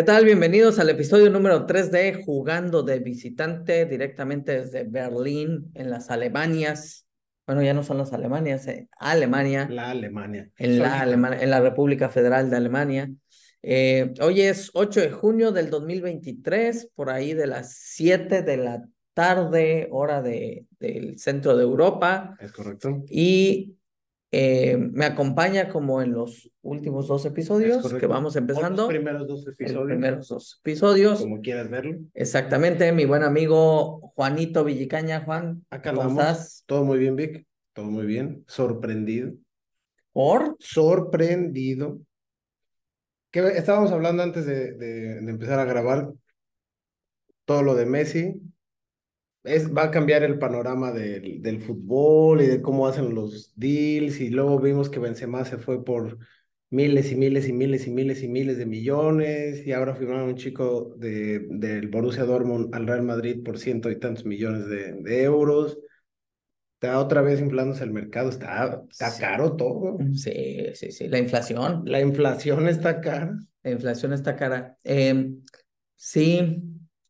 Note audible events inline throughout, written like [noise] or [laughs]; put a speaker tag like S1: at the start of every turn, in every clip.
S1: ¿Qué tal? Bienvenidos al episodio número 3 de Jugando de Visitante directamente desde Berlín, en las Alemanias. Bueno, ya no son las Alemanias, eh, Alemania.
S2: La Alemania.
S1: En la, Alemania, en la República Federal de Alemania. Eh, hoy es 8 de junio del 2023, por ahí de las 7 de la tarde, hora de, del centro de Europa.
S2: Es correcto.
S1: Y eh, me acompaña como en los últimos dos episodios que vamos empezando.
S2: Los primeros dos episodios.
S1: Los primeros dos episodios.
S2: Como quieras verlo.
S1: Exactamente, mi buen amigo Juanito Villicaña. Juan,
S2: Acá ¿cómo estás? Todo muy bien, Vic. Todo muy bien. Sorprendido.
S1: ¿Por?
S2: Sorprendido. Que estábamos hablando antes de, de empezar a grabar todo lo de Messi, es, va a cambiar el panorama del, del, fútbol y de cómo hacen los deals. Y luego vimos que Benzema se fue por miles y miles y miles y miles y miles de millones. Y ahora firmaron un chico de, del Borussia Dortmund al Real Madrid por ciento y tantos millones de, de euros. Está otra vez inflándose el mercado, está, está caro todo.
S1: Sí, sí, sí. La inflación.
S2: La inflación está cara.
S1: La inflación está cara. Eh, sí,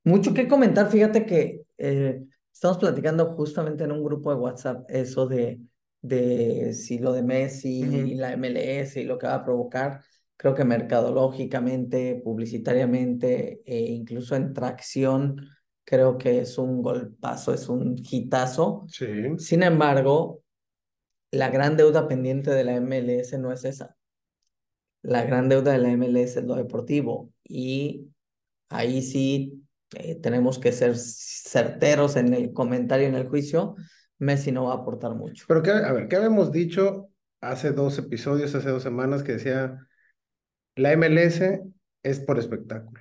S1: mucho que comentar. Fíjate que eh, estamos platicando justamente en un grupo de WhatsApp eso de, de si lo de Messi y la MLS y lo que va a provocar. Creo que mercadológicamente, publicitariamente e incluso en tracción, creo que es un golpazo, es un hitazo.
S2: Sí.
S1: Sin embargo, la gran deuda pendiente de la MLS no es esa. La gran deuda de la MLS es lo deportivo y ahí sí eh, tenemos que ser certeros en el comentario, en el juicio, Messi no va a aportar mucho.
S2: Pero, ¿qué, a ver, ¿qué habíamos dicho hace dos episodios, hace dos semanas, que decía, la MLS es por espectáculo?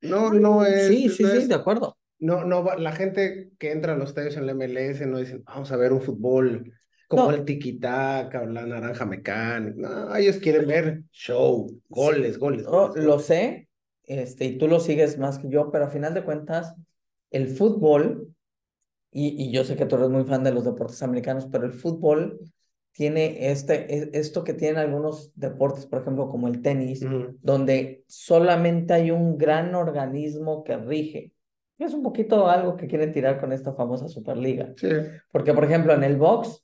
S2: No, no es...
S1: Sí, sí, sí, de acuerdo.
S2: No, no, la gente que entra a los estadios en la MLS no dicen, vamos a ver un fútbol como el tiquitaca o la naranja mecánica. No, ellos quieren ver show, goles, goles. goles.
S1: Lo sé, este, y tú lo sigues más que yo, pero a final de cuentas, el fútbol, y, y, yo sé que tú eres muy fan de los deportes americanos, pero el fútbol tiene este, e, esto que tienen algunos deportes, por ejemplo, como el tenis, donde solamente hay un gran organismo que rige. Es un poquito algo que quieren tirar con esta famosa Superliga.
S2: Sí.
S1: Porque, por ejemplo, en el box,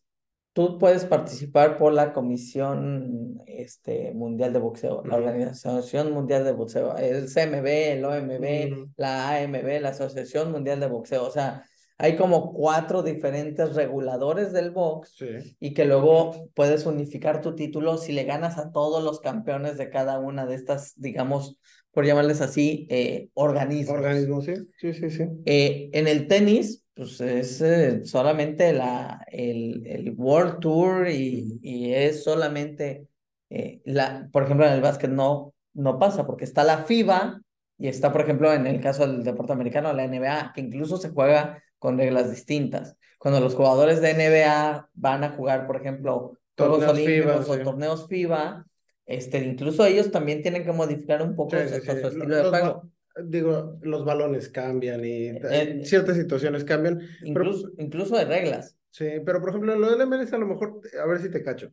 S1: tú puedes participar por la Comisión este, Mundial de Boxeo, la Organización Mundial de Boxeo, el CMB, el OMB, la AMB, la Asociación Mundial de Boxeo. O sea, hay como cuatro diferentes reguladores del box y que luego puedes unificar tu título si le ganas a todos los campeones de cada una de estas, digamos, por llamarles así, eh, organismos.
S2: Organismos, sí, sí, sí. sí.
S1: Eh, en el tenis, pues es eh, solamente la, el, el World Tour y, y es solamente, eh, la, por ejemplo, en el básquet no, no pasa porque está la FIBA y está, por ejemplo, en el caso del deporte americano, la NBA, que incluso se juega con reglas distintas. Cuando los jugadores de NBA van a jugar, por ejemplo, Juegos Olímpicos o torneos FIBA, este, incluso ellos también tienen que modificar un poco
S2: Sí, sí,
S1: su,
S2: sí.
S1: estilo
S2: Los
S1: de juego.
S2: Digo, los balones cambian y
S1: Eh,
S2: ciertas situaciones cambian. Pero,
S1: Incluso, incluso de reglas.
S2: sí, pero por ejemplo, lo del MLS a lo mejor, a ver si te cacho.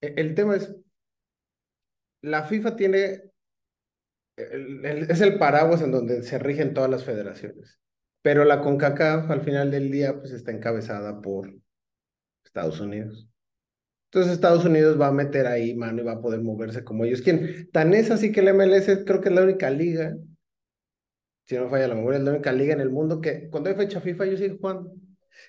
S2: E- El tema es, la FIFA tiene, el- el- es el paraguas en donde se rigen todas las federaciones, pero la CONCACAF al final del día pues está encabezada por Estados Unidos. Entonces Estados Unidos va a meter ahí mano y va a poder moverse como ellos quieren. Tan es así que el MLS creo que es la única liga, si no falla la memoria, es la única liga en el mundo que cuando hay fecha FIFA ellos siguen jugando.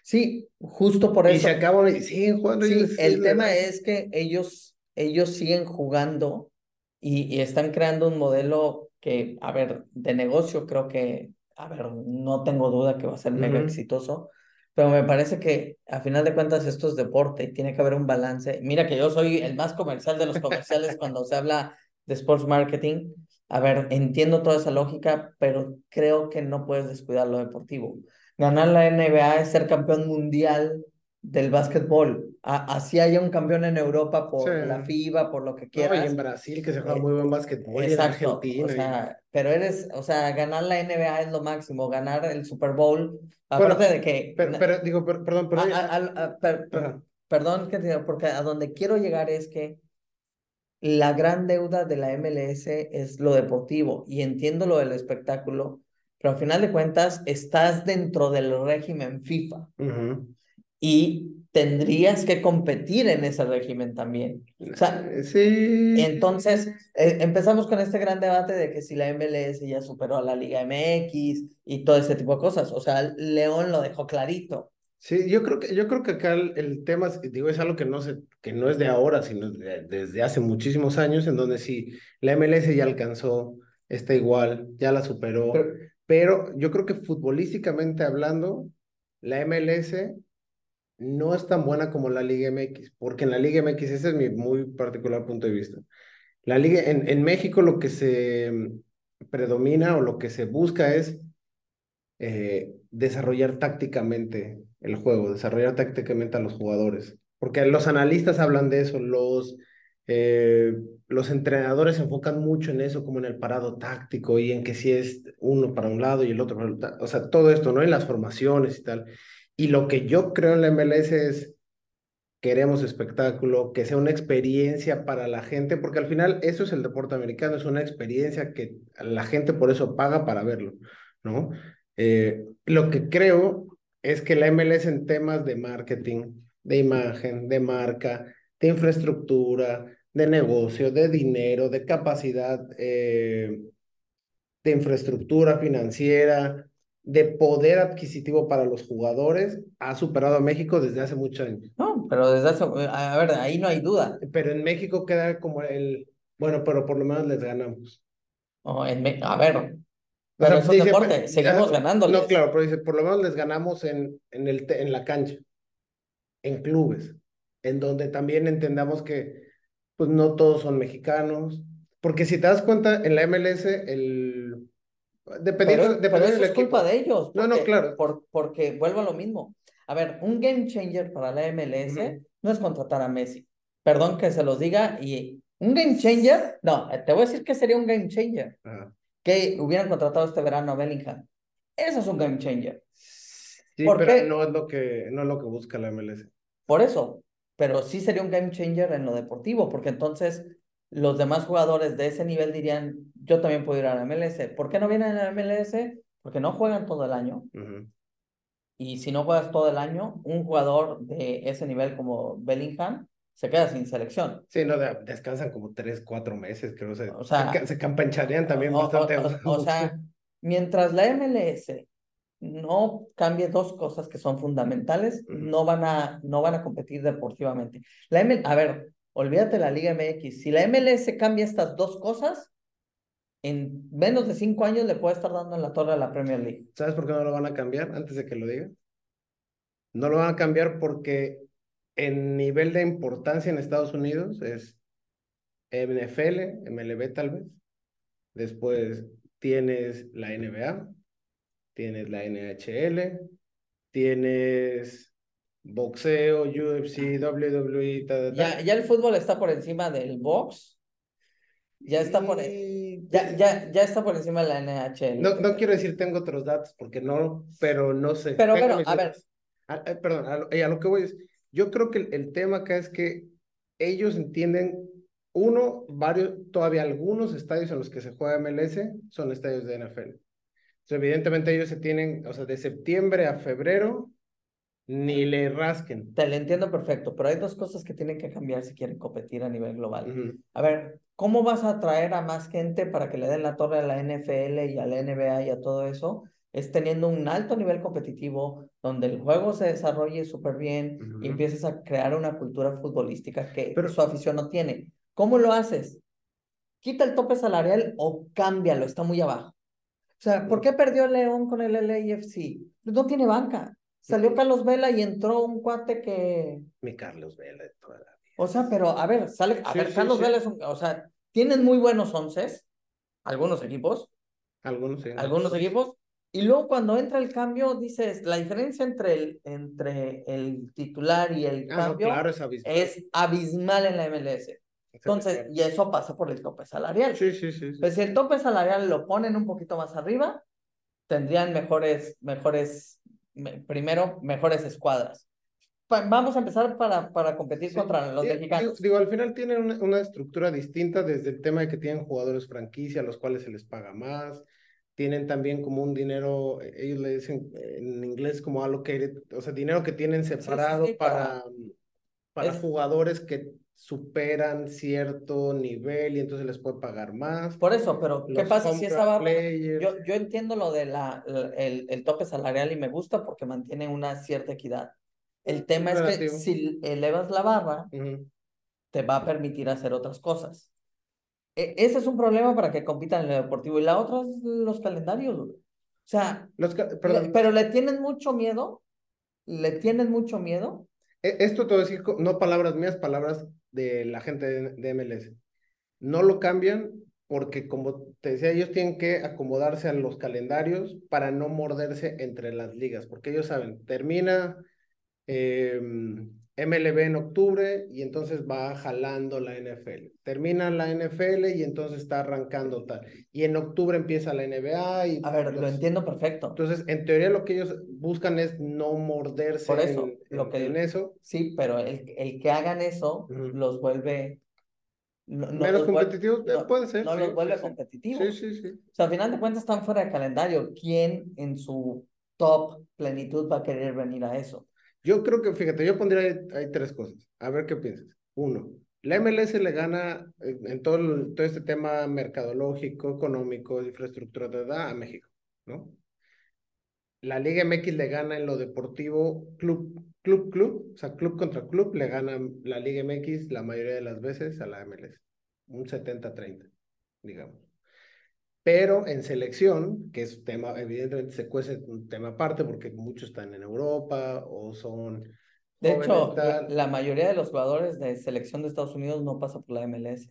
S1: Sí, justo por
S2: Y
S1: eso.
S2: se acaban y siguen jugando.
S1: Sí,
S2: ellos-
S1: el tema es que ellos, ellos siguen jugando y, y están creando un modelo que, a ver, de negocio creo que, a ver, no tengo duda que va a ser mega
S2: Ujú.
S1: exitoso, pero me parece que a final de cuentas esto es deporte y tiene que haber un balance. Mira que yo soy el más comercial de los comerciales [laughs] cuando se habla de sports marketing. A ver, entiendo toda esa lógica, pero creo que no puedes descuidar lo deportivo. Ganar la NBA es ser campeón mundial del básquetbol. Así haya un campeón en Europa por
S2: Sí.
S1: la FIBA, por lo que
S2: No, y
S1: quieras.
S2: en Brasil que se juega
S1: Eh,
S2: muy buen básquetbol y en
S1: Exacto,
S2: Argentina.
S1: o
S2: y-
S1: sea, pero eres, o sea, ganar la NBA es lo máximo, ganar el Super Bowl,
S2: Bueno,
S1: aparte de que,
S2: Pero, pero digo, per- perdón, perdón.
S1: a- a- a- per- perdón que porque a donde quiero llegar es que la gran deuda de la MLS es lo deportivo y entiendo lo del espectáculo, pero al final de cuentas estás dentro del régimen FIFA y tendrías que competir en ese régimen también. O sea,
S2: Eh, sí.
S1: entonces eh, empezamos con este gran debate de que si la MLS ya superó a la Liga MX y todo ese tipo de cosas. O sea, León lo dejó clarito.
S2: Sí, yo creo que, yo creo que acá el, el tema, es- digo, es algo que no, se, que no es de ahora, sino de- desde hace muchísimos años, en donde sí, la MLS ya alcanzó, está igual, ya la superó,
S1: Pero-
S2: pero yo creo que futbolísticamente hablando, la MLS no es tan buena como la Liga MX, porque en la Liga MX, ese es mi muy particular punto de vista. La Liga, en, en México lo que se mm, predomina o lo que se busca es eh, desarrollar tácticamente el juego, desarrollar tácticamente a los jugadores, porque los analistas hablan de eso, los, eh, los entrenadores se enfocan mucho en eso, como en el parado táctico y en que si es uno para un lado y el otro para el otro, o sea, todo esto, ¿no? En las formaciones y tal. Y lo que yo creo en la MLS es, queremos espectáculo, que sea una experiencia para la gente, porque al final eso es el deporte americano, es una experiencia que la gente por eso paga para verlo, ¿no? Eh, lo que creo es que la MLS en temas de marketing, de imagen, de marca, de infraestructura, de negocio, de dinero, de capacidad eh, de infraestructura financiera, de poder adquisitivo para los jugadores, ha superado a México desde hace muchos años.
S1: No, pero desde hace, a ver, ahí no hay duda.
S2: Pero en México queda como el, bueno, pero por lo menos les ganamos.
S1: Oh, en a ver,
S2: O
S1: pero
S2: sea,
S1: es un
S2: dice,
S1: deporte,
S2: pero-
S1: seguimos ganándoles.
S2: No, claro, pero dice, por lo menos les ganamos en, en, el, en la cancha, en clubes, en donde también entendamos que pues no todos son mexicanos, porque si te das cuenta, en la MLS, el... Dependiendo,
S1: Pero, pero
S2: dependiendo
S1: eso
S2: del
S1: es culpa de ellos.
S2: No, no, claro.
S1: por- porque vuelvo a lo mismo. A ver, un game changer para la MLS no es contratar a Messi. Perdón que se los diga. Y un game changer, no, te voy a decir que sería un game changer. Que hubieran contratado este verano a Bellingham. Eso es un game changer.
S2: Sí,
S1: ¿Por
S2: pero no es lo que, no es lo que busca la MLS.
S1: Por eso. Pero sí sería un game changer en lo deportivo, porque entonces los demás jugadores de ese nivel dirían, yo también puedo ir a la MLS. ¿Por qué no vienen a la MLS? Porque no juegan todo el año. Y si no juegas todo el año, un jugador de ese nivel como Bellingham se queda sin selección.
S2: Sí, no, de- descansan como tres, cuatro meses, creo. Se,
S1: O sea,
S2: se, ca- se campancharían también
S1: O- o-
S2: bastante.
S1: o- o sea, [laughs] mientras la MLS no cambie dos cosas que son fundamentales, no van a, no van a competir deportivamente. La M- a ver, olvídate la Liga MX. Si la MLS cambia estas dos cosas, en menos de cinco años le puede estar dando en la torre a la Premier League.
S2: ¿Sabes por qué no lo van a cambiar antes de que lo diga? No lo van a cambiar porque en nivel de importancia en Estados Unidos es NFL, MLB tal vez. Después tienes la NBA, tienes la NHL, tienes boxeo, UFC, WWE, ta, ta, ta.
S1: Ya, ya el fútbol está por encima del box. Ya está por, ya, ya, ya está por encima de la NHL.
S2: No, no quiero decir tengo otros datos porque no, pero no sé.
S1: Pero
S2: mis
S1: a ver.
S2: A- perdón, a lo, y a lo que voy es, yo creo que el, el tema acá es que ellos entienden, uno, varios, todavía algunos estadios en los que se juega MLS son estadios de NFL. Entonces, evidentemente ellos se tienen, o sea, de septiembre a febrero, ni le rasquen.
S1: Te lo entiendo perfecto, pero hay dos cosas que tienen que cambiar si quieren competir a nivel global. A ver, ¿cómo vas a atraer a más gente para que le den la torre a la NFL y a la NBA y a todo eso? Es teniendo un alto nivel competitivo, donde el juego se desarrolle súper bien y
S2: Ujú.
S1: empieces a crear una cultura futbolística que
S2: Pero-
S1: su afición no tiene. ¿Cómo lo haces? Quita el tope salarial o cámbialo, está muy abajo. O sea, ¿por qué perdió León con el LAFC? No tiene banca. Salió Carlos Vela y entró un cuate que,
S2: Mi Carlos Vela de toda la vida.
S1: o sea, pero a ver, sale, a
S2: Sí,
S1: ver,
S2: sí,
S1: Carlos
S2: sí.
S1: Vela es un, o sea, tienen muy buenos onces, algunos equipos,
S2: Algunos
S1: algunos equipos, y luego cuando entra el cambio, dices, la diferencia entre el, entre el titular y el
S2: Ah, no,
S1: cambio
S2: claro, es abismal.
S1: es abismal en la MLS. Entonces, y eso pasa por el tope salarial.
S2: Sí, sí, sí. sí.
S1: Pues si el tope salarial lo ponen un poquito más arriba, tendrían mejores, mejores, me- primero, mejores escuadras. vamos a empezar para, para competir contra los mexicanos.
S2: Digo, al final tienen una, una, estructura distinta desde el tema de que tienen jugadores franquicia, a los cuales se les paga más. Tienen también como un dinero, eh, ellos le dicen en inglés como allocated, o sea, dinero que tienen separado para, para, jugadores que superan cierto nivel y entonces les puede pagar más.
S1: Por eso, pero ¿qué pasa si esa barra? Yo, yo entiendo lo de la, el, el tope salarial y me gusta porque mantiene una cierta equidad. El tema es que si elevas la barra, te va a permitir hacer otras cosas. E, ese es un problema para que compitan en el deportivo. Y la otra es los calendarios. O sea, pero le tienen mucho miedo. Le tienen mucho miedo.
S2: E, esto te voy decir, no palabras mías, palabras de la gente de MLS. No lo cambian porque, como te decía, ellos tienen que acomodarse a los calendarios para no morderse entre las ligas, porque ellos saben, termina eh, MLB en octubre y entonces va jalando la NFL. Termina la NFL y entonces está arrancando tal. Y en octubre empieza la NBA. Y
S1: a ver, lo entiendo perfecto.
S2: Entonces, en teoría lo que ellos buscan es no morderse
S1: Por eso,
S2: en,
S1: lo que,
S2: en eso.
S1: Sí, pero el, el que hagan eso los vuelve...
S2: Menos competitivos, eh, puede ser.
S1: No los vuelve competitivos.
S2: Sí, sí, sí.
S1: O sea, al final de cuentas están fuera de calendario. ¿Quién en su top plenitud va a querer venir a eso?
S2: Yo creo que, fíjate, yo pondría ahí, tres cosas. A ver qué piensas. Uno, la MLS le gana en todo, todo este tema mercadológico, económico, infraestructura, de a México, ¿no? La Liga MX le gana en lo deportivo club, club, club, o sea, club contra club, le gana la Liga MX la mayoría de las veces a la MLS. Un 70-30, digamos pero en selección, que es tema, evidentemente se cuece un tema aparte porque muchos están en Europa o son...
S1: De hecho, la, mayoría de los jugadores de selección de Estados Unidos no pasa por la MLS,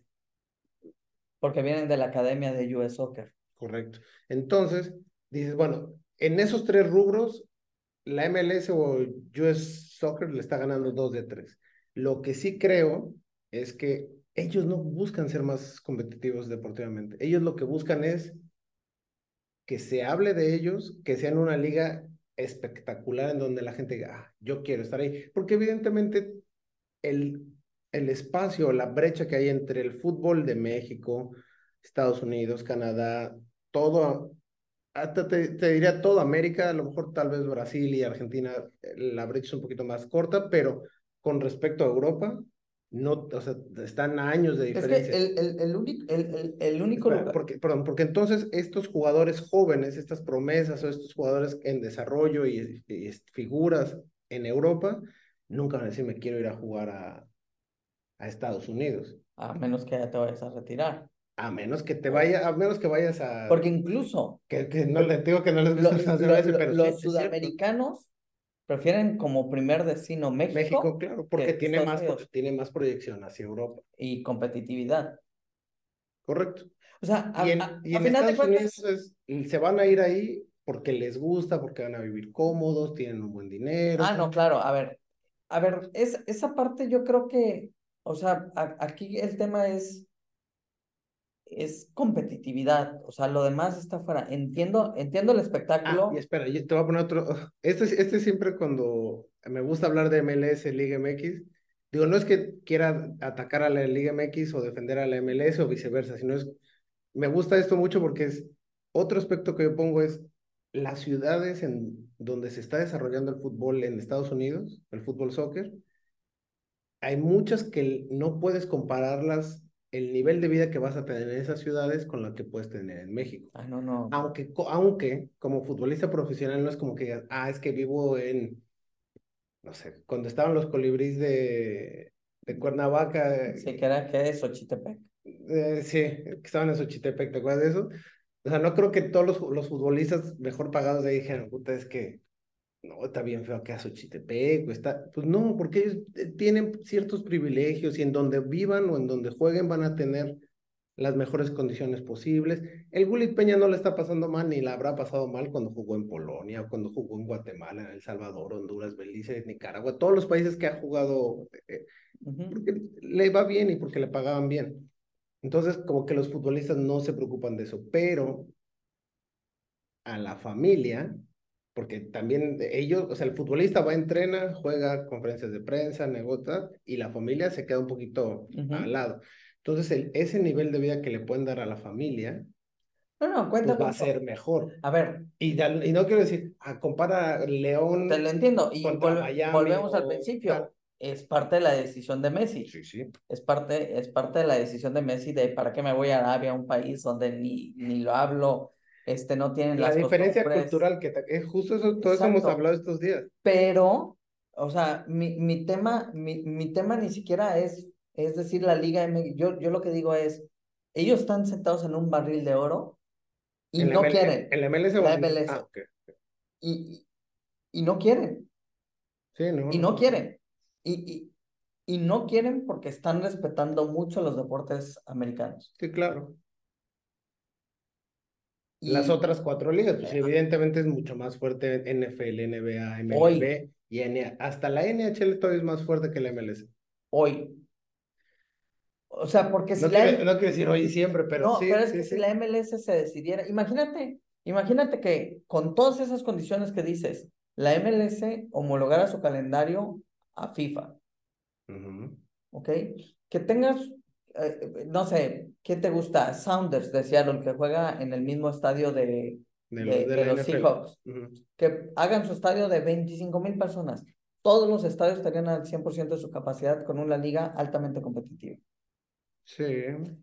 S1: porque vienen de la academia de US Soccer.
S2: Correcto. Entonces, dices, bueno, en esos tres rubros, la MLS o US Soccer le está ganando dos de tres. Lo que sí creo es que ellos no buscan ser más competitivos deportivamente. Ellos lo que buscan es que se hable de ellos, que sean una liga espectacular en donde la gente diga, ah, yo quiero estar ahí. Porque evidentemente el, el espacio, la brecha que hay entre el fútbol de México, Estados Unidos, Canadá, todo, hasta te, te, diría toda América, a lo mejor tal vez Brasil y Argentina, la brecha es un poquito más corta, pero con respecto a Europa, no, o sea, están años de diferencia.
S1: Es que el, el, único, el, el único lugar.
S2: Porque, perdón, porque entonces estos jugadores jóvenes, estas promesas o estos jugadores en desarrollo y, figuras en Europa, nunca van a decir me quiero ir a jugar a, a Estados Unidos.
S1: A menos que ya te vayas a retirar.
S2: A menos que te vaya, a menos que vayas a.
S1: Porque incluso.
S2: Que, que no les digo que no les gusta [laughs]
S1: pero los sudamericanos Prefieren como primer destino México.
S2: México, claro, porque tiene más, tiene más proyección hacia Europa.
S1: Y competitividad.
S2: Correcto.
S1: O sea,
S2: y en, a, Estados Unidos se van a ir ahí porque les gusta, porque van a vivir cómodos, tienen un buen dinero.
S1: Ah, no, claro, a ver, a ver, es, esa parte yo creo que, o sea, aquí el tema es es competitividad, o sea, lo demás está fuera. Entiendo, entiendo el espectáculo.
S2: Ah, y espera, yo te voy a poner otro. [laughs] Este, este siempre cuando me gusta hablar de MLS, Liga MX, digo, no es que quiera atacar a la Liga MX o defender a la MLS o viceversa, sino es, me gusta esto mucho porque es, otro aspecto que yo pongo es las ciudades en donde se está desarrollando el fútbol en Estados Unidos, el fútbol soccer, hay muchas que no puedes compararlas el nivel de vida que vas a tener en esas ciudades con lo que puedes tener en México.
S1: Ah, no, no.
S2: Aunque, aunque como futbolista profesional no es como que digas, ah, es que vivo en, no sé, cuando estaban los colibríes de, de Cuernavaca.
S1: Sí, que era que es Xochitepec.
S2: Eh, sí, que estaban en Xochitepec, ¿te acuerdas de eso? O sea, no creo que todos los, los futbolistas mejor pagados de ahí dijeran, puta, es que no, está bien feo que a Xochitepec, está, pues no, porque ellos eh, tienen ciertos privilegios y en donde vivan o en donde jueguen van a tener las mejores condiciones posibles. El Gulit Peña no le está pasando mal ni le habrá pasado mal cuando jugó en Polonia, o cuando jugó en Guatemala, en El Salvador, Honduras, Belice, Nicaragua, todos los países que ha jugado, eh, porque le va bien y porque le pagaban bien. Entonces, como que los futbolistas no se preocupan de eso, pero a la familia porque también ellos, o sea, el futbolista va, entrena, juega conferencias de prensa, negocia, y la familia se queda un poquito al lado. Entonces, el, ese nivel de vida que le pueden dar a la familia,
S1: no, no, cuenta
S2: pues va a ser mejor.
S1: A ver.
S2: Y, y no quiero decir, ah, compara León.
S1: Te lo entiendo. Y volvemos al principio. Es parte de la decisión de Messi.
S2: Sí, sí.
S1: Es parte, es parte de la decisión de Messi de para qué me voy a Arabia, un país donde ni, ni lo hablo, este, no tienen
S2: la diferencia cultural que es justo eso, todo eso hemos hablado estos días.
S1: Pero, o sea, mi, mi tema, mi, mi tema ni siquiera es, es decir, la Liga MX. Yo, yo lo que digo es, ellos están sentados en un barril de oro y no quieren.
S2: ¿El MLS
S1: la MLS? Ah, y, y, no quieren.
S2: Sí, no,
S1: y no, quieren. Y, y, y no quieren porque están respetando mucho los deportes americanos.
S2: Sí, claro. Las otras cuatro ligas, pues evidentemente es mucho más fuerte NFL, NBA, MLB y hasta la NHL todavía es más fuerte que la MLS.
S1: Hoy. O sea, porque
S2: si no, la... quiero, no quiero decir hoy y siempre, pero
S1: no,
S2: sí.
S1: pero es que si la MLS se decidiera, imagínate, imagínate que con todas esas condiciones que dices, la MLS homologara su calendario a FIFA. ¿Ok? Que tengas eh, no sé, ¿qué te gusta? Sounders de Seattle, que juega en el mismo estadio de, de, los Seahawks. Que hagan su estadio de 25 mil personas. Todos los estadios estarían al 100% de su capacidad con una liga altamente competitiva.
S2: Sí.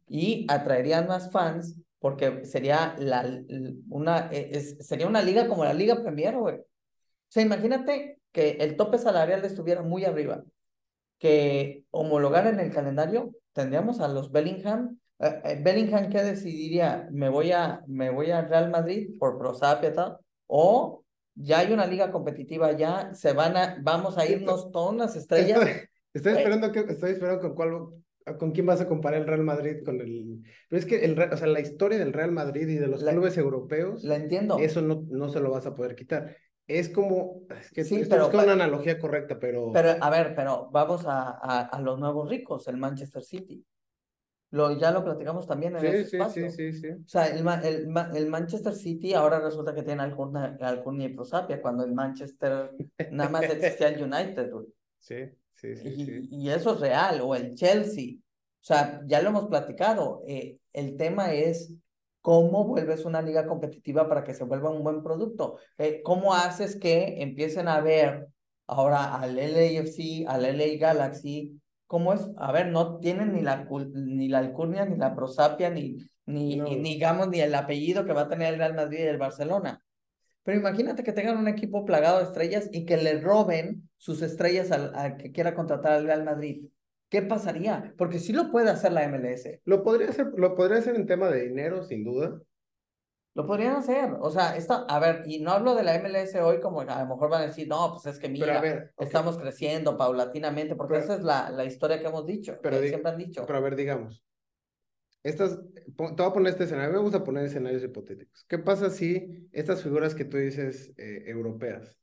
S1: Y atraerían más fans porque sería, la, una, e, sería una liga como la Liga Premier, güey. O sea, imagínate que el tope salarial estuviera muy arriba, que homologaran el calendario tendríamos a los Bellingham. Eh, eh, Bellingham, ¿qué decidiría? ¿Me voy a, me voy a Real Madrid por Prosapia tal? ¿O ya hay una liga competitiva ya, se van a, vamos a irnos todas las estrellas? [laughs]
S2: Estoy, esperando, que, estoy esperando con cuál, con quién vas a comparar el Real Madrid con el... Pero es que el, o sea, la historia del Real Madrid y de los clubes europeos...
S1: La entiendo.
S2: Eso no, no se lo vas a poder quitar es como, es que sí, pero, una analogía correcta, pero...
S1: Pero, a ver, pero vamos a, a, los nuevos ricos, el Manchester City. Lo, ya lo platicamos también en
S2: sí,
S1: ese
S2: sí,
S1: espacio.
S2: Sí, sí, sí.
S1: O sea, el, el, el Manchester City ahora resulta que tiene alguna, alguna prosapia, cuando el Manchester nada más existía el United, [laughs]
S2: Sí, sí, sí
S1: y, y, eso es real, o el Chelsea. O sea, ya lo hemos platicado. Eh, el tema es ¿Cómo vuelves una liga competitiva para que se vuelva un buen producto? Eh, ¿Cómo haces que empiecen a ver ahora al LAFC, al LA Galaxy? ¿Cómo es? A ver, no tienen ni la, ni la alcurnia, ni la prosapia, ni, ni, ni, digamos, ni el apellido que va a tener el Real Madrid y el Barcelona. Pero imagínate que tengan un equipo plagado de estrellas y que le roben sus estrellas al, al que quiera contratar al Real Madrid. ¿Qué pasaría? Porque sí lo puede hacer la MLS.
S2: Lo podría hacer, lo podría hacer en tema de dinero, sin duda.
S1: Lo podrían hacer. O sea, esta, a ver, y no hablo de la MLS hoy como a lo mejor van a decir, no, pues es que mira, estamos creciendo paulatinamente, porque esa es la, la historia que hemos dicho, pero que siempre han dicho.
S2: Pero a ver, digamos, estas, te voy a poner este escenario, me gusta poner escenarios hipotéticos. ¿Qué pasa si estas figuras que tú dices eh, europeas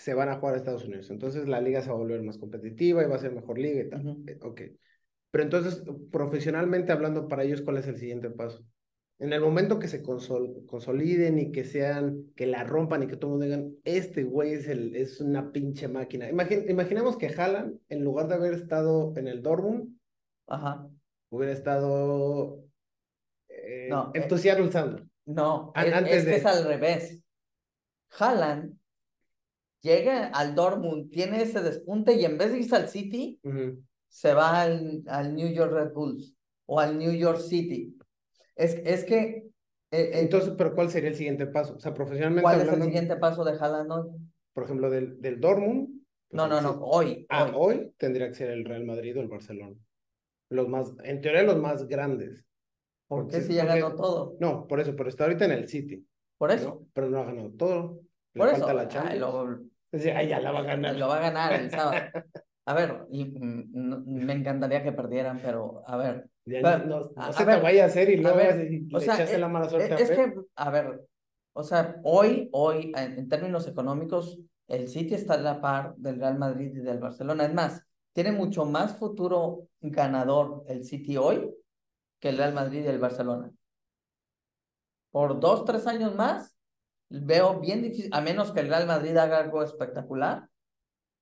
S2: se van a jugar a Estados Unidos. Entonces la liga se va a volver más competitiva y va a ser mejor liga y tal. Eh, ok. Pero entonces, profesionalmente hablando para ellos, ¿cuál es el siguiente paso? En el momento que se consoliden y que sean, que la rompan y que todo mundo digan, este güey es, el, es una pinche máquina. imaginemos que Haaland, en lugar de haber estado en el Dortmund,
S1: Ajá.
S2: hubiera estado eh, no, eh,
S1: No, es, que es al revés. Haaland llega al Dortmund, tiene ese despunte y en vez de irse al City, se va al, al, New York Red Bulls o al New York City. Es, es que...
S2: Eh, eh, Entonces, pero ¿cuál sería el siguiente paso? O sea, profesionalmente
S1: ¿Cuál es el siguiente paso de Haaland hoy?
S2: Por ejemplo, del, del Dortmund.
S1: Pues, no, no, no, hoy.
S2: Ah, hoy. tendría que ser el Real Madrid o el Barcelona. Los más, en teoría, los más grandes.
S1: ¿Por qué si ya ganó todo?
S2: No, por eso, pero está ahorita en el City.
S1: Por eso.
S2: Pero no ha ganado todo.
S1: Por eso.
S2: La ya la va a ganar.
S1: Lo va a ganar el sábado. [laughs] A ver, y, mm, me encantaría que perdieran, pero a ver.
S2: no, se te vaya a hacer y luego o sea,
S1: la
S2: mala suerte
S1: es, que, a ver, o sea, hoy, hoy, en, términos económicos, el City está a la par del Real Madrid y del Barcelona. Es más, tiene mucho más futuro ganador el City hoy que el Real Madrid y el Barcelona. Por dos, tres años más, veo bien difícil, a menos que el Real Madrid haga algo espectacular.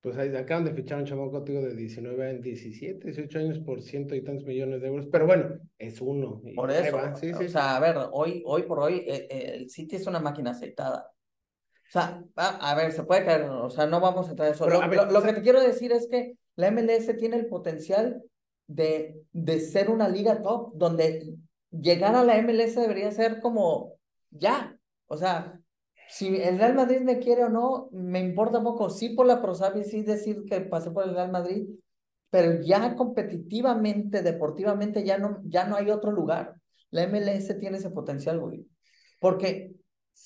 S2: Pues ahí acaban de fichar un chamaco contigo de 19 en 17, 18 años por ciento y tantos millones de euros. Pero bueno, es uno.
S1: Por eso,
S2: sí,
S1: o
S2: sí,
S1: sea, a ver, hoy, hoy por hoy eh, eh, el City es una máquina aceitada. O sea, a, a ver, se puede caer, o sea, no vamos a entrar en eso.
S2: Pero,
S1: Lo,
S2: a ver,
S1: lo- lo
S2: o sea-
S1: que te quiero decir es que la MLS tiene el potencial de, de ser una liga top, donde llegar a la MLS debería ser como ya. O sea, si el Real Madrid me quiere o no, me importa poco. Sí por la prosapia, sí decir que pasé por el Real Madrid, pero ya competitivamente, deportivamente, ya no, ya no hay otro lugar. La MLS tiene ese potencial, güey. Porque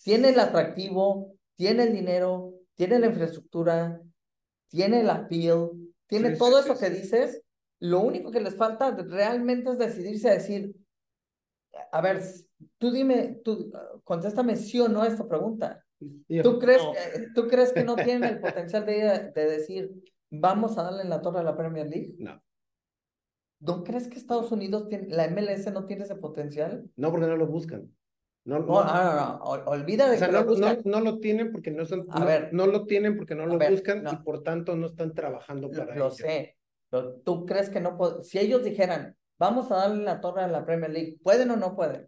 S1: tiene el atractivo, tiene el dinero, tiene la infraestructura, tiene el appeal, tiene
S2: Sí,
S1: todo
S2: sí,
S1: eso que dices. Lo único que les falta realmente es decidirse a decir, a ver, tú dime, tú, contéstame sí o no a esta pregunta. ¿Tú crees,
S2: no.
S1: ¿Tú crees que no tienen el [laughs] potencial de, de decir, vamos a darle en la torre a la Premier League?
S2: No,
S1: ¿No crees que Estados Unidos tiene, la MLS no tiene ese potencial?
S2: no porque no lo buscan. No,
S1: No,
S2: no,
S1: no, no, no, ol- olvida de
S2: o sea,
S1: que
S2: no,
S1: lo buscan.
S2: no, lo tienen porque no son,
S1: A ver.
S2: no lo tienen porque no lo
S1: ver,
S2: buscan
S1: no.
S2: y por tanto no están trabajando
S1: Lo,
S2: para
S1: lo
S2: ello.
S1: sé, pero tú crees que no si ellos dijeran, vamos a darle la torre a la Premier League, ¿pueden o no pueden?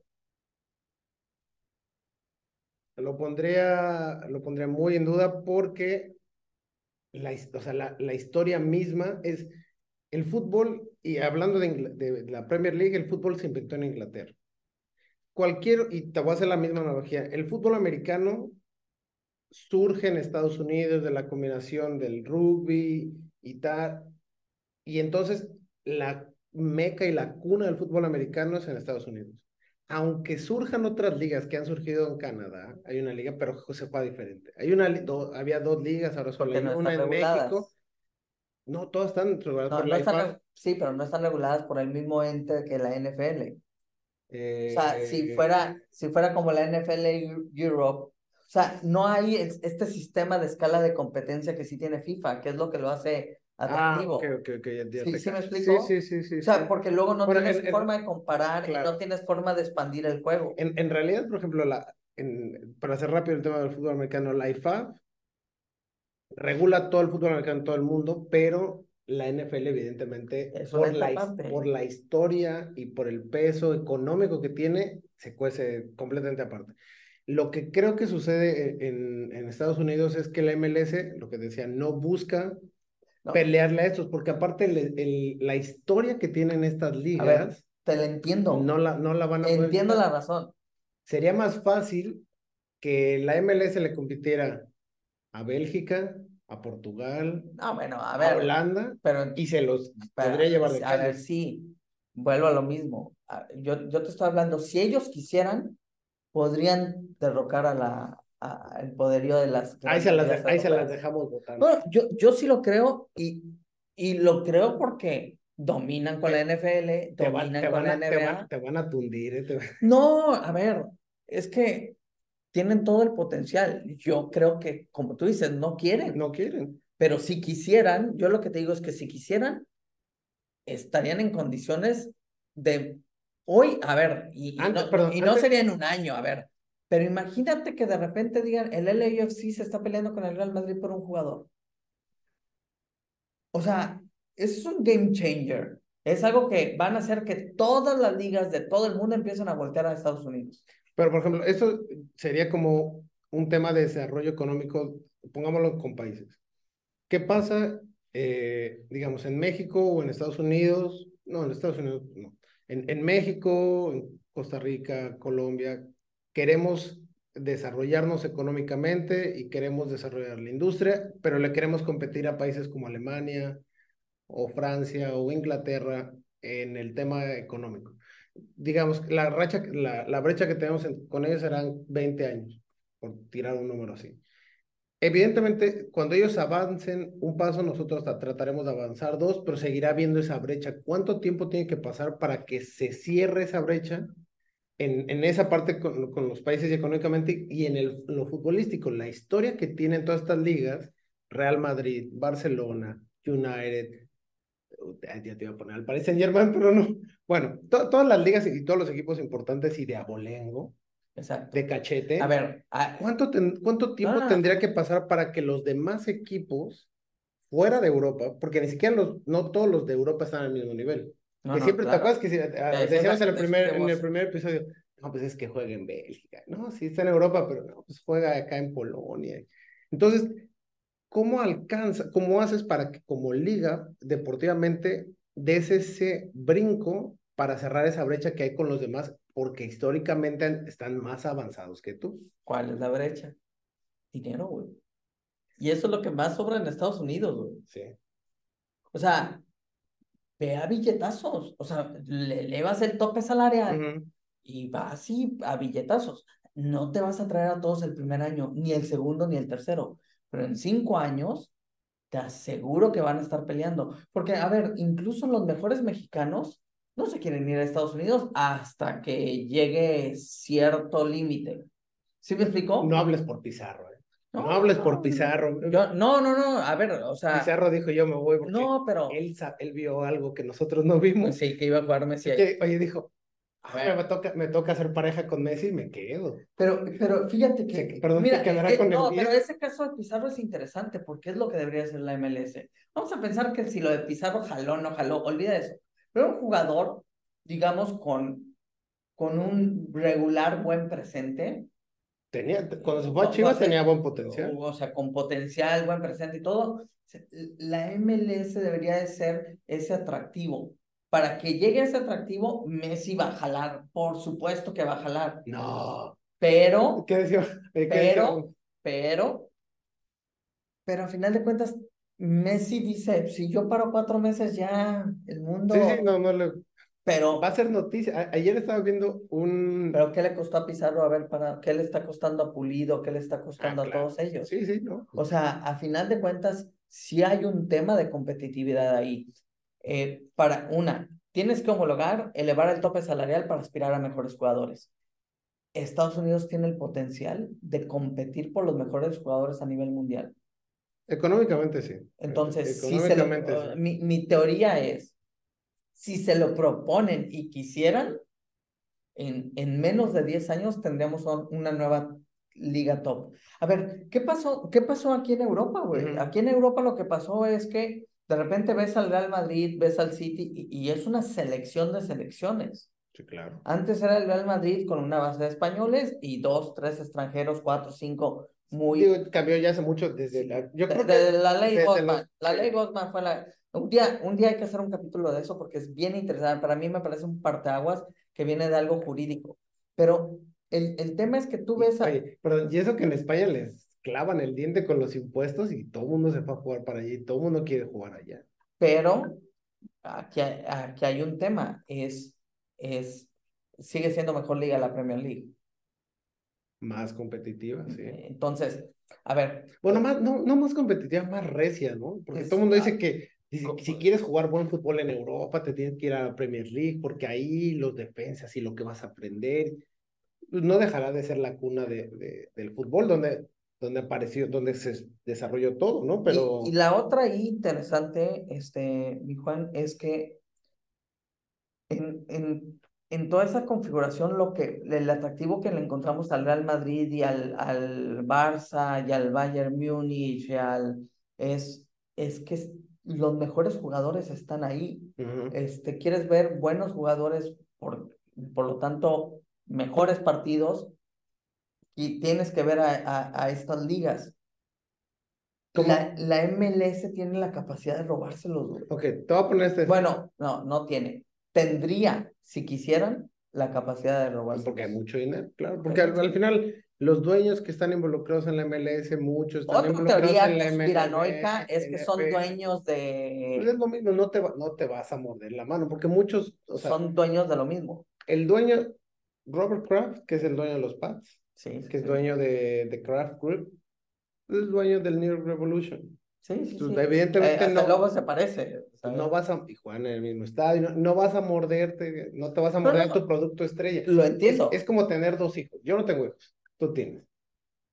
S2: Lo pondría, lo pondría muy en duda porque la, o sea, la, historia misma es el fútbol, y hablando de, de la Premier League, el fútbol se inventó en Inglaterra. Cualquier, y te voy a hacer la misma analogía, el fútbol americano surge en Estados Unidos de la combinación del rugby y tal, y entonces la meca y la cuna del fútbol americano es en Estados Unidos. Aunque surjan otras ligas que han surgido en Canadá, hay una liga, pero se juega diferente. Hay una, do- había dos ligas, ahora solo hay
S1: no
S2: una en
S1: reguladas.
S2: México. No, todas están reguladas
S1: No,
S2: por
S1: no
S2: la
S1: están, sí, pero no están reguladas por el mismo ente que la NFL. O sea, si
S2: Eh,
S1: fuera, si fuera como la NFL Eu- Europe, o sea, no hay es- este sistema de escala de competencia que sí tiene FIFA, que es lo que lo hace
S2: Ah,
S1: atractivo.
S2: ok, ok, ok, ya
S1: ¿Sí- sí me explico?
S2: Sí, sí, sí, sí.
S1: O sea, porque luego no
S2: Bueno,
S1: tienes
S2: en- en-
S1: forma de comparar y
S2: claro.
S1: no tienes forma de expandir el juego.
S2: En, en realidad, por ejemplo, la, en, para hacer rápido el tema del fútbol americano, la IFAB regula todo el fútbol americano en todo el mundo, pero la NFL, evidentemente, por la, por la historia y por el peso económico que tiene, se cuece completamente aparte. Lo que creo que sucede en, en Estados Unidos es que la MLS, lo que decía, no busca
S1: No.
S2: pelearle a estos, porque aparte el- el- la historia que tienen estas
S1: A ver,
S2: ligas,
S1: te lo entiendo.
S2: no la, no la van a
S1: Entiendo la razón.
S2: Sería más fácil que la MLS le compitiera a Bélgica, a Portugal,
S1: No, bueno, a
S2: a,
S1: ver,
S2: Holanda
S1: pero
S2: y se los
S1: Pero,
S2: podría llevar de
S1: a ver, sí, vuelvo a lo mismo. Yo, yo te estoy hablando, si ellos quisieran, podrían derrocar a la, a- el poderío de las
S2: Ahí se las, de- ahí se las dejamos votando.
S1: Bueno, yo, yo sí lo creo y, y lo creo porque dominan con la NFL,
S2: Te, van,
S1: dominan
S2: te,
S1: con
S2: van
S1: la
S2: te,
S1: NBA.
S2: van, te van a tundir. eh, [laughs]
S1: No, a ver, es que tienen todo el potencial. Yo creo que, como tú dices, no quieren.
S2: No quieren.
S1: Pero si quisieran, yo lo que te digo es que si quisieran, estarían en condiciones de hoy, a ver, y, no,
S2: perdón,
S1: y no
S2: antes-
S1: sería en un año, a ver, pero imagínate que de repente digan, el LAFC se está peleando con el Real Madrid por un jugador. O sea, eso es un game changer. Es algo que van a hacer que todas las ligas de todo el mundo empiecen a voltear a Estados Unidos.
S2: Pero, por ejemplo, eso sería como un tema de desarrollo económico, pongámoslo con países. ¿Qué pasa, eh, digamos, en México o en Estados Unidos? No, en Estados Unidos no. En, en México, en Costa Rica, Colombia, queremos desarrollarnos económicamente y queremos desarrollar la industria, pero le queremos competir a países como Alemania o Francia o Inglaterra en el tema económico digamos, la, racha, la, la brecha que tenemos en- con ellos serán 20 años, por tirar un número así. Evidentemente, cuando ellos avancen un paso, nosotros tra- trataremos de avanzar dos, pero seguirá habiendo esa brecha. ¿Cuánto tiempo tiene que pasar para que se cierre esa brecha en, en esa parte con, con los países y económicamente y en el, lo futbolístico? La historia que tienen todas estas ligas, Real Madrid, Barcelona, United, ya ya te iba a poner al Paris Saint Germain, [laughs] pero no. Bueno, to- todas las ligas y todos los equipos importantes y de abolengo
S1: Exacto.
S2: de cachete.
S1: A ver, a-
S2: ¿Cuánto, ten- cuánto tiempo
S1: Ah.
S2: tendría que pasar para que los demás equipos fuera de Europa, porque ni siquiera los, no todos los de Europa están al mismo nivel?
S1: No,
S2: que
S1: no,
S2: siempre
S1: claro.
S2: te acuerdas que si, ah,
S1: eso
S2: decíamos en el, primer, en el primer episodio, no, pues es que juega en Bélgica, no, sí está en Europa, pero no, pues juega acá en Polonia. Entonces, ¿cómo alcanza, cómo haces para que como liga deportivamente des ese brinco para cerrar esa brecha que hay con los demás, porque históricamente están más avanzados que tú?
S1: ¿Cuál es la brecha? Dinero, güey. Y eso es lo que más sobra en Estados Unidos, güey.
S2: Sí.
S1: O sea, ve a billetazos. O sea, le elevas el tope salarial y va así a billetazos. No te vas a traer a todos el primer año, ni el segundo, ni el tercero. Pero en cinco años, te aseguro que van a estar peleando. Porque, a ver, incluso los mejores mexicanos no se quieren ir a Estados Unidos hasta que llegue cierto límite. ¿Sí me explicó?
S2: No hables por Pizarro, ¿eh? No, hables por Pizarro.
S1: Yo, no, no, no, a ver, o sea,
S2: Pizarro dijo yo me voy porque
S1: no, pero
S2: él, él vio algo que nosotros no vimos.
S1: sí, que iba a jugar Messi ahí.
S2: Que, oye, dijo, "Ah, me, toca, me toca hacer pareja con Messi y me quedo.
S1: Pero, pero fíjate que,
S2: Se- perdón,
S1: mira,
S2: ¿se quedará
S1: eh,
S2: con el
S1: no,
S2: 10?
S1: pero ese caso de Pizarro es interesante porque es lo que debería ser la MLS. Vamos a pensar que si lo de Pizarro jaló, no jaló, olvida eso. Pero un jugador, digamos, con, con un regular buen presente,
S2: Tenía, cuando se fue a Chivas
S1: o sea,
S2: tenía buen potencial.
S1: o sea, con potencial, buen presente y todo, la MLS debería de ser ese atractivo. Para que llegue ese atractivo, Messi va a jalar, por supuesto que va a jalar,
S2: No.
S1: pero,
S2: ¿Qué decía? ¿Qué
S1: Pero-
S2: decía?
S1: pero, pero a final de cuentas, Messi dice, si yo paro cuatro meses ya, el mundo,
S2: Sí, sí, no, no le...
S1: pero,
S2: Va a ser noticia. Ayer estaba viendo un...
S1: pero ¿qué le costó a Pizarro? A ver, para, ¿qué le está costando a Pulido? ¿Qué le está
S2: Ah,
S1: costando a
S2: claro.
S1: todos ellos?
S2: Sí, sí, no.
S1: O sea, a final de cuentas, sí hay un tema de competitividad ahí. Eh, para una, tienes que homologar, elevar el tope salarial para aspirar a mejores jugadores. Estados Unidos tiene el potencial de competir por los mejores jugadores a nivel mundial.
S2: Económicamente sí.
S1: Entonces, si se lo-
S2: sí.
S1: mi, mi teoría es, si se lo proponen y quisieran, en, en menos de 10 años tendríamos un- una nueva liga top. A ver, ¿qué pasó, qué pasó aquí en Europa, güey?
S2: Ujú.
S1: Aquí en Europa lo que pasó es que de repente ves al Real Madrid, ves al City y, y es una selección de selecciones.
S2: Sí, claro.
S1: Antes era el Real Madrid con una base de españoles y dos, tres extranjeros, cuatro, cinco, muy...
S2: Digo, cambió ya hace mucho desde la... Yo
S1: De-
S2: creo
S1: de
S2: que...
S1: la ley Bosman.
S2: los-
S1: La ley Bosman fue la... Un día, un día hay que hacer un capítulo de eso porque es bien interesante. Para mí me parece un parteaguas que viene de algo jurídico. Pero el, el tema es que tú ves a...
S2: Oye, perdón, y eso que en España les clavan el diente con los impuestos y todo el mundo se va a jugar para allá y todo el mundo quiere jugar allá.
S1: Pero aquí hay, aquí hay un tema. Es, es, sigue siendo mejor liga la Premier League.
S2: Más competitiva, sí.
S1: Entonces, a ver,
S2: Bueno, más, no, no más competitiva, más recia, ¿no? Porque
S1: Es-
S2: todo el mundo dice que si, quieres jugar buen fútbol en Europa, te tienes que ir a la Premier League, porque ahí los defensas y lo que vas a aprender, pues no dejará de ser la cuna de, de- del fútbol, donde, donde apareció, donde se desarrolló todo, ¿no? Pero
S1: Y, y la otra ahí interesante, este, mi Juan, es que en, en, en toda esa configuración, lo que, el atractivo que le encontramos al Real Madrid y al, al Barça y al Bayern Múnich y al, es, es que los mejores jugadores están ahí. Este, quieres ver buenos jugadores, por, por lo tanto, mejores partidos, y tienes que ver a, a, a estas ligas. La, la MLS tiene la capacidad de robárselos,
S2: ok, te voy a poner este,
S1: Bueno, no, no tiene. Tendría, si quisieran, la capacidad de robárselos.
S2: porque hay mucho dinero, claro, porque al, al final los dueños que están involucrados en la MLS, muchos están
S1: Otra
S2: involucrados
S1: teoría
S2: en la MLS,
S1: conspiranoica es que son dueños
S2: Pues
S1: de...
S2: es lo mismo, no te, va- no te vas a morder la mano, porque muchos, o sea,
S1: Son dueños de lo mismo.
S2: el dueño, Robert Kraft, que es el dueño de los Pats,
S1: Sí, sí,
S2: que es
S1: sí.
S2: dueño de, de Kraft Group, es dueño del New York Revolution.
S1: Sí, sí,
S2: Pues,
S1: sí.
S2: evidentemente
S1: Eh, hasta
S2: no-
S1: luego se parece. sea,
S2: No vas a, y juegan en el mismo estadio, no, no vas a morderte, no te vas a
S1: No,
S2: morder
S1: no.
S2: tu producto estrella.
S1: Lo
S2: Es,
S1: entiendo.
S2: es como tener dos hijos. Yo no tengo hijos, tú tienes.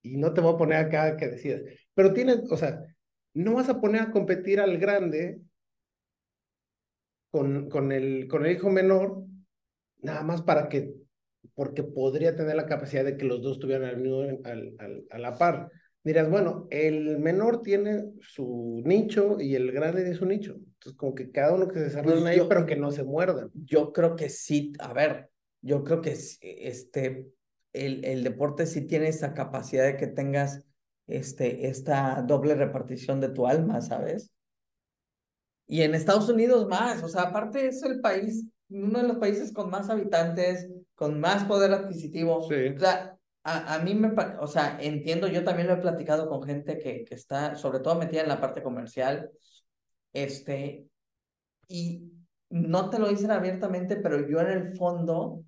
S2: Y no te voy a poner acá que decidas. Pero tienes, o sea, no vas a poner a competir al grande con, con el, con el hijo menor, nada más para que porque podría tener la capacidad de que los dos estuvieran al, al, al, a la par. Dirás, bueno, el menor tiene su nicho y el grande tiene su nicho. Entonces, como que cada uno que se desarrolle pues ahí, pero que no se muerdan.
S1: Yo creo que sí, a ver, yo creo que este, el, el deporte sí tiene esa capacidad de que tengas este, esta doble repartición de tu alma, ¿sabes? Y en Estados Unidos más, o sea, aparte es el país, uno de los países con más habitantes, con más poder adquisitivo. Sí. O sea, a, a mí me, o sea, entiendo, yo también lo he platicado con gente que, que está, sobre todo metida en la parte comercial, este, y no te lo dicen abiertamente, pero yo en el fondo,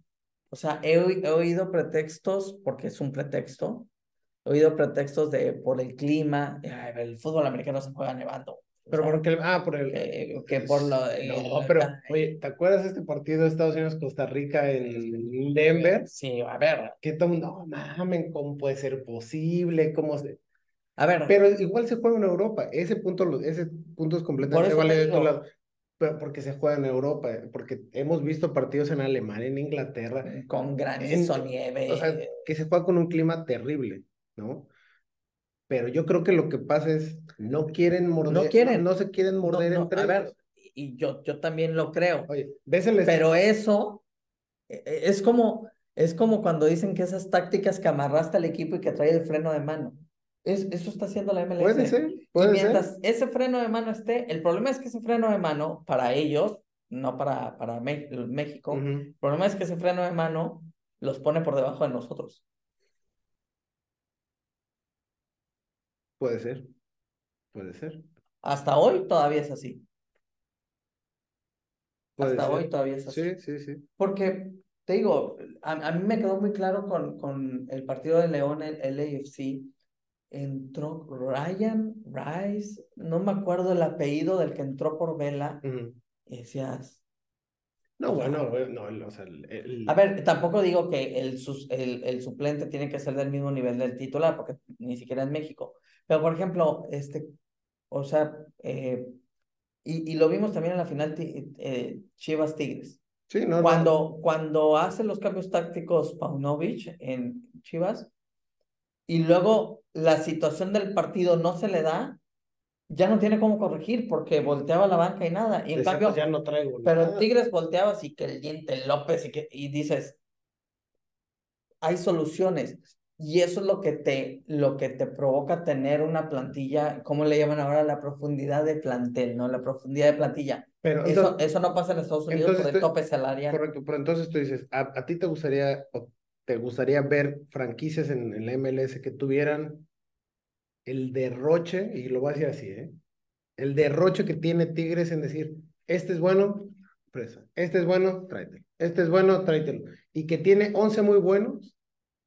S1: o sea, he, he oído pretextos, porque es un pretexto, he oído pretextos de por el clima, el fútbol americano se juega nevando.
S2: Pero porque, ah, por el.
S1: Que, por lo.
S2: no, pero, oye, ¿te acuerdas de este partido de Estados Unidos-Costa Rica en Denver?
S1: Sí, a ver.
S2: Que todo no mamen, ¿cómo puede ser posible? ¿Cómo se.?
S1: A ver.
S2: Pero igual se juega en Europa. Ese punto, ese punto es completamente vale de lado. Pero porque se juega en Europa, porque hemos visto partidos en Alemania, en Inglaterra.
S1: Con granizo, nieve.
S2: O sea, que se juega con un clima terrible, ¿no? pero yo creo que lo que pasa es, no quieren morder,
S1: no, quieren.
S2: no, se quieren morder entre
S1: A ver, y yo, yo también lo creo. Oye, ¿ves el pero eso e, e, es como, es como cuando dicen que esas tácticas que amarraste al equipo y que trae el freno de mano. Es, eso está haciendo la MLS.
S2: Puede ser, puede
S1: y mientras ese freno de mano esté, el problema es que ese freno de mano, para ellos, no para, para México, el problema es que ese freno de mano los pone por debajo de nosotros.
S2: Puede ser, puede ser.
S1: Hasta hoy todavía es así. Hasta hoy todavía es
S2: así. Sí, sí, sí.
S1: Porque, te digo, a, mí me quedó muy claro con, con el partido de León, el LAFC, entró Ryan Rice, no me acuerdo el apellido del que entró por vela, y decías...
S2: No, bueno, no, o sea,
S1: A ver, tampoco digo que el, el, el suplente tiene que ser del mismo nivel del titular, porque ni siquiera en México, pero, por ejemplo, este, o sea, eh, y, y, lo vimos también en la final eh, Chivas Tigres.
S2: Sí, no,
S1: cuando, cuando hace los cambios tácticos Paunovic en Chivas, y luego la situación del partido no se le da, ya no tiene cómo corregir porque volteaba la banca y nada. Y en cambio,
S2: pues ya no traigo
S1: pero Tigres volteaba así que el diente López y, que, y dices, hay soluciones. Y eso es lo que te, lo que te provoca tener una plantilla, ¿cómo le llaman ahora? La profundidad de plantel, ¿no? La profundidad de plantilla. Pero eso, eso no pasa en Estados Unidos por el tope salarial.
S2: Correcto, pero entonces tú dices, ¿a, ti te gustaría, te gustaría ver franquicias en, la MLS que tuvieran el derroche, y lo voy a decir así, ¿eh? El derroche que tiene Tigres en decir, este es bueno, presa, este es bueno, tráetelo, este es bueno, tráetelo. Y que tiene 11 muy buenos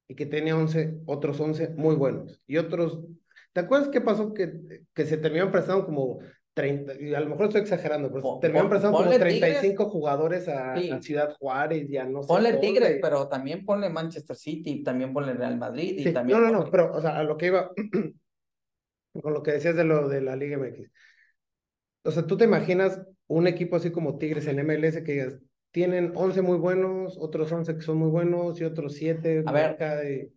S2: y que tenía 11, otros 11 muy buenos. Y otros, ¿te acuerdas qué pasó? Que, que se terminaron prestando como 30, y a lo mejor estoy exagerando, pero terminaron prestando como 35 jugadores a, Ciudad Juárez, ya no sé.
S1: Ponle Tigres, pero también ponle Manchester City, también ponle Real Madrid. Y también
S2: no, no, no, pero, o sea, a lo que iba, [clears throat] con lo que decías de lo de la Liga MX. O sea, tú te imaginas un equipo así como Tigres en MLS que digas, tienen 11 muy buenos, otros 11 que son muy buenos y otros 7.
S1: A ver,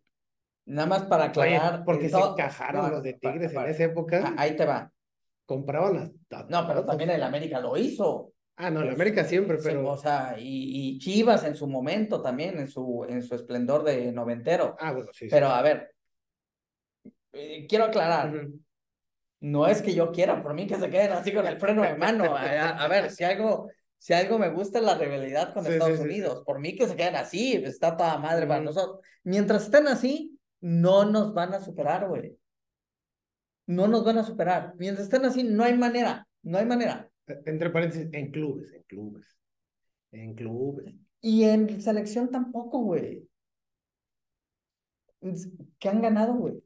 S1: nada más para aclarar.
S2: porque se encajaron los de Tigres en esa época.
S1: Ah, ahí te va.
S2: Compraban hasta.
S1: No, pero también el América lo hizo.
S2: Ah, no, el América siempre, pero.
S1: o sea, y, Chivas en su momento también, en su, en su esplendor de noventero.
S2: Ah, bueno, sí.
S1: Pero a ver, eh, quiero aclarar. No es que yo quiera, por mí que se queden así con el freno de mano. a ver, si algo si algo me gusta es la rivalidad con Estados Unidos. Por mí que se queden así, está toda madre para nosotros. Mientras estén así, no nos van a superar, güey. No nos van a superar. Mientras estén así, no hay manera. No hay manera.
S2: E, entre paréntesis, en clubes, en clubes. En clubes.
S1: Y en selección tampoco, güey. ¿Qué han ganado, güey?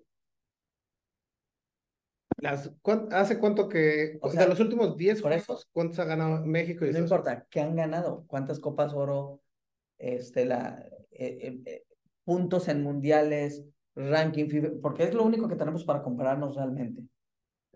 S2: ¿Hace cuánto que, o sea, de los últimos 10 juegos, cuántos ha ganado México?
S1: Y no importa, ¿qué han ganado? ¿Cuántas copas oro? Este, la, eh, eh, eh, puntos en mundiales, ranking, porque es lo único que tenemos para compararnos realmente.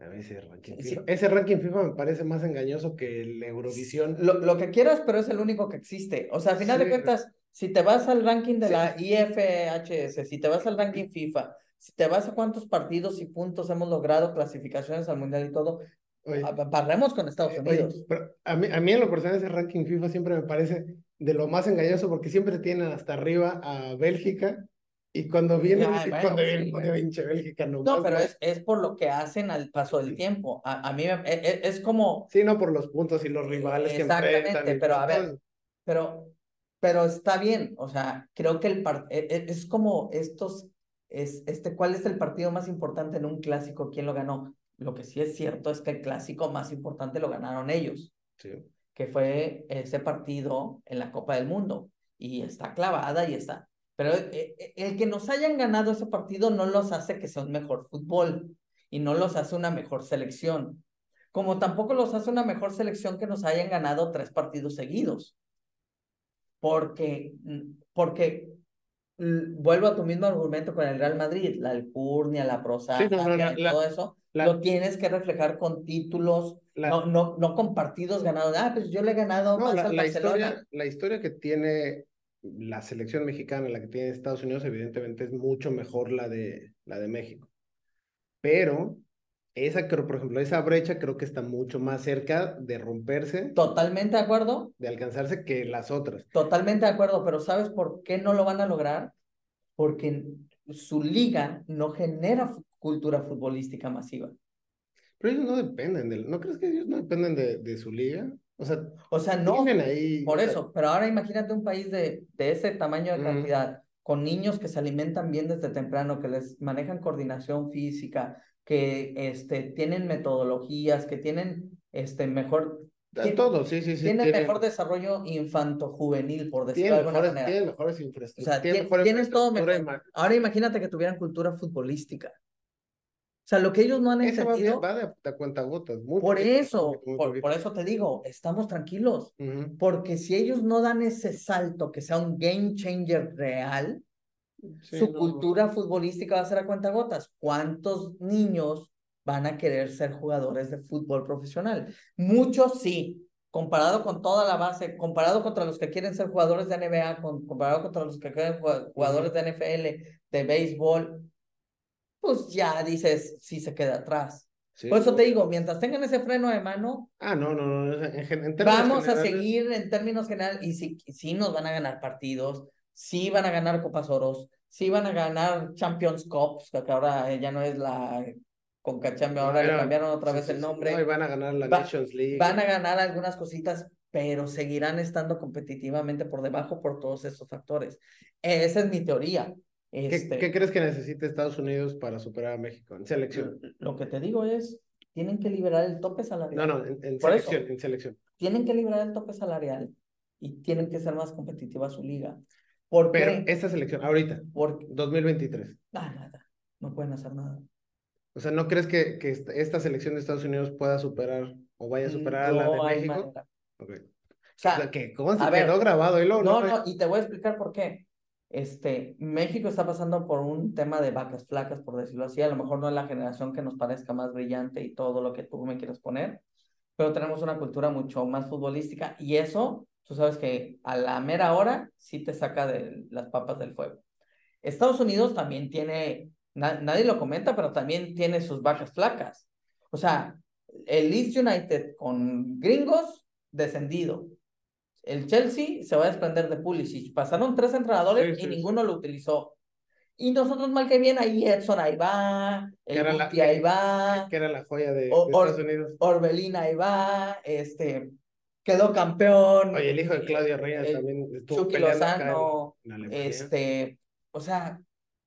S2: A mí ese ranking,
S1: Sí.
S2: FIFA, ese ranking FIFA me parece más engañoso que el Eurovisión.
S1: Lo, lo que quieras, pero es el único que existe. O sea, al final de cuentas, si te vas al ranking de
S2: Sí.
S1: la IFHS, si te vas al ranking FIFA, si te vas a cuántos partidos y puntos hemos logrado, clasificaciones al mundial y todo,
S2: Oye,
S1: a- barremos con Estados
S2: eh, oye,
S1: Unidos.
S2: pero a mí, a mí en lo personal ese ranking FIFA siempre me parece de lo más engañoso porque siempre tienen hasta arriba a Bélgica y cuando viene,
S1: Ay, bueno,
S2: cuando
S1: sí,
S2: viene
S1: bueno.
S2: pinche Bélgica
S1: No,
S2: nomás,
S1: pero es, es por lo que hacen al paso del tiempo. A, a mí me- e- e- es, como,
S2: Sí, no por los puntos y los rivales que
S1: Exactamente,
S2: enfrentan. y
S1: pero
S2: por
S1: a ver, pero, pero está bien. O sea, creo que el e- e- es como estos, es, este, ¿cuál es el partido más importante en un clásico? ¿Quién lo ganó? Lo que sí es cierto es que el clásico más importante lo ganaron ellos,
S2: Sí.
S1: que fue ese partido en la Copa del Mundo. Y está clavada y está. Pero eh, eh, el que nos hayan ganado ese partido no los hace que sea un mejor fútbol y no los hace una mejor selección. Como tampoco los hace una mejor selección que nos hayan ganado tres partidos seguidos. Porque, mm, porque vuelvo a tu mismo argumento con el Real Madrid, la alcurnia, la prosa,
S2: Sí, no, la-
S1: todo eso,
S2: la-
S1: lo tienes que reflejar con títulos,
S2: La-
S1: no, no, no con partidos ganados. Ah, pues yo le he ganado
S2: No,
S1: más
S2: la,
S1: al Barcelona.
S2: historia, la historia que tiene la selección mexicana, la que tiene Estados Unidos, evidentemente es mucho mejor la de, la de México. Pero esa, creo, por ejemplo, esa brecha creo que está mucho más cerca de romperse,
S1: Totalmente de acuerdo,
S2: de alcanzarse que las otras.
S1: totalmente de acuerdo, pero ¿sabes por qué no lo van a lograr? Porque su liga no genera cultura futbolística masiva.
S2: Pero ellos no dependen ¿no crees que ellos no dependen de, de su liga? O sea,
S1: O sea, no,
S2: ahí.
S1: por
S2: o sea,
S1: eso, pero ahora imagínate un país de, de ese tamaño de cantidad, con niños que se alimentan bien desde temprano, que les manejan coordinación física, que este, tienen metodologías, que tienen este, mejor,
S2: a todos, sí, sí, sí.
S1: tienen- mejor desarrollo infanto-juvenil, por decirlo de alguna
S2: mejores,
S1: manera.
S2: tienen mejores
S1: O
S2: infraestructuras.
S1: sea,
S2: tienen
S1: todo mejor. Ahora imagínate que tuvieran cultura futbolística. O sea, lo que ellos no han
S2: Ese va,
S1: entendido,
S2: va de, de cuentagotas. Muy
S1: por
S2: poquito,
S1: eso,
S2: muy, muy
S1: por, por eso te digo, estamos tranquilos.
S2: Ujú.
S1: Porque si ellos no dan ese salto que sea un game changer real,
S2: Sí,
S1: su
S2: no,
S1: cultura futbolística va a ser a cuentagotas. ¿Cuántos niños van a querer ser jugadores de fútbol profesional? Muchos sí, comparado con toda la base, comparado contra los que quieren ser jugadores de NBA, comparado contra los que quieren jugadores de NFL, de béisbol, pues ya dices, sí se queda atrás.
S2: sí,
S1: Por eso
S2: no.
S1: te digo, mientras tengan ese freno de mano,
S2: Ah, no, no, no. En, en
S1: Vamos a seguir en términos generales y sí, sí nos van a ganar partidos, sí van a ganar Copas Oros, sí van a ganar Champions Cups, que ahora ya no es la Conca Champions, ahora le cambiaron otra
S2: sí,
S1: vez
S2: sí,
S1: el
S2: sí.
S1: nombre.
S2: No, y van a ganar la
S1: Va-
S2: Nations League.
S1: Van a ganar algunas cositas, pero seguirán estando competitivamente por debajo por todos estos factores. Esa es mi teoría.
S2: ¿Qué,
S1: Este,
S2: qué crees que necesita Estados Unidos para superar a México en selección?
S1: Lo que te digo es, tienen que liberar el tope salarial.
S2: No, no, en, en
S1: Por eso.
S2: selección, en selección.
S1: tienen que liberar el tope salarial y tienen que ser más competitiva su liga. ¿Por
S2: Pero
S1: qué?
S2: esta selección, ahorita,
S1: Porque
S2: 2023.
S1: ah, nada, no pueden hacer nada.
S2: O sea, ¿no crees que, que esta, selección de Estados Unidos pueda superar o vaya a superar a la de
S1: hay
S2: México?
S1: manera.
S2: Ok.
S1: O
S2: O
S1: sea,
S2: que ¿cómo se
S1: a ver,
S2: quedó grabado? Y luego,
S1: no,
S2: no,
S1: no, y te voy a explicar por qué. Este, México está pasando por un tema de vacas flacas, por decirlo así. A lo mejor no es la generación que nos parezca más brillante y todo lo que tú me quieras poner, pero tenemos una cultura mucho más futbolística y eso, tú sabes que a la mera hora sí te saca de las papas del fuego. Estados Unidos también tiene, na- nadie lo comenta, pero también tiene sus vacas flacas. O sea, el Leeds United con gringos, descendido. El Chelsea se va a desprender de Pulisic. Pasaron tres entrenadores
S2: Sí,
S1: y
S2: sí,
S1: ninguno lo utilizó. Y nosotros mal que bien, ahí Edson ahí va, el
S2: era la-
S1: Guti ahí va,
S2: que era la joya de,
S1: O-
S2: Estados Unidos.
S1: Orbelín ahí va, este, quedó campeón.
S2: Oye, el hijo de Claudio Reyes
S1: el
S2: también estuvo
S1: Chucky
S2: en-
S1: Lozano,
S2: en
S1: este, o sea,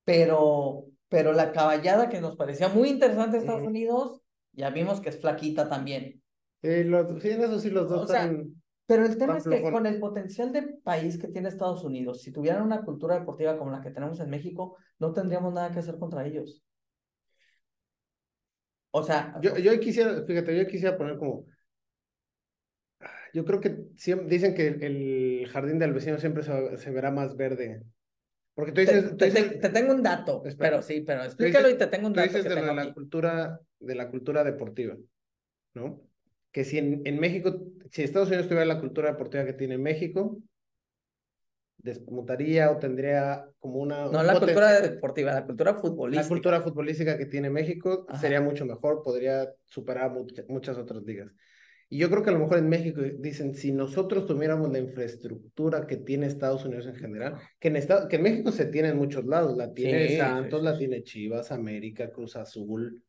S1: pero, pero la caballada que nos parecía muy interesante de Estados. Unidos, ya vimos que es flaquita también.
S2: Sí, los- sí, en eso sí los dos
S1: O sea,
S2: están...
S1: Pero el tema es que con el potencial de país que tiene Estados Unidos, si tuvieran una cultura deportiva como la que tenemos en México, no tendríamos nada que hacer contra ellos. O sea,
S2: Yo, yo quisiera, fíjate, yo quisiera poner como... Yo creo que siempre, dicen que el jardín del vecino siempre se, se verá más verde. Porque tú
S1: Te,
S2: dices, tú
S1: te-
S2: dices-
S1: te tengo un dato,
S2: Espera.
S1: pero sí, pero
S2: tú
S1: explícalo
S2: dices-
S1: y te tengo un
S2: tú
S1: dato
S2: dices
S1: que
S2: de,
S1: tengo
S2: la
S1: aquí.
S2: cultura, de la cultura deportiva, ¿no? Que si en, en México, si Estados Unidos tuviera la cultura deportiva que tiene México, desmutaría o tendría como una...
S1: No la cultura deportiva, la cultura
S2: La
S1: futbolística.
S2: cultura futbolística que tiene México
S1: Ajá.
S2: sería mucho mejor, podría superar mucha- muchas otras ligas. Y yo creo que a lo mejor en México dicen, si nosotros tuviéramos la infraestructura que tiene Estados Unidos en general, que en, Esta- que en México se tiene en muchos lados, la tiene
S1: Sí,
S2: Santos,
S1: sí,
S2: la
S1: sí.
S2: tiene Chivas, América, Cruz Azul,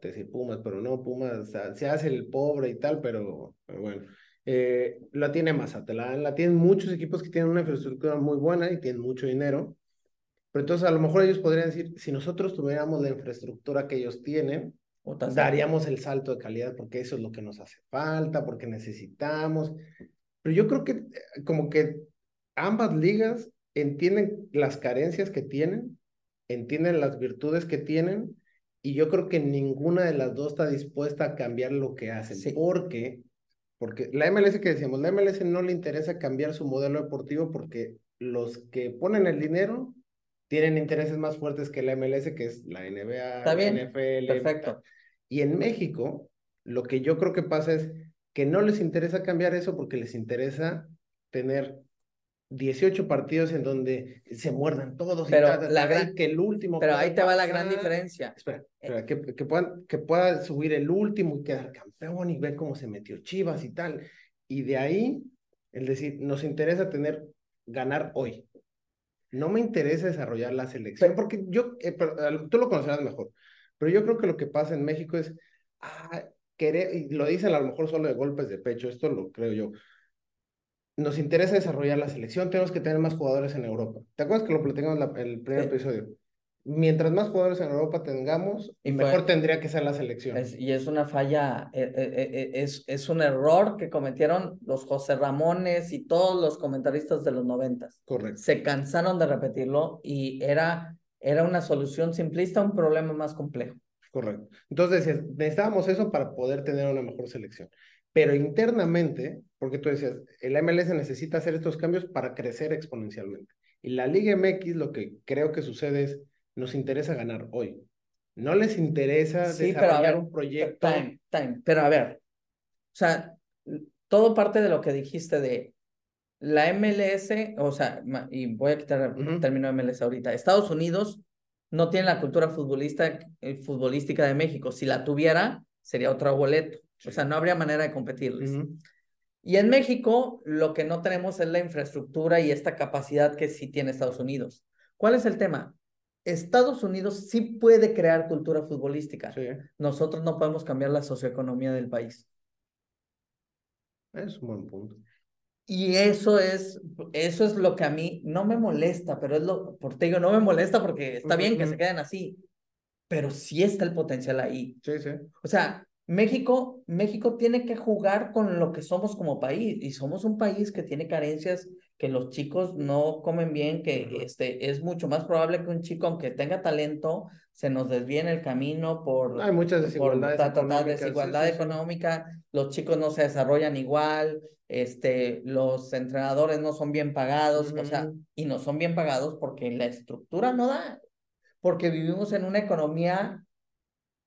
S2: te decía Pumas, pero no, Pumas sea, se hace el pobre y tal, pero, pero bueno. Eh, la tiene Mazatlán, la tienen muchos equipos que tienen una infraestructura muy buena y tienen mucho dinero. Pero entonces a lo mejor ellos podrían decir, si nosotros tuviéramos la infraestructura que ellos tienen, daríamos el salto de calidad porque eso es lo que nos hace falta, porque necesitamos. Pero yo creo que eh, como que ambas ligas entienden las carencias que tienen, entienden las virtudes que tienen, y yo creo que ninguna de las dos está dispuesta a cambiar lo que hacen.
S1: Sí.
S2: Porque, porque la MLS que decíamos, la MLS no le interesa cambiar su modelo deportivo porque los que ponen el dinero tienen intereses más fuertes que la MLS, que es la NBA,
S1: Está
S2: la NFL.
S1: Perfecto.
S2: Y en México, lo que yo creo que pasa es que no les interesa cambiar eso porque les interesa tener 18 partidos en donde se muerdan todos
S1: Pero
S2: y ta, ta,
S1: la gran-
S2: que el último
S1: Pero ahí te va la gran diferencia.
S2: Espera, espera, que, que, puedan, que pueda subir el último y quedar campeón y ver cómo se metió Chivas y tal. Y de ahí, el decir, nos interesa tener, ganar hoy. No me interesa desarrollar la selección, porque yo, eh, pero, eh, tú lo conocerás mejor, pero yo creo que lo que pasa en México es, ah, querer, y lo dicen a lo mejor solo de golpes de pecho, esto lo creo yo. Nos interesa desarrollar la selección, tenemos que tener más jugadores en Europa. ¿Te acuerdas que lo platicamos en la- el primer
S1: Sí.
S2: episodio? Mientras más jugadores en Europa tengamos,
S1: Y
S2: mejor
S1: fue-
S2: tendría que ser la selección.
S1: Es- y es una falla, eh, eh, eh, es, es un error que cometieron los José Ramones y todos los comentaristas de los noventas.
S2: Correcto.
S1: Se cansaron de repetirlo y era, era una solución simplista a un problema más complejo.
S2: Correcto. Entonces necesitábamos eso para poder tener una mejor selección. Pero internamente, porque tú decías, el MLS necesita hacer estos cambios para crecer exponencialmente. Y la Liga MX lo que creo que sucede es, nos interesa ganar hoy. No les interesa
S1: Sí, pero a
S2: desarrollar
S1: ver,
S2: un proyecto.
S1: Time, time. Pero a ver, o sea, todo parte de lo que dijiste de la MLS, o sea, y voy a quitar el
S2: Ujú.
S1: término MLS ahorita. Estados Unidos no tiene la cultura futbolista, eh, futbolística de México. Si la tuviera, sería otro boleto. O sea, no habría manera de competirles.
S2: Ujú.
S1: Y en México, lo que no tenemos es la infraestructura y esta capacidad que sí tiene Estados Unidos. ¿Cuál es el tema? Estados Unidos sí puede crear cultura futbolística.
S2: Sí,
S1: Nosotros no podemos cambiar la socioeconomía del país.
S2: es un buen punto.
S1: Y eso es, eso es lo que a mí no me molesta, pero es lo, por te digo, no me molesta porque está bien que se queden así, pero sí está el potencial ahí.
S2: Sí, sí.
S1: O sea, México, México tiene que jugar con lo que somos como país y somos un país que tiene carencias, que los chicos no comen bien, que este, es mucho más probable que un chico, aunque tenga talento, se nos desvíe en el camino por,
S2: Hay muchas
S1: por
S2: desigualdades
S1: ta, ta, ta,
S2: económicas. sí,
S1: desigualdad
S2: sí, sí.
S1: económica, los chicos no se desarrollan igual, este, los entrenadores no son bien pagados, o sea, y no son bien pagados porque la estructura no da, porque vivimos en una economía,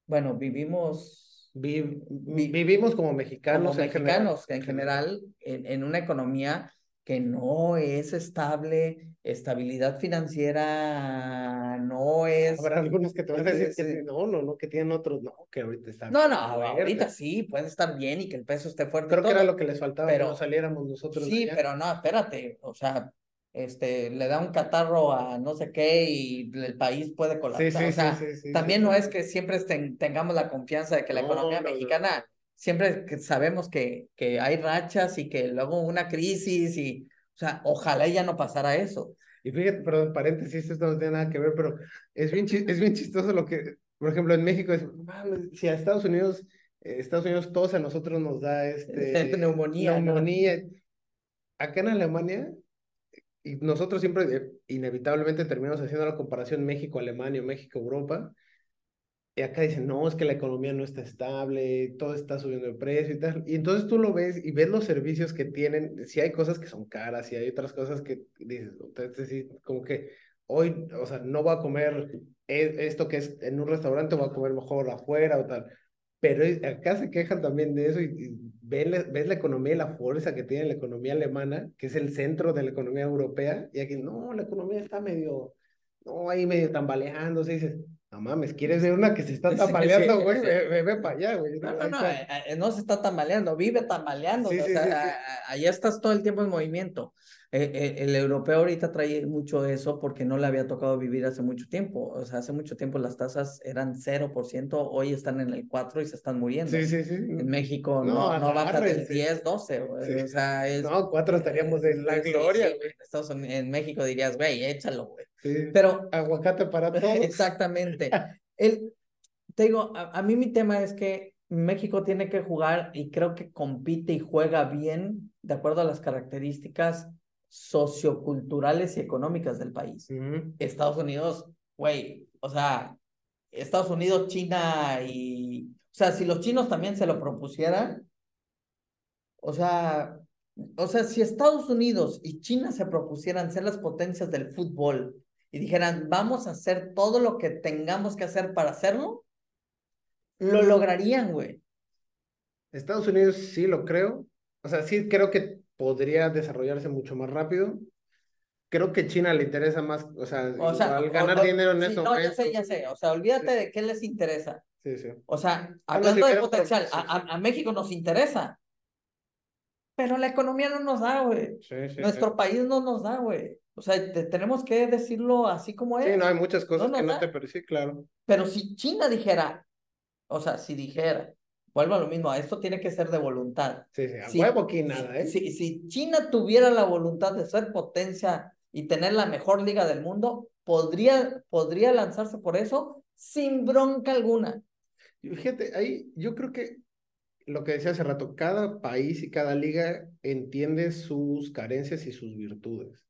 S1: bueno, vivimos
S2: Vi-
S1: Vi-
S2: vivimos como mexicanos
S1: como
S2: en general.
S1: mexicanos, en general, en, en una economía que no es estable, estabilidad financiera no es...
S2: Habrá algunos que te van a decir que
S1: sí.
S2: no, no, no, que tienen otros, no, que ahorita está
S1: No, no,
S2: fuerte.
S1: ahorita sí, puede estar bien y que el peso esté fuerte.
S2: Creo que era
S1: todo.
S2: lo que les faltaba
S1: pero-
S2: que no saliéramos nosotros
S1: Sí, pero no, espérate, o sea, este, le da un catarro a no sé qué y el país puede
S2: Sí,
S1: colapsar.
S2: sí,
S1: o sea,
S2: sí, sí, sí,
S1: también
S2: sí,
S1: no
S2: sí.
S1: es que siempre ten- tengamos la confianza de que la
S2: No,
S1: economía
S2: no, no.
S1: mexicana, siempre sabemos que, que hay rachas y que luego una crisis y, o sea, ojalá ya no pasara eso.
S2: Y fíjate, perdón, paréntesis, esto no tiene nada que ver, pero es bien, es bien chistoso lo que, por ejemplo, en México es, si a Estados Unidos, eh, Estados Unidos todos a nosotros nos da [laughs] este
S1: Neumonía, ¿no?
S2: neumonía. Acá en Alemania, y nosotros siempre eh, inevitablemente terminamos haciendo la comparación México-Alemania México-Europa, Y acá dicen, no, es que la economía no está estable, todo está subiendo de precio y tal. Y entonces tú lo ves y ves los servicios que tienen. Si hay cosas que son caras y hay otras cosas que dices, entonces, como que hoy, o sea, no voy a comer e, esto que es en un restaurante, voy a comer mejor afuera o tal. Pero acá se quejan también de eso y, ves, la economía y la fuerza que tiene la economía alemana, que es el centro de la economía europea, y aquí, no, la economía está medio, no, ahí medio tambaleándose, y dices, no mames, ¿quieres ver una que se está [laughs] tambaleando, güey? ve, para allá, güey.
S1: No, no, no, eh, eh, no, se está tambaleando, vive tambaleando. o sea, allá estás todo el tiempo en movimiento. Eh, el europeo ahorita trae mucho eso porque no le había tocado vivir hace mucho tiempo. O sea, hace mucho tiempo las tasas eran 0%, hoy están en el 4 y se están muriendo.
S2: Sí, sí, sí.
S1: En México no, no, baja del 10, 12, güey. O sea, es,
S2: No, 4 estaríamos en la gloria,
S1: güey. En México dirías, güey, échalo, güey.
S2: Pero, aguacate para [laughs] todos.
S1: Exactamente. [laughs] El, te digo, a, mí mi tema es que México tiene que jugar y creo que compite y juega bien de acuerdo a las características socioculturales y económicas del país. Estados Unidos, güey, o sea, Estados Unidos, China y, o sea, si los chinos también se lo propusieran, o sea, o sea, si Estados Unidos y China se propusieran ser las potencias del fútbol y dijeran, vamos a hacer todo lo que tengamos que hacer para hacerlo, lo lograrían, güey.
S2: Estados Unidos sí lo creo. O sea, sí creo que podría desarrollarse mucho más rápido. Creo que China le interesa más, o sea, al ganar dinero en eso.
S1: No, ya sé, ya sé. O sea, olvídate de qué les interesa.
S2: Sí, sí.
S1: O sea, hablando de potencial, a, a, México nos interesa. Pero la economía no nos da, güey. Nuestro país no nos da, güey. O sea, tenemos que decirlo así como es.
S2: Sí, no, hay muchas cosas que no te, pero sí, claro.
S1: Pero si China dijera, o sea, si dijera, vuelvo a lo mismo, esto tiene que ser de voluntad.
S2: Sí, sí, a huevo aquí nada, ¿eh?
S1: Si, si China tuviera la voluntad de ser potencia y tener la mejor liga del mundo, podría, podría lanzarse por eso sin bronca alguna.
S2: Fíjate, ahí yo creo que lo que decía hace rato, cada país y cada liga entiende sus carencias y sus virtudes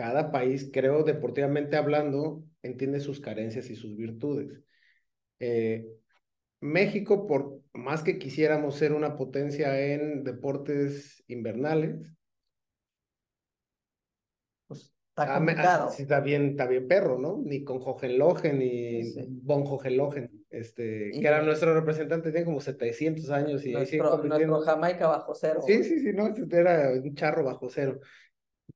S2: cada país, creo, deportivamente hablando, entiende sus carencias y sus virtudes. Eh, México, por más que quisiéramos ser una potencia en deportes invernales,
S1: pues está complicado.
S2: está bien, está bien perro, ¿no? Ni con Hohenlohen ni Von Hohenlohen, este, que era nuestro representante, tiene como 700 años y
S1: nuestro, nuestro Jamaica bajo cero.
S2: Sí, sí, sí, no, era un charro bajo cero.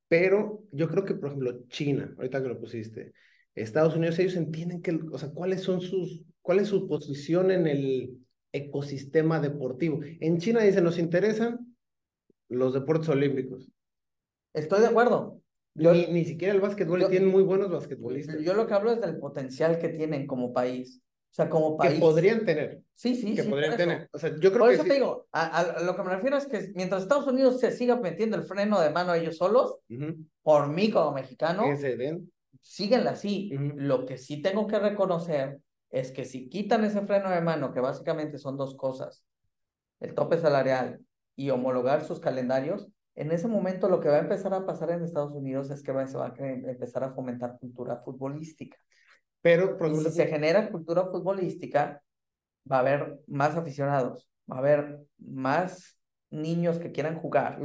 S2: Pero yo creo que, por ejemplo, China, ahorita que lo pusiste, Estados Unidos, ellos entienden que, o sea, cuáles son sus, cuál es su posición en el ecosistema deportivo. En China dicen, nos interesan los deportes olímpicos.
S1: Estoy de acuerdo.
S2: ni, ni siquiera el básquetbol, tienen muy buenos basquetbolistas.
S1: Yo lo que hablo es del potencial que tienen como país. O sea, como país.
S2: Que podrían tener.
S1: Sí, sí,
S2: que
S1: sí.
S2: podrían tener. O sea, yo creo
S1: por
S2: que.
S1: eso te digo, a, lo que me refiero es que mientras Estados Unidos se siga metiendo el freno de mano a ellos solos, por mí como mexicano, síguenla así. Lo que sí tengo que reconocer es que si quitan ese freno de mano, que básicamente son dos cosas, el tope salarial y homologar sus calendarios, en ese momento lo que va a empezar a pasar en Estados Unidos es que se va a empezar a fomentar cultura futbolística.
S2: Pero
S1: si se genera cultura futbolística, va a haber más aficionados, va a haber más niños que quieran jugar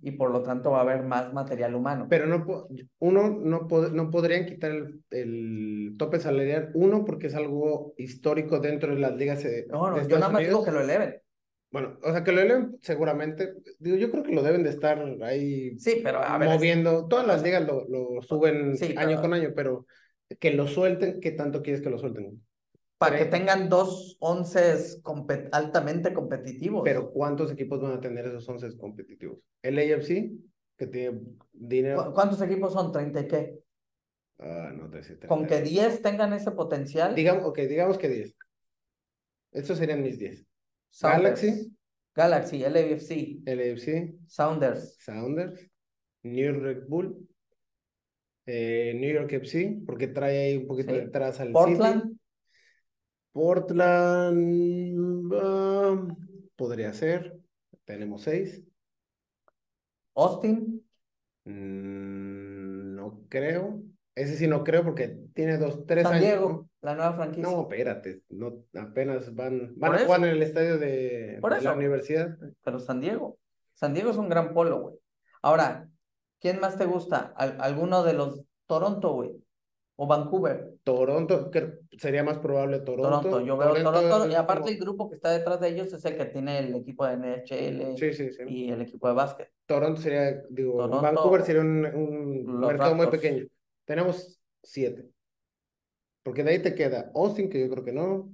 S1: y por lo tanto va a haber más material humano.
S2: Pero no uno no, no podrían quitar el, tope salarial, uno porque es algo histórico dentro de las ligas.
S1: No, no, yo nada más digo que lo eleven.
S2: Bueno, o sea, que lo eleven seguramente. Digo, yo creo que lo deben de estar ahí
S1: sí, pero,
S2: moviendo. Todas las ligas lo, lo suben año con año, pero que lo suelten, ¿qué tanto quieres que lo suelten?
S1: Para que tengan dos once altamente competitivos.
S2: Pero ¿cuántos equipos van a tener esos once competitivos? El AFC, que tiene dinero.
S1: ¿Cuántos equipos son? ¿30 y qué?
S2: Ah, no te sé.
S1: Con que 10 tengan ese potencial.
S2: Digamos, ok, digamos que 10. Estos serían mis 10. Galaxy.
S1: Galaxy, LAFC.
S2: LAFC.
S1: Sounders.
S2: Sounders. New Red Bull eh, New York FC, porque trae ahí un poquito detrás al
S1: Portland.
S2: Portland ah, podría ser. Tenemos seis.
S1: Austin.
S2: Mm, no creo. Ese sí no creo porque tiene dos, tres
S1: San
S2: años.
S1: Diego,
S2: ¿no?
S1: la nueva franquicia.
S2: No, espérate, no, apenas van, van a jugar en el estadio de, la universidad.
S1: Pero San Diego. San Diego es un gran polo, güey. Ahora, ¿quién más te gusta? ¿Al- ¿Alguno de los Toronto, güey? ¿O Vancouver?
S2: Toronto, que sería más probable Toronto.
S1: Toronto, yo veo Toronto, y aparte
S2: como-
S1: el grupo que está detrás de ellos es el que tiene el equipo de NHL
S2: Sí, sí, sí.
S1: y el equipo de básquet.
S2: Toronto sería, digo,
S1: Toronto,
S2: Vancouver sería un, un mercado muy pequeño. Tenemos siete. Porque de ahí te queda Austin, que yo creo que no.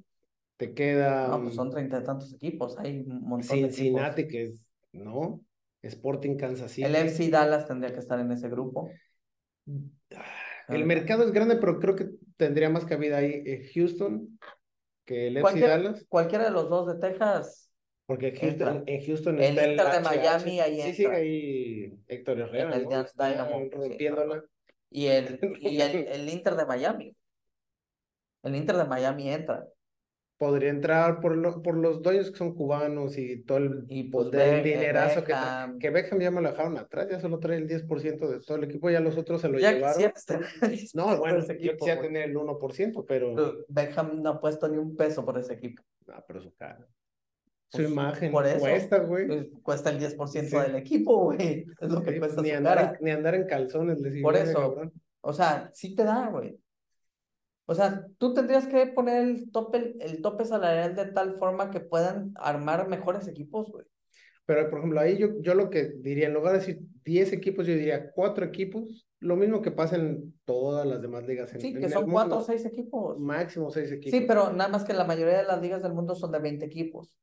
S2: Te queda
S1: No, pues
S2: mm,
S1: son treinta y tantos equipos, hay un montón de
S2: Cincinnati, que es, no. Sporting Kansas City.
S1: El FC Dallas tendría que estar en ese grupo.
S2: El mercado es grande, pero creo que tendría más cabida ahí eh, Houston que el FC
S1: Cualquier-
S2: Dallas.
S1: Cualquiera de los dos de Texas,
S2: Porque Houston, en Houston
S1: El
S2: está
S1: Inter de. Miami, ahí
S2: Sí,
S1: entra.
S2: sigue ahí Héctor Herrera,
S1: el
S2: ¿no?
S1: Dynamo, sí,
S2: rompiéndola.
S1: y el, y el, el Inter de Miami. El Inter de Miami entra.
S2: Podría entrar por, lo- por los dueños que son cubanos y todo el
S1: Y pues
S2: poder, el
S1: Be-
S2: dinerazo que,
S1: Beckham.
S2: que Beckham ya me lo dejaron atrás, ya solo trae el 10% de todo el equipo, ya los otros se lo
S1: Ya
S2: llevaron. [laughs] No,
S1: 10%
S2: bueno,
S1: ese
S2: yo
S1: equipo,
S2: quisiera tener el 1%, pero,
S1: Beckham no ha puesto ni un peso por ese equipo.
S2: no, pero su cara. Su
S1: Pues,
S2: imagen
S1: por eso,
S2: cuesta, güey.
S1: Pues, cuesta el 10%
S2: Sí.
S1: del equipo, güey. Es lo que
S2: Sí,
S1: cuesta
S2: ni,
S1: su
S2: andar
S1: cara.
S2: ni andar en calzones, les
S1: Por eso.
S2: cabrón.
S1: O sea, sí te da, güey. O sea, tú tendrías que poner el tope, el tope salarial de tal forma que puedan armar mejores equipos, güey.
S2: Pero, por ejemplo, ahí yo, yo lo que diría, en lugar de decir 10 equipos, yo diría 4 equipos, lo mismo que pasa en todas las demás ligas. En,
S1: Sí,
S2: en
S1: que
S2: el
S1: son cuatro o
S2: mundo,
S1: seis equipos.
S2: Máximo 6 equipos.
S1: Sí, pero nada más que la mayoría de las ligas del mundo son de 20 equipos.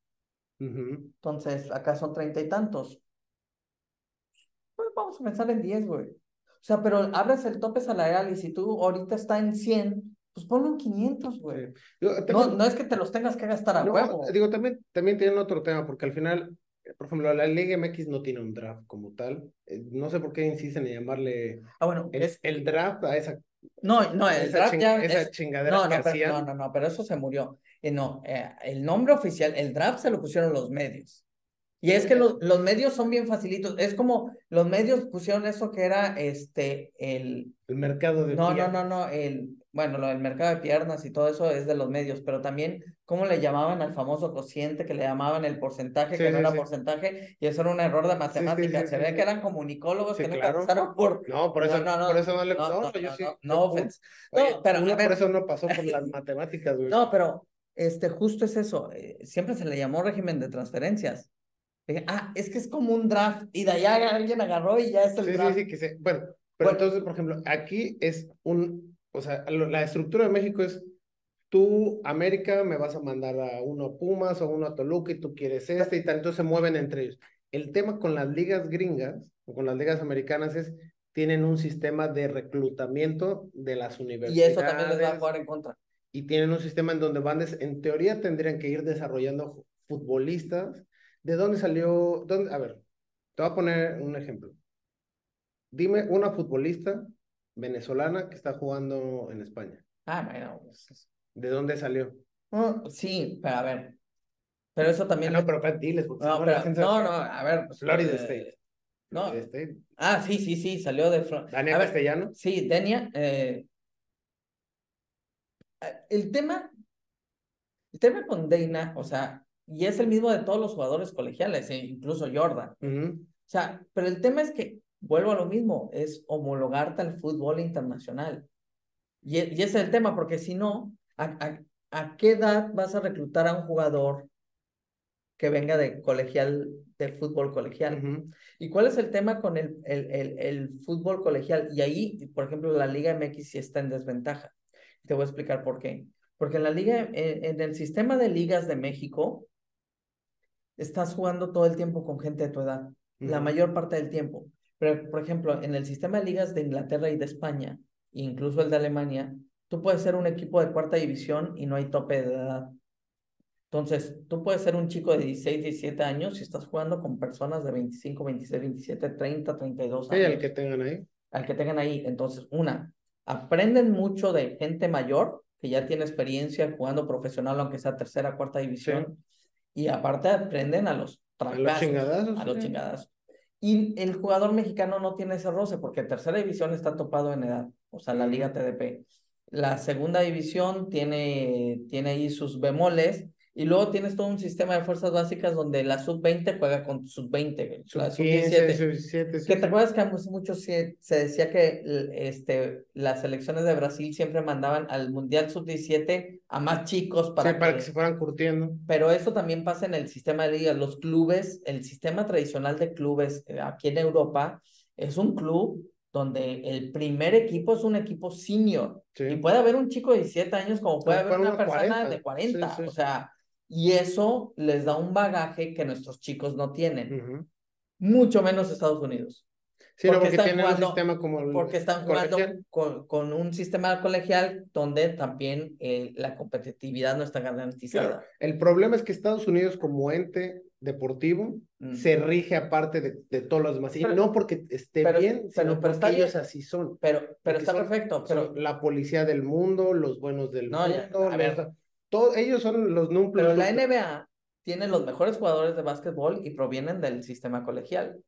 S2: Ujú.
S1: Entonces, acá son treinta y tantos. Pues vamos a pensar en 10, güey. O sea, pero abres el tope salarial y si tú ahorita está en 100, pues ponlo en 500, güey.
S2: Digo,
S1: No,
S2: también-
S1: no es que te los tengas que gastar a
S2: no,
S1: huevo.
S2: digo, también, también tienen otro tema, porque al final, eh, por ejemplo, la Liga MX no tiene un draft como tal. Eh, No sé por qué insisten en llamarle
S1: Ah, bueno,
S2: el,
S1: es...
S2: el draft a esa,
S1: No, no, el
S2: esa,
S1: draft ya
S2: esa
S1: es-
S2: chingadera
S1: No,
S2: que
S1: no, pero,
S2: hacían.
S1: no, no, no, pero eso se murió. Eh, no, eh, el nombre oficial, el draft se lo pusieron los medios. Y es que los, los medios son bien facilitos. Es como los medios pusieron eso que era este, el,
S2: El mercado de
S1: No, no,
S2: piernas.
S1: no, no, el, bueno, lo del mercado de piernas y todo eso es de los medios, pero también cómo le llamaban al famoso cociente, que le llamaban el porcentaje,
S2: Sí,
S1: que no
S2: sí,
S1: era
S2: sí.
S1: porcentaje, y eso era un error de
S2: sí,
S1: Se ve que eran comunicólogos que no
S2: claro.
S1: pasaron por.
S2: No, por eso no, por eso no le
S1: no,
S2: no,
S1: no,
S2: yo
S1: no,
S2: sí.
S1: no, no No, pero
S2: por eso no pasó por las [laughs] matemáticas, güey.
S1: No, pero este, justo es eso. eh, siempre se le llamó régimen de transferencias. Dije, ah, es que es como un draft, y de allá alguien agarró y ya es el
S2: Sí, sí,
S1: draft.
S2: sí, que se, bueno, pero
S1: Bueno.
S2: entonces, por ejemplo, aquí es un, o sea, lo- la estructura de México es, tú, América, me vas a mandar a uno a Pumas o uno a Toluca y tú quieres este y tal, entonces se mueven entre ellos. El tema con las ligas gringas o con las ligas americanas es, tienen un sistema de reclutamiento de las
S1: Y
S2: universidades.
S1: eso también les va a jugar en contra.
S2: y tienen un sistema en donde van, en teoría tendrían que ir desarrollando futbolistas. ¿De dónde salió? Dónde, a ver, te voy a poner un ejemplo. Dime una futbolista venezolana que está jugando en España.
S1: Ah, bueno, pues, es-
S2: ¿De dónde salió?
S1: Sí, pero a ver. Pero eso
S2: Ah,
S1: también.
S2: no,
S1: le-
S2: pero diles,
S1: no,
S2: no,
S1: pero- no, no, a ver. pues,
S2: Florida
S1: eh,
S2: State.
S1: no.
S2: Florida State.
S1: Ah, sí, sí, sí, salió de.
S2: Dania
S1: a ver,
S2: Castellano.
S1: Sí, Denia. eh, el tema. El tema con Deina, o sea, y es el mismo de todos los jugadores colegiales, e incluso Jordan.
S2: Ujú.
S1: O sea, pero el tema es que, vuelvo a lo mismo, es homologarte al fútbol internacional. Y, e- y ese es el tema, porque si no, ¿a, a, a qué edad vas a reclutar a un jugador que venga de colegial, de fútbol colegial?
S2: Ujú.
S1: ¿Y cuál es el tema con el, el, el, el fútbol colegial? Y ahí, por ejemplo, la Liga MX sí está en desventaja. Te voy a explicar por qué. Porque en la liga, en, en el sistema de ligas de México, estás jugando todo el tiempo con gente de tu edad, la mayor parte del tiempo. Pero, por ejemplo, en el sistema de ligas de Inglaterra y de España, incluso el de Alemania, tú puedes ser un equipo de cuarta división y no hay tope de edad. Entonces, tú puedes ser un chico de 16, 17 años y estás jugando con personas de 25, 26, 27, 30, 32
S2: Sí,
S1: años.
S2: el que tengan ahí.
S1: Al que tengan ahí. Entonces, una, aprenden mucho de gente mayor que ya tiene experiencia jugando profesional, aunque sea tercera, cuarta división. Y aparte aprenden a los
S2: A los
S1: trancazos,
S2: chingadazos.
S1: a los chingadazos. Y el jugador mexicano no tiene ese roce porque tercera división está topado en edad. o sea, la Liga TDP. La segunda división tiene, tiene ahí sus bemoles, y luego tienes todo un sistema de fuerzas básicas donde la sub-20 juega con sub-20, la sub-17. que te acuerdas que mucho se, se, decía que este, las selecciones de Brasil siempre mandaban al Mundial sub-17 a más chicos
S2: para, sí, para que, se fueran curtiendo.
S1: Pero eso también pasa en el sistema de ligas. Los clubes, el sistema tradicional de clubes eh, aquí en Europa es un club donde el primer equipo es un equipo senior. Y puede haber un chico de 17 años como puede haber una persona de 40. o sea, y eso les da un bagaje que nuestros chicos no tienen. Mucho menos Estados Unidos.
S2: Sí, porque, están tienen un sistema como
S1: Porque están jugando con, con, un sistema colegial donde también eh, la competitividad no está garantizada.
S2: El problema es que Estados Unidos como ente deportivo mm. se rige aparte de, de, todos los demás. Y no porque esté bien, sino porque ellos así son.
S1: Pero, pero está perfecto. Pero...
S2: la policía del mundo, los buenos del mundo. a ver, todos ellos son los números.
S1: Pero la NBA tiene los mejores jugadores de básquetbol y provienen del sistema colegial.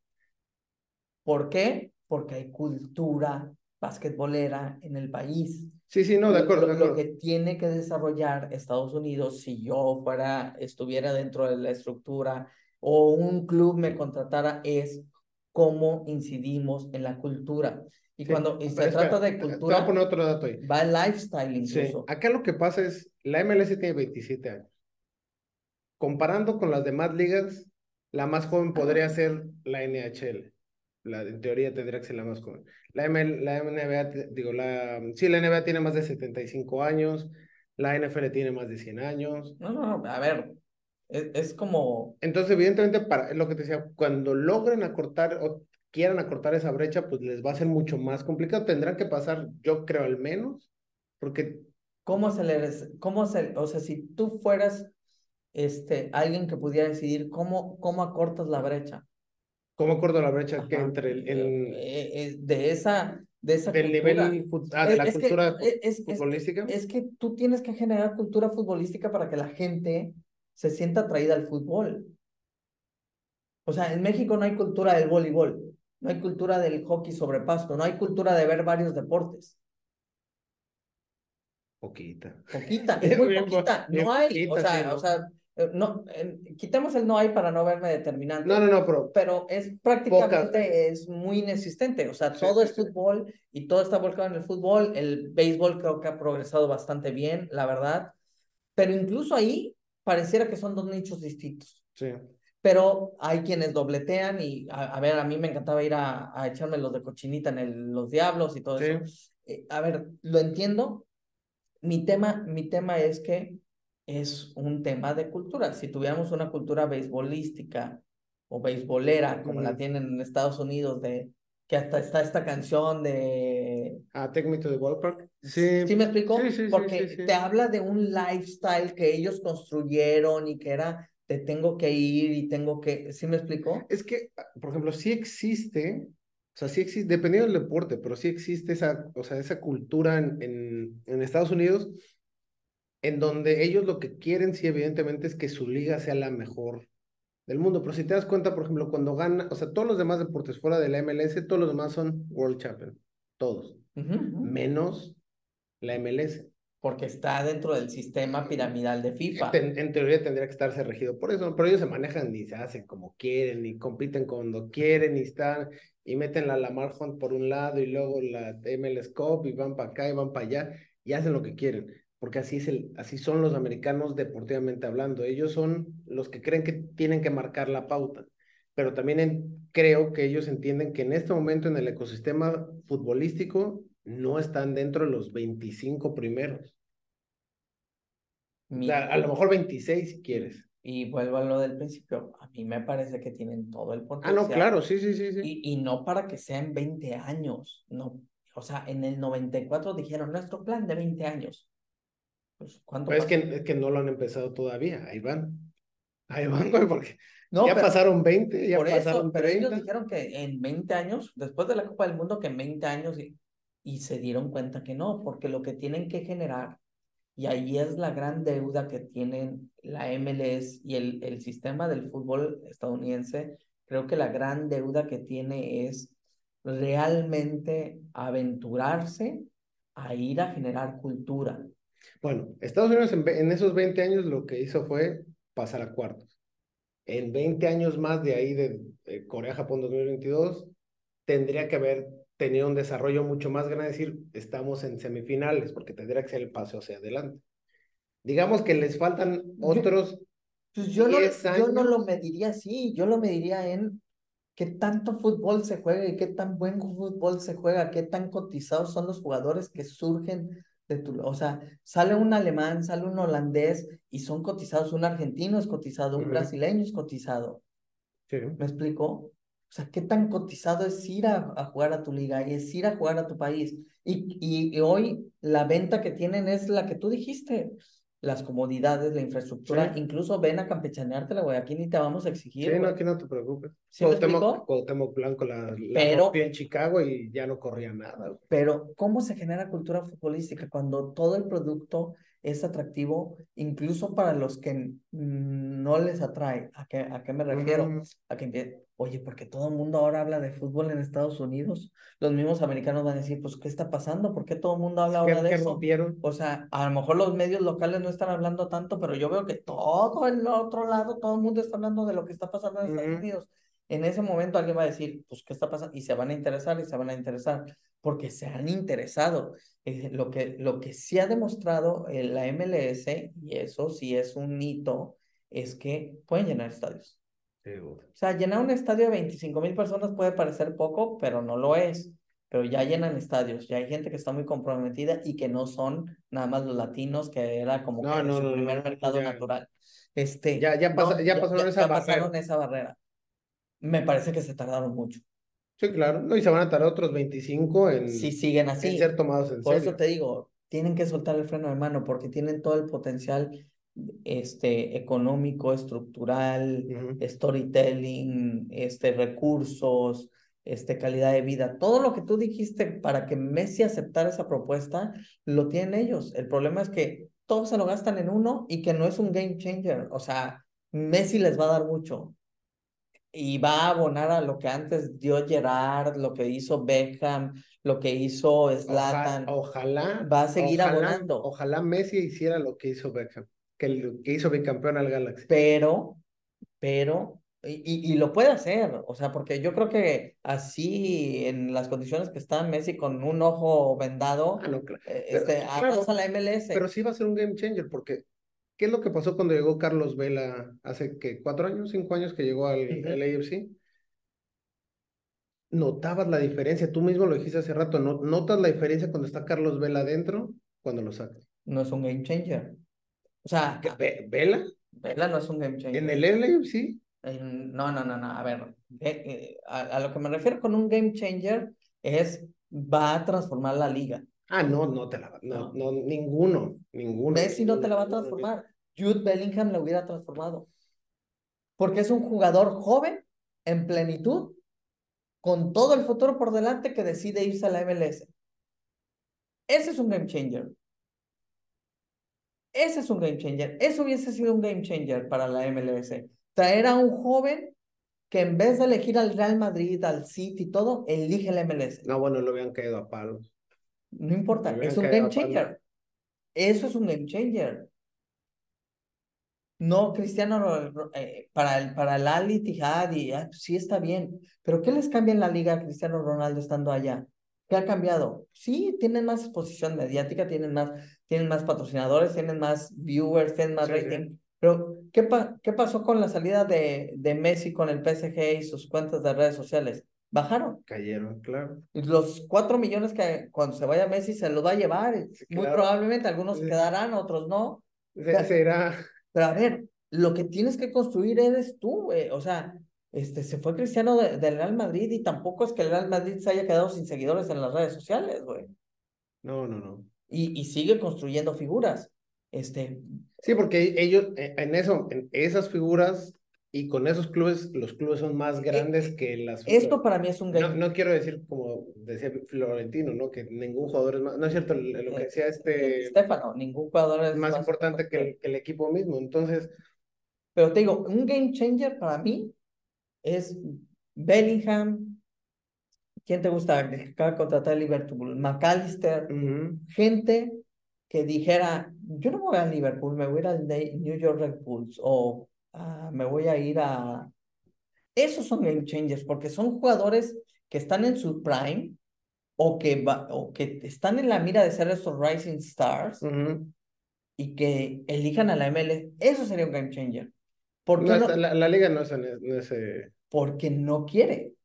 S1: ¿Por qué? Porque hay cultura basquetbolera en el país.
S2: Sí, sí, no, de acuerdo,
S1: lo,
S2: de acuerdo.
S1: Lo que tiene que desarrollar Estados Unidos, si yo fuera, estuviera dentro de la estructura o un club me contratara, es cómo incidimos en la cultura. Y cuando se trata de cultura,
S2: te voy a poner otro dato ahí.
S1: va el lifestyle incluso.
S2: Acá lo que pasa es, la MLS tiene 27 años. Comparando con las demás ligas, la más joven podría ser la NHL. La, en teoría tendría que ser la más joven. La, ML, la NBA, digo, la, sí, la NBA tiene más de 75 años, la NFL tiene más de 100 años.
S1: No, no, a ver, es, es como...
S2: Entonces, evidentemente, para lo que te decía, cuando logren acortar o quieran acortar esa brecha, pues les va a ser mucho más complicado. Tendrán que pasar, yo creo, al menos, porque...
S1: ¿Cómo se le... Cómo se, o sea, si tú fueras este, alguien que pudiera decidir cómo, cómo acortas la brecha.
S2: ¿Cómo acorto la brecha que entre el,
S1: eh, eh, de esa de esa
S2: del nivel ah, de la cultura futbolística?
S1: Es, que tú tienes que generar cultura futbolística para que la gente se sienta atraída al fútbol. O sea, en México no hay cultura del voleibol, no hay cultura del hockey sobre pasto, no hay cultura de ver varios deportes.
S2: Poquita.
S1: Poquita, es [laughs] muy poquita. No hay, o sea, o sea, eh, no, quitemos el no hay para no verme determinante.
S2: No, no, no, pero.
S1: Pero es prácticamente es muy inexistente. O sea, todo es fútbol y todo está volcado en el fútbol. El béisbol creo que ha progresado bastante bien, la verdad. Pero incluso ahí pareciera que son dos nichos distintos.
S2: Sí
S1: pero hay quienes dobletean y, a, ver, a mí me encantaba ir a, a echarme los de cochinita en el, los diablos y todo eso. Eh, a ver, lo entiendo. Mi tema, mi tema es que es un tema de cultura. Si tuviéramos una cultura beisbolística o beisbolera, como la tienen en Estados Unidos, de que hasta está esta canción de...
S2: Ah, Take Me to the Ballpark.
S1: Sí. ¿Sí me explico? Sí, sí, Porque te habla de un lifestyle que ellos construyeron y que era te tengo que ir y tengo que, ¿sí me explicó?
S2: Es que, ah, por ejemplo, sí existe, o sea, sí existe, dependiendo del deporte, pero sí existe esa, o sea, esa cultura en, en, en Estados Unidos en donde ellos lo que quieren, sí, evidentemente, es que su liga sea la mejor del mundo. Pero si te das cuenta, por ejemplo, cuando gana, o sea, todos los demás deportes fuera de la MLS, todos los demás son World Champion, todos, menos la MLS
S1: porque está dentro del sistema piramidal de FIFA.
S2: En, teoría tendría que estarse regido por eso, pero ellos se manejan y se hacen como quieren y compiten cuando quieren y están y meten la Lamar Hunt por un lado y luego la MLS Cup y van para acá y van para allá y hacen lo que quieren, porque así, es el, así son los americanos deportivamente hablando. Ellos son los que creen que tienen que marcar la pauta, pero también creo que ellos entienden que en este momento en el ecosistema futbolístico no están dentro de los 25 primeros a lo mejor 26 si quieres.
S1: Y vuelvo a lo del principio, a mí me parece que tienen todo el potencial.
S2: Ah, no, claro, sí, sí, sí. sí.
S1: Y, y no para que sean 20 años, no. O sea, en el 94 dijeron nuestro plan de 20 años. Pues, ¿cuánto
S2: Pero es que, es que no lo han empezado todavía, ahí van. Ahí van, güey, porque no, ya pasaron 20, ya pasaron eso,
S1: Pero ellos dijeron que en 20 años, después de la Copa del Mundo, que en 20 años, y, y se dieron cuenta que no, porque lo que tienen que generar y ahí es la gran deuda que tienen la MLS y el, el sistema del fútbol estadounidense. Creo que la gran deuda que tiene es realmente aventurarse a ir a generar cultura.
S2: Bueno, Estados Unidos en, esos 20 años lo que hizo fue pasar a cuartos. En 20 años más de ahí de, de Corea-Japón 2022, tendría que haber tenido un desarrollo mucho más grande, es decir, estamos en semifinales, porque tendría que ser el paso hacia adelante. Digamos que les faltan otros
S1: Pues yo no,
S2: 10
S1: yo no lo mediría así, yo lo mediría en qué tanto fútbol se juega y qué tan buen fútbol se juega, qué tan cotizados son los jugadores que surgen de tu, o sea, sale un alemán, sale un holandés y son cotizados, un argentino es cotizado, un brasileño es cotizado.
S2: Sí.
S1: ¿Me explico? O sea, qué tan cotizado es ir a, a jugar a tu liga y es ir a jugar a tu país. Y, y, y hoy la venta que tienen es la que tú dijiste, las comodidades, la infraestructura,
S2: Sí.
S1: incluso ven a campechaneártela, güey, aquí ni te vamos a exigir,
S2: Sí, no, aquí no te preocupes.
S1: ¿Sí
S2: Cuauhtémoc, Blanco la, la
S1: Pero-
S2: en Chicago y ya no corría nada. güey.
S1: Pero, ¿cómo se genera cultura futbolística cuando todo el producto es atractivo, incluso para los que no les atrae? ¿A qué, a qué me refiero?
S2: Ujú.
S1: A que, oye, porque todo el mundo ahora habla de fútbol en Estados Unidos. Los mismos americanos van a decir, pues, ¿qué está pasando? ¿Por qué todo el mundo habla
S2: ¿Qué,
S1: ahora de eso?
S2: rompieron?
S1: O sea, a lo mejor los medios locales no están hablando tanto, pero yo veo que todo el otro lado, todo el mundo está hablando de lo que está pasando en Estados. Unidos. En ese momento alguien va a decir, pues, ¿qué está pasando? Y se van a interesar y se van a interesar, porque se han interesado. Eh, lo que, lo que sí ha demostrado eh, la MLS, y eso sí es un hito, es que pueden llenar estadios. O sea, llenar un estadio de 25 mil personas puede parecer poco, pero no lo es. Pero ya llenan estadios, ya hay gente que está muy comprometida y que no son nada más los latinos, que era como
S2: No,
S1: que
S2: no,
S1: su
S2: no,
S1: primer mercado
S2: ya.
S1: natural. Este,
S2: Ya- ya pasa- ya pasaron esa
S1: pasaron
S2: barrera.
S1: esa barrera. Me parece que se tardaron mucho.
S2: Sí, claro. No, y se van a tardar otros 25 en,
S1: Si siguen
S2: en
S1: así,
S2: ser tomados en
S1: Por
S2: serio.
S1: eso te digo, tienen que soltar el freno de mano porque tienen todo el potencial este, económico, estructural,
S2: Ujú.
S1: storytelling, este, recursos, este, calidad de vida. Todo lo que tú dijiste para que Messi aceptara esa propuesta, lo tienen ellos. El problema es que todos se lo gastan en uno y que no es un game changer. O sea, Messi les va a dar mucho y va a abonar a lo que antes dio Gerard, lo que hizo Beckham, lo que hizo
S2: Oja-
S1: Zlatan.
S2: Ojalá,
S1: va a seguir
S2: ojalá,
S1: abonando.
S2: Ojalá Messi hiciera lo que hizo Beckham, que, que hizo bicampeón al Galaxy.
S1: pero, pero, y, y- lo puede hacer, o sea, porque yo creo que así, en las condiciones que está Messi con un ojo vendado,
S2: Ah, no, claro.
S1: eh, este,
S2: claro,
S1: la MLS.
S2: pero sí va a ser un game changer, porque ¿qué es lo que pasó cuando llegó Carlos Vela hace que cuatro años, cinco años que llegó al
S1: Ujú.
S2: LAFC? Notabas la diferencia, tú mismo lo dijiste hace rato, ¿no? notas la diferencia cuando está Carlos Vela adentro, cuando lo sacas.
S1: No es un game changer. O sea,
S2: ¿Qué, Ve- ¿Vela?
S1: Vela no es un game changer.
S2: ¿En el LAFC?
S1: En- No, no, no, no. A ver, eh, a, a lo que me refiero con un game changer es va a transformar la liga.
S2: Ah, no, no te la va, no,
S1: No.
S2: no, ninguno, ninguno.
S1: Messi no te la va a transformar. Jude Bellingham la hubiera transformado. Porque es un jugador joven, en plenitud, con todo el futuro por delante que decide irse a la MLS. Ese es un game changer. Ese es un game changer. Eso hubiese sido un game changer para la MLS. Traer a un joven que en vez de elegir al Real Madrid, al City y todo, elige la MLS.
S2: No, bueno, lo habían caído a palos.
S1: No importa, es un game changer. Eso es un game changer. No, Cristiano, eh, para el, para el Al Ittihad y ah, sí está bien, pero ¿qué les cambia en la liga a Cristiano Ronaldo estando allá? ¿Qué ha cambiado? Sí, tienen más exposición mediática, tienen más, tienen más patrocinadores, tienen más viewers, tienen más
S2: Sí, sí.
S1: rating, pero ¿qué, pa- qué pasó con la salida de, de Messi con el PSG y sus cuentas de redes sociales? Bajaron.
S2: Cayeron, claro.
S1: Los cuatro millones que cuando se vaya Messi se los va a llevar.
S2: Sí,
S1: Muy
S2: claro.
S1: probablemente algunos
S2: Sí.
S1: quedarán, otros no.
S2: Se- Será,
S1: Pero a ver, lo que tienes que construir eres tú, güey. O sea, este, se fue Cristiano de- del Real Madrid y tampoco es que el Real Madrid se haya quedado sin seguidores en las redes sociales, güey.
S2: no, no, no.
S1: Y, y sigue construyendo figuras. Este,
S2: Sí, porque ellos, eh, en eso, en esas figuras y con esos clubes, los clubes son más grandes que las
S1: esto para mí es un
S2: No, no quiero decir como decía Florentino, ¿no? Que ningún jugador es más, no es cierto lo que
S1: Eh,
S2: decía
S1: eh,
S2: este,
S1: Estefano, ningún jugador es
S2: más importante que el, que el equipo mismo. Entonces,
S1: Pero te digo, un game changer para mí es Bellingham, ¿quién te gusta? que acaba de contratar el Liverpool, McAllister, gente que dijera, yo no voy a Liverpool, me voy a ir al Ne- New York Red Bulls o ah, me voy a ir a... Esos son game changers porque son jugadores que están en su prime o que, va- o que están en la mira de ser esos rising stars y que elijan a la MLS. Eso sería un game changer. ¿Por qué
S2: No, la, la liga no es e- ese...
S1: Porque no quiere.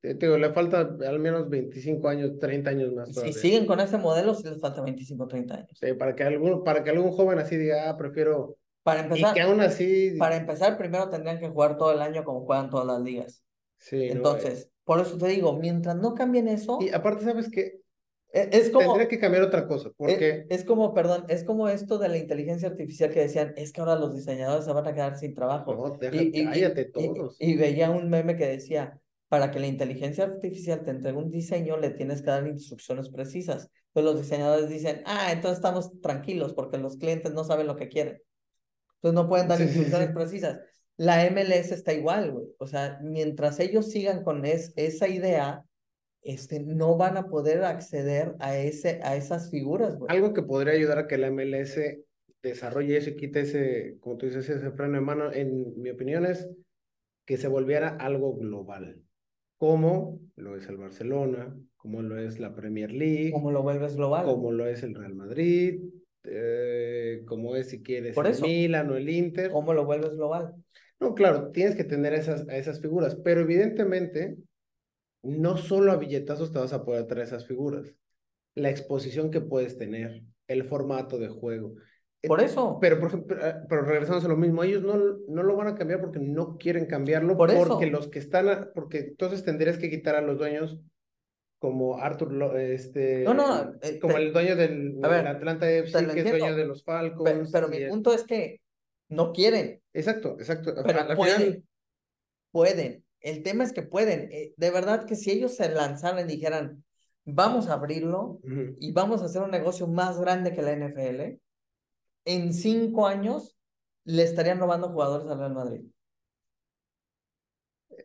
S2: Te digo, le falta al menos 25 años, 30 años más
S1: Si
S2: todavía.
S1: siguen con ese modelo, sí les falta 25 30 años.
S2: Sí, para que algún, para que algún joven así diga, ah, prefiero...
S1: Para
S2: Y
S1: empezar,
S2: que aún así...
S1: para empezar, primero tendrían que jugar todo el año como juegan todas las ligas.
S2: Sí, no, eh.
S1: Entonces, por eso te digo, mientras no cambien eso,
S2: Y aparte, ¿sabes qué?
S1: E- es como,
S2: Tendría que cambiar otra cosa, porque...
S1: es como, perdón, es como esto de la inteligencia artificial que decían, es que ahora los diseñadores se van a quedar sin trabajo.
S2: No,
S1: Y, y-
S2: cállate todos.
S1: y veía un meme que decía, para que la inteligencia artificial te entregue un diseño, le tienes que dar instrucciones precisas. Entonces los diseñadores dicen, ah, entonces estamos tranquilos porque los clientes no saben lo que quieren. Entonces no pueden dar
S2: sí,
S1: instrucciones
S2: sí. [laughs]
S1: precisas. La MLS está igual, güey. O sea, mientras ellos sigan con es- esa idea, este, no van a poder acceder a, ese, a esas figuras, güey.
S2: Algo que podría ayudar a que la MLS desarrolle eso y quite ese, como tú dices, ese freno de mano, en mi opinión, es que se volviera algo global, como lo es el Barcelona, como lo es la Premier League,
S1: ¿Cómo lo vuelves global?
S2: como lo es el Real Madrid, eh, como es si quieres
S1: Por
S2: el
S1: eso.
S2: Milan o el Inter.
S1: ¿Cómo lo vuelves global?
S2: No, claro, tienes que tener esas, a esas figuras, pero evidentemente no solo a billetazos te vas a poder traer esas figuras. La exposición que puedes tener, el formato de juego. Eh,
S1: Por eso.
S2: Pero, por ejemplo, eh, pero regresamos a lo mismo, ellos no, no lo van a cambiar porque no quieren cambiarlo,
S1: Por eso.
S2: porque los que están, a- porque entonces tendrías que quitar a los dueños como Arthur, este,
S1: No, no, eh,
S2: como
S1: te-
S2: el dueño del,
S1: ver,
S2: Atlanta FC, que es
S1: entiendo,
S2: dueño de los Falcons.
S1: Pero,
S2: y
S1: mi
S2: el-
S1: punto es que no quieren,
S2: Exacto, exacto.
S1: pero pueden.
S2: final-
S1: Pueden. El tema es que pueden. Eh, De verdad que si ellos se lanzaran y dijeran, vamos a abrirlo y vamos a hacer un negocio más grande que la NFL, en cinco años le estarían robando jugadores al Real Madrid.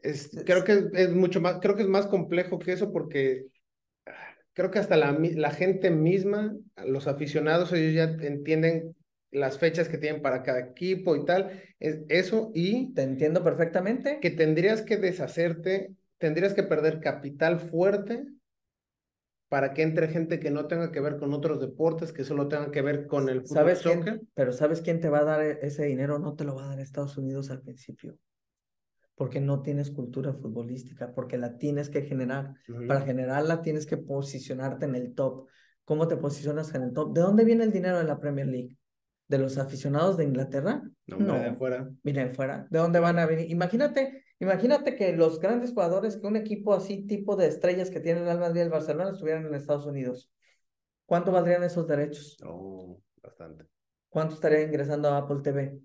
S2: Es, creo que es, es mucho más, creo que es más complejo que eso porque ah, creo que hasta la gente misma, los aficionados, ellos ya entienden las fechas que tienen para cada equipo y tal, es eso y
S1: Te entiendo perfectamente.
S2: que tendrías que deshacerte, tendrías que perder capital fuerte para que entre gente que no tenga que ver con otros deportes, que solo tenga que ver con el fútbol
S1: ¿Sabes
S2: soccer.
S1: quién? Pero ¿sabes quién te va a dar e- ese dinero? No te lo va a dar Estados Unidos al principio. Porque no tienes cultura futbolística, porque la tienes que generar. Para generarla tienes que posicionarte en el top. ¿Cómo te posicionas en el top? ¿De dónde viene el dinero de la Premier League? ¿De los aficionados de Inglaterra?
S2: No, hombre, de afuera.
S1: Miren fuera. ¿De dónde van a venir? Imagínate, imagínate que los grandes jugadores, que un equipo así tipo de estrellas que tiene el Real Madrid y el Barcelona estuvieran en Estados Unidos. ¿Cuánto valdrían esos derechos?
S2: No, bastante,
S1: ¿Cuánto estaría ingresando a Apple TV?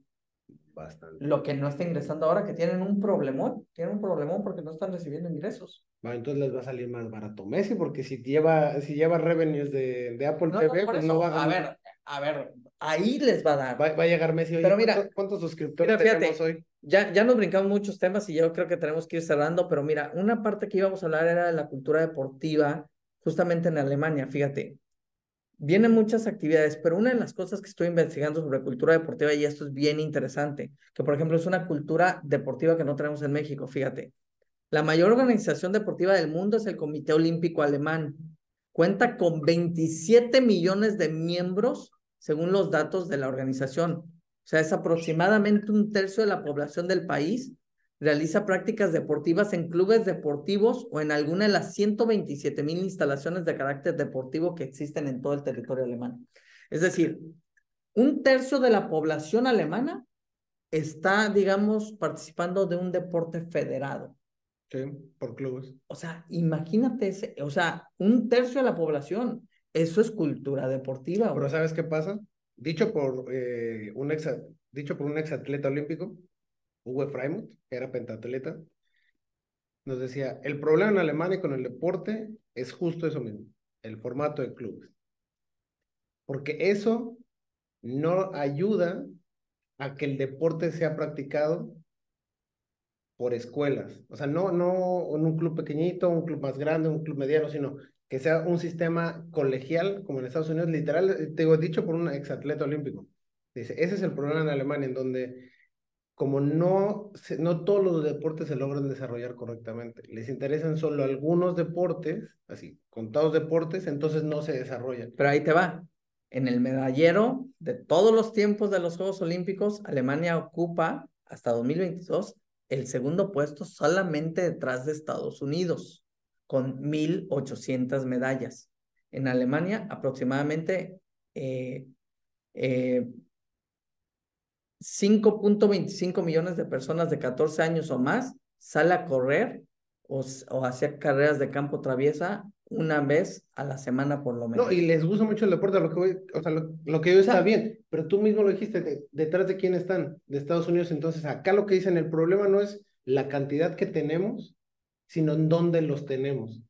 S2: bastante.
S1: Lo que no está ingresando ahora, que tienen un problemón, tienen un problemón porque no están recibiendo ingresos.
S2: Bueno, entonces les va a salir más barato Messi, porque si lleva, si lleva revenues de, de Apple
S1: No, no,
S2: TV,
S1: por
S2: pues
S1: eso.
S2: no va a
S1: A
S2: ganar.
S1: ver, a ver, ahí les va a dar.
S2: Va, va a llegar Messi, oye,
S1: Pero mira,
S2: ¿cuántos, cuántos suscriptores
S1: mira, fíjate.
S2: tenemos hoy?
S1: Ya, ya nos brincamos muchos temas y yo creo que tenemos que ir cerrando, pero mira, una parte que íbamos a hablar era de la cultura deportiva, justamente en Alemania, fíjate. Vienen muchas actividades, pero una de las cosas que estoy investigando sobre cultura deportiva, y esto es bien interesante, que por ejemplo es una cultura deportiva que no tenemos en México, fíjate. La mayor organización deportiva del mundo es el Comité Olímpico Alemán. Cuenta con 27 millones de miembros, según los datos de la organización. O sea, es aproximadamente un tercio de la población del país realiza prácticas deportivas en clubes deportivos o en alguna de las 127 mil instalaciones de carácter deportivo que existen en todo el territorio alemán. Es decir, un tercio de la población alemana está, digamos, participando de un deporte federado.
S2: Sí, por clubes.
S1: O sea, imagínate ese, o sea, un tercio de la población. Eso es cultura deportiva.
S2: Pero. ¿sabes qué pasa? Dicho por, eh, un ex, dicho por un ex atleta olímpico, Uwe Freimuth, que era pentatleta, nos decía, el problema en Alemania con el deporte es justo eso mismo, el formato de clubes. Porque eso no ayuda a que el deporte sea practicado por escuelas. O sea, no, no en un club pequeñito, un club más grande, un club mediano, sino que sea un sistema colegial, como en Estados Unidos, literal, eh, te digo, dicho por un exatleta olímpico. Dice, ese es el problema en Alemania, en donde como no, no todos los deportes se logran desarrollar correctamente. Les interesan solo algunos deportes, así, contados deportes, entonces no se desarrollan.
S1: Pero ahí te va. En el medallero de todos los tiempos de los Juegos Olímpicos, Alemania ocupa hasta 2022 el segundo puesto solamente detrás de Estados Unidos, con 1.800 medallas. En Alemania, aproximadamente eh, eh, 5.25 millones de personas de 14 años o más sale a correr o, o hacer carreras de campo traviesa una vez a la semana por lo menos.
S2: No, y les gusta mucho el deporte, lo que, voy, o sea, lo, que yo está bien, pero tú mismo lo dijiste, detrás de quién están, de Estados Unidos, entonces acá lo que dicen, el problema no es la cantidad que tenemos, sino en dónde los tenemos.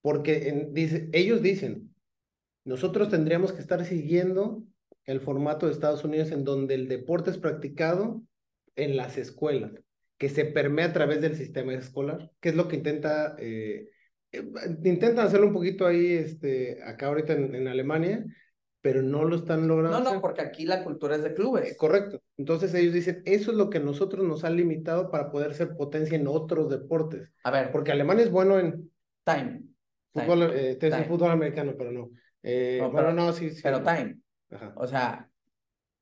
S2: Porque ellos dicen, nosotros tendríamos que estar siguiendo el formato de Estados Unidos en donde el deporte es practicado en las escuelas, que se permea a través del sistema escolar, que es lo que intenta, eh, eh, intentan hacerlo un poquito ahí, este, acá ahorita en, Alemania, pero no lo están logrando.
S1: No, no, porque aquí la cultura es de clubes.
S2: Eh, correcto. Entonces ellos dicen, eso es lo que nosotros nos ha limitado para poder ser potencia en otros deportes.
S1: A ver.
S2: Porque Alemania es bueno en...
S1: Time.
S2: Fútbol, time. fútbol americano, pero no. bueno, no, sí, sí.
S1: Pero time. O sea,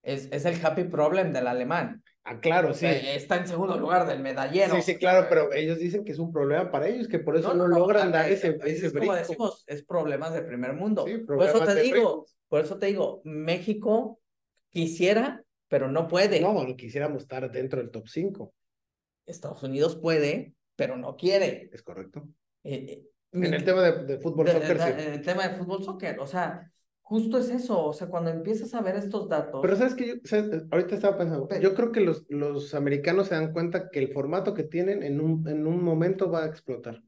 S1: es, es el happy problem del alemán.
S2: Ah, claro, sí.
S1: está en segundo lugar del medallero.
S2: Sí, sí, claro, pero ellos dicen que es un problema para ellos, que por eso no, logran dar ese, ese
S1: es como decimos, es problemas de primer mundo. por eso te digo, por eso te digo, México quisiera, pero no puede.
S2: No, no quisiéramos estar dentro del top 5.
S1: Estados Unidos puede, pero no quiere.
S2: Es correcto. Eh, eh, en el tema de, de fútbol soccer, sí.
S1: En el tema de fútbol soccer, o sea, Justo es eso, o sea, cuando empiezas a ver estos datos.
S2: Pero sabes que yo, ahorita estaba pensando, yo creo que los, los americanos se dan cuenta que el formato que tienen en un, en un momento va a explotar.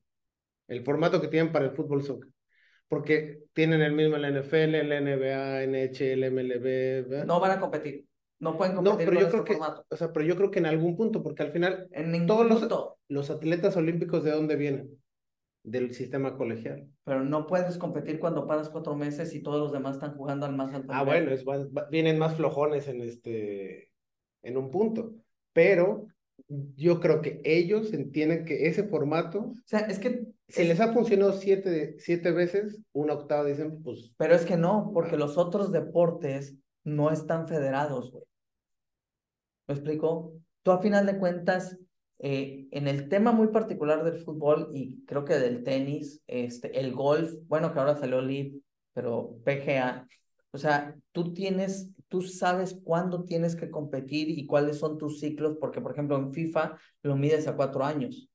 S2: El formato que tienen para el fútbol soccer. Porque tienen el mismo en la NFL, en la NBA, NHL, MLB.
S1: No van a competir. No pueden competir no, pero yo
S2: creo
S1: que,
S2: O sea, pero yo creo que en algún punto, porque al final. En todos los, los atletas olímpicos, ¿de dónde vienen? Del sistema colegial.
S1: Pero no puedes competir cuando paras cuatro meses y todos los demás están jugando al más alto
S2: Ah, bueno, es, vienen más flojones en este, en un punto. Pero yo creo que ellos entienden que ese formato. O
S1: sea, es que.
S2: Si les ha funcionado siete, siete veces, una octava dicen, pues.
S1: Pero es que no, porque los otros deportes no están federados, güey. ¿Me explico? Tú a final de cuentas eh, en el tema muy particular del fútbol y creo que del tenis, este, el golf, bueno, que ahora salió LIV, pero PGA, o sea, tú tienes, tú sabes cuándo tienes que competir y cuáles son tus ciclos, porque por ejemplo en FIFA lo mides a cuatro años.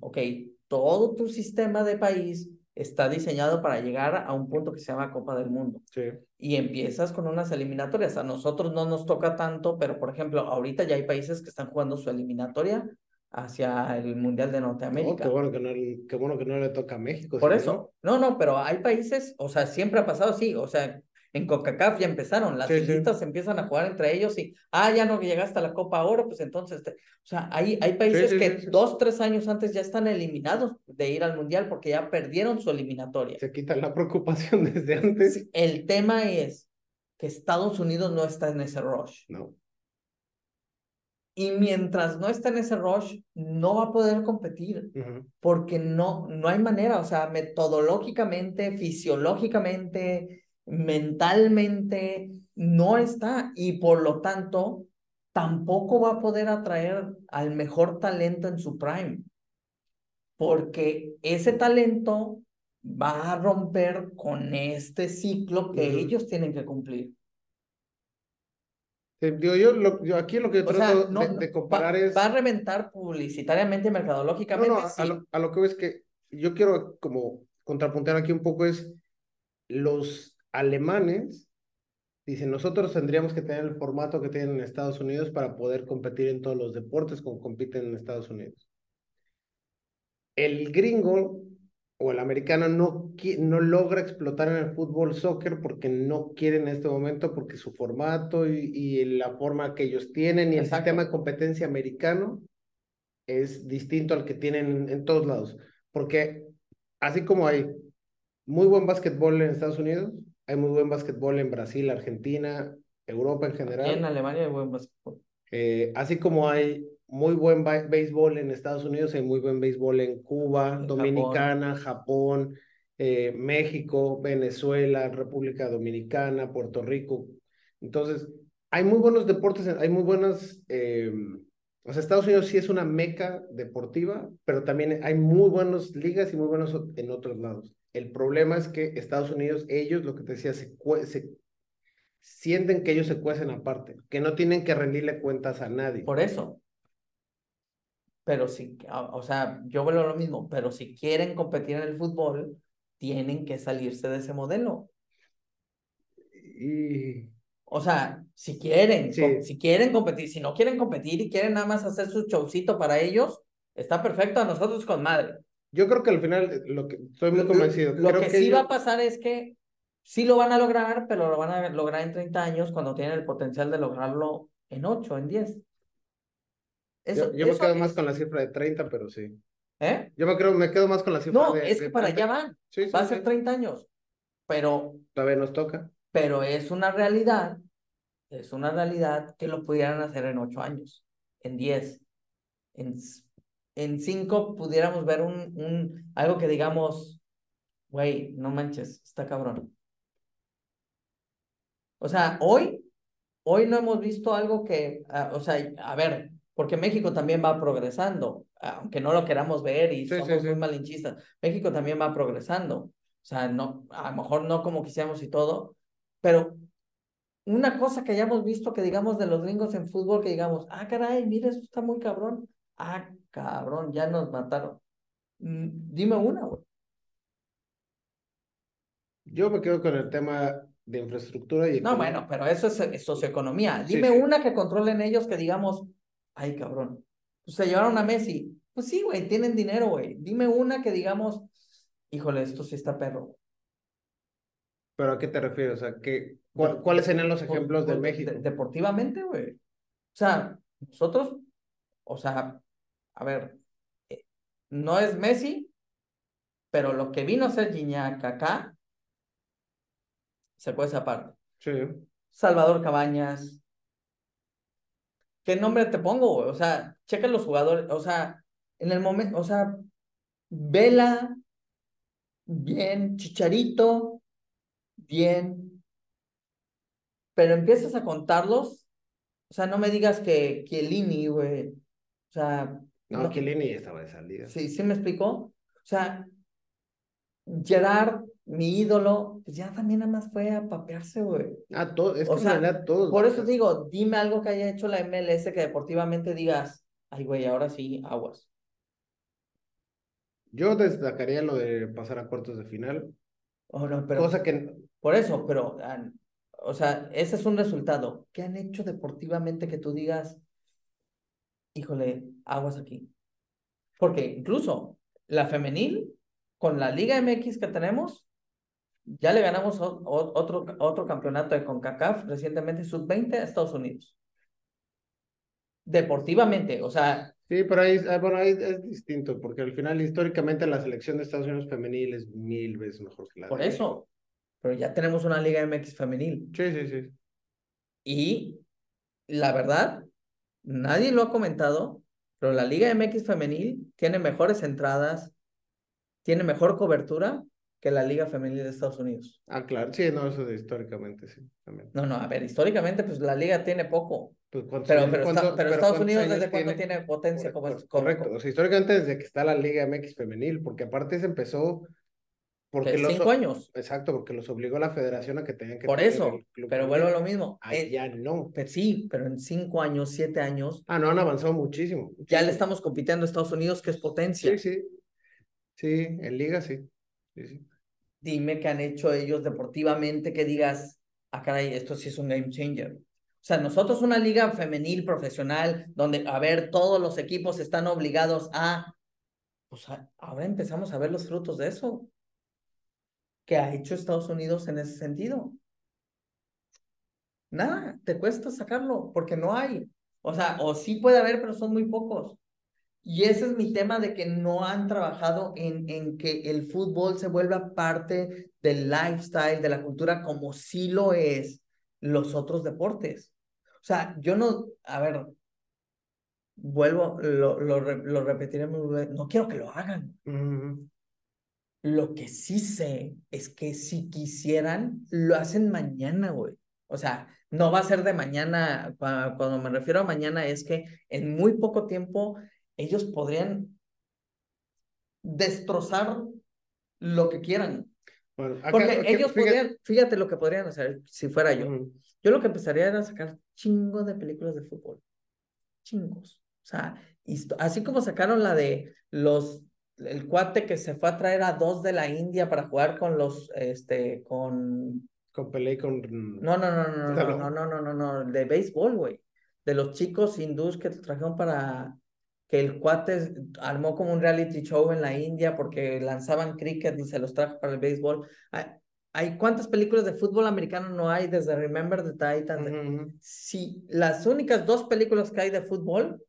S1: Ok, todo tu sistema de país está diseñado para llegar a un punto que se llama Copa del Mundo.
S2: Sí.
S1: Y empiezas con unas eliminatorias. A nosotros no nos toca tanto, pero por ejemplo, ahorita ya hay países que están jugando su eliminatoria hacia el Mundial de Norteamérica.
S2: qué, bueno que no, qué bueno que no le toca a México.
S1: Por eso, no? no, pero hay países, o sea, siempre ha pasado así, o sea, en CONCACAF ya empezaron, las sí, empiezan a jugar entre ellos y, ah, ya no llegaste a la Copa Oro, pues entonces, o sea, hay, hay países que dos, tres años antes ya están eliminados de ir al Mundial porque ya perdieron su eliminatoria.
S2: Se quitan la preocupación [laughs] desde antes.
S1: El tema es que Estados Unidos no está en ese rush.
S2: No.
S1: Y mientras no esté en ese rush, no va a poder competir, porque no, no hay manera, o sea, metodológicamente, fisiológicamente, mentalmente, no está. Y por lo tanto, tampoco va a poder atraer al mejor talento en su prime, porque ese talento va a romper con este ciclo que ellos tienen que cumplir.
S2: Digo, yo, yo, aquí lo que trato de, comparar es...
S1: Va a reventar publicitariamente, mercadológicamente.
S2: No, no, a, lo, a lo que veo es que yo quiero como contrapuntear aquí un poco es los alemanes dicen, nosotros tendríamos que tener el formato que tienen en Estados Unidos para poder competir en todos los deportes como compiten en Estados Unidos. El gringo o el americano no, no logra explotar en el fútbol soccer porque no quiere en este momento, porque su formato y, y la forma que ellos tienen y el sistema de competencia americano es distinto al que tienen en todos lados. Porque así como hay muy buen básquetbol en Estados Unidos, hay muy buen básquetbol en Brasil, Argentina, Europa en general.
S1: En Alemania hay buen básquetbol.
S2: Eh, así como hay muy buen béisbol en Estados Unidos, hay muy buen béisbol en Cuba,
S1: En
S2: Dominicana, Japón, eh, México, Venezuela, República Dominicana, Puerto Rico. Entonces, hay muy buenos deportes, hay muy buenas, eh, o sea, Estados Unidos sí es una meca deportiva, pero también hay muy buenas ligas y muy buenos en otros lados. El problema es que Estados Unidos, ellos, lo que te decía, se, se sienten que ellos se cuecen aparte, que no tienen que rendirle cuentas a nadie.
S1: Por eso. Pero si, o sea, yo veo lo mismo, pero si quieren competir en el fútbol, tienen que salirse de ese modelo.
S2: Y...
S1: O sea, si quieren, si quieren competir, si no quieren competir y quieren nada más hacer su showcito para ellos, está perfecto a nosotros con madre.
S2: Yo creo que al final, lo que estoy muy convencido.
S1: Lo, que, sí va a pasar es que sí lo van a lograr, pero lo van a lograr en 30 años cuando tienen el potencial de lograrlo en 8, en 10.
S2: Eso, yo, me quedo más con la cifra de 30, pero sí.
S1: ¿Eh?
S2: Yo me, creo, me quedo más con la cifra
S1: no,
S2: de...
S1: No, es que para allá van. va a ser 30 años. Pero...
S2: Todavía nos toca.
S1: Pero es una realidad, es una realidad que lo pudieran hacer en 8 años, en 10, en en cinco pudiéramos ver un, un algo que digamos, güey, no manches, está cabrón. O sea, hoy, hoy no hemos visto algo que, ah, o sea, a ver, porque México también va progresando, aunque no lo queramos ver y somos muy malinchistas, México también va progresando. O sea, no, a lo mejor no como quisiéramos y todo, pero una cosa que hayamos visto que digamos de los gringos en fútbol, que digamos, ah, caray, mire, eso está muy cabrón. Ah, cabrón, ya nos mataron. Mm, dime una, güey.
S2: Yo me quedo con el tema de infraestructura y...
S1: No, bueno, pero eso es, socioeconomía. Dime una que controlen ellos que digamos, ay, cabrón, pues se llevaron a Messi. Pues sí, güey, tienen dinero, güey. Dime una que digamos, híjole, esto sí está perro.
S2: ¿Pero a qué te refieres? O sea, ¿qué, ¿cuáles serían los ejemplos de México?
S1: deportivamente, güey. O sea, nosotros, o sea, a ver, eh, no es Messi, pero lo que vino a ser Gignac acá se puede aparte.
S2: Sí.
S1: Salvador Cabañas. ¿Qué nombre te pongo? O sea, checa los jugadores. O sea, en el momento, o sea, Vela, bien, Chicharito, bien. Pero empiezas a contarlos. O sea, no me digas que Chiellini, güey. O sea,
S2: no, no Chiellini estaba de salida.
S1: Sí, sí me explicó. O sea, Gerard, mi ídolo, pues ya también nada más fue a papearse, güey.
S2: Ah, todo, es que sea, todos.
S1: Por eso digo, dime algo que haya hecho la MLS que deportivamente digas, ay, güey, ahora sí, aguas.
S2: Yo destacaría lo de pasar a cuartos de final.
S1: Oh, no, pero,
S2: Cosa que...
S1: Por eso, pero, o sea, ese es un resultado. ¿Qué han hecho deportivamente que tú digas, híjole, aguas aquí. Porque incluso la femenil, con la Liga MX que tenemos, ya le ganamos otro, otro campeonato de CONCACAF recientemente, sub-20 a Estados Unidos. Deportivamente, o sea.
S2: Sí, pero ahí, ah, bueno, ahí es distinto, porque al final, históricamente, la selección de Estados Unidos femenil es mil veces mejor que la
S1: Por eso, pero ya tenemos una Liga MX femenil.
S2: Sí, sí, sí.
S1: Y la verdad, nadie lo ha comentado, pero la Liga MX femenil tiene mejores entradas, tiene mejor cobertura que la Liga Femenil de Estados Unidos.
S2: Ah, claro, sí, no, eso de históricamente, sí, también.
S1: No, no, a ver, históricamente, pues la Liga tiene poco. Pues, pero, pero, Estados Unidos, ¿desde cuándo tiene, potencia? como,
S2: correcto, o sea, históricamente desde que está la Liga MX femenil, porque aparte se empezó
S1: porque los, cinco años.
S2: Exacto, porque los obligó la federación a que tengan que.
S1: Por eso, pero vuelvo a lo mismo.
S2: Eh, ya no.
S1: Pero sí, pero en cinco años, siete años.
S2: Ah, no, han avanzado muchísimo,
S1: Ya le estamos compitiendo a Estados Unidos, que es potencia.
S2: Sí, sí. Sí, en liga sí. sí, sí.
S1: Dime qué han hecho ellos deportivamente que digas, ah, caray, esto sí es un game changer. O sea, nosotros una liga femenil profesional donde, a ver, todos los equipos están obligados a, pues ahora empezamos a ver los frutos de eso. ¿Qué ha hecho Estados Unidos en ese sentido? Nada, te cuesta sacarlo porque no hay. O sea, o sí puede haber, pero son muy pocos. Y ese es mi tema de que no han trabajado en, en que el fútbol se vuelva parte del lifestyle, de la cultura, como sí lo es los otros deportes. O sea, yo no, a ver, vuelvo, lo, lo, lo repetiré, no quiero que lo hagan. Lo que sí sé es que si quisieran, lo hacen mañana, güey. O sea, no va a ser de mañana, cuando me refiero a mañana es que en muy poco tiempo ellos podrían destrozar lo que quieran. Porque ellos podrían, fíjate lo que podrían hacer si fuera yo. Yo lo que empezaría era sacar chingos de películas de fútbol. Chingos. O sea, así como sacaron la de los el cuate que se fue a traer a dos de la India para jugar con los este con
S2: con Pelé con
S1: no no no no no no no no no no de béisbol güey de los chicos hindús que trajeron para que el cuate armó como un reality show en la India porque lanzaban cricket y se los trajo para el béisbol. Hay, cuántas películas de fútbol americano no hay desde Remember the Titans. Sí, las únicas dos películas que hay de fútbol,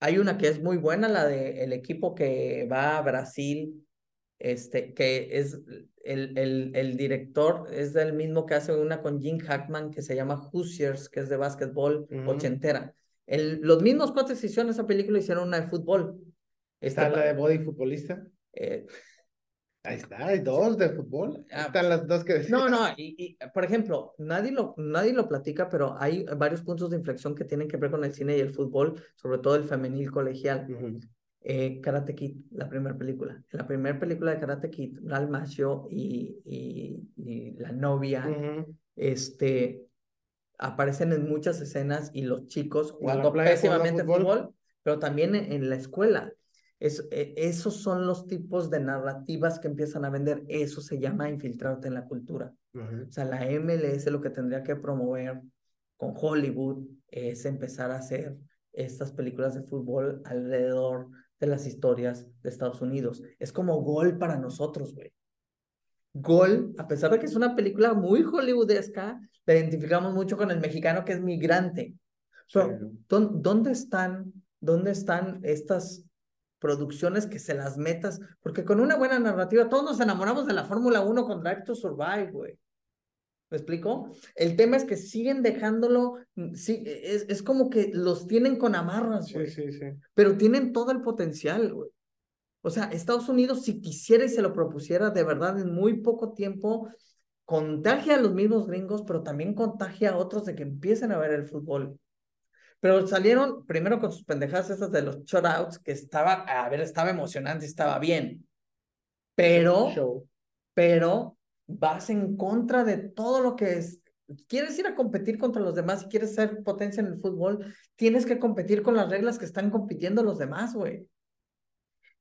S1: hay una que es muy buena, la de el equipo que va a Brasil, este, que es el, el, el director, es del mismo que hace una con Jim Hackman que se llama Hoosiers, que es de básquetbol ochentera los mismos cuates que hicieron esa película hicieron una de fútbol.
S2: ¿Está la de Body Futbolista?
S1: Eh,
S2: Ahí está, hay dos de fútbol. Ah, Están las dos que decían.
S1: No, no, y, por ejemplo, nadie lo, nadie lo platica, pero hay varios puntos de inflexión que tienen que ver con el cine y el fútbol, sobre todo el femenil colegial. Eh, Karate Kid, la primera película. En la primera película de Karate Kid, Ralph Macchio y, y, la novia, este, aparecen en muchas escenas y los chicos jugando pésimamente fútbol? pero también en, la escuela. Es, e, esos son los tipos de narrativas que empiezan a vender. Eso se llama infiltrarte en la cultura. O sea, la MLS lo que tendría que promover con Hollywood es empezar a hacer estas películas de fútbol alrededor de las historias de Estados Unidos. Es como gol para nosotros, güey. Gol, a pesar de que es una película muy hollywoodesca, la identificamos mucho con el mexicano que es migrante. ¿dónde, están, ¿Dónde están estas producciones que se las metas? Porque con una buena narrativa, todos nos enamoramos de la Fórmula 1 con Drive to Survive, güey. ¿Me explico? El tema es que siguen dejándolo, sí, es, es como que los tienen con amarras, güey.
S2: Sí, sí, sí.
S1: Pero tienen todo el potencial, güey. O sea, Estados Unidos, si quisiera y se lo propusiera, de verdad, en muy poco tiempo, contagia a los mismos gringos, pero también contagia a otros de que empiecen a ver el fútbol. Pero salieron primero con sus pendejadas esas de los shutouts, que estaba, a ver, estaba emocionante, estaba bien. Pero, pero vas en contra de todo lo que es. Quieres ir a competir contra los demás y quieres ser potencia en el fútbol, tienes que competir con las reglas que están compitiendo los demás, güey.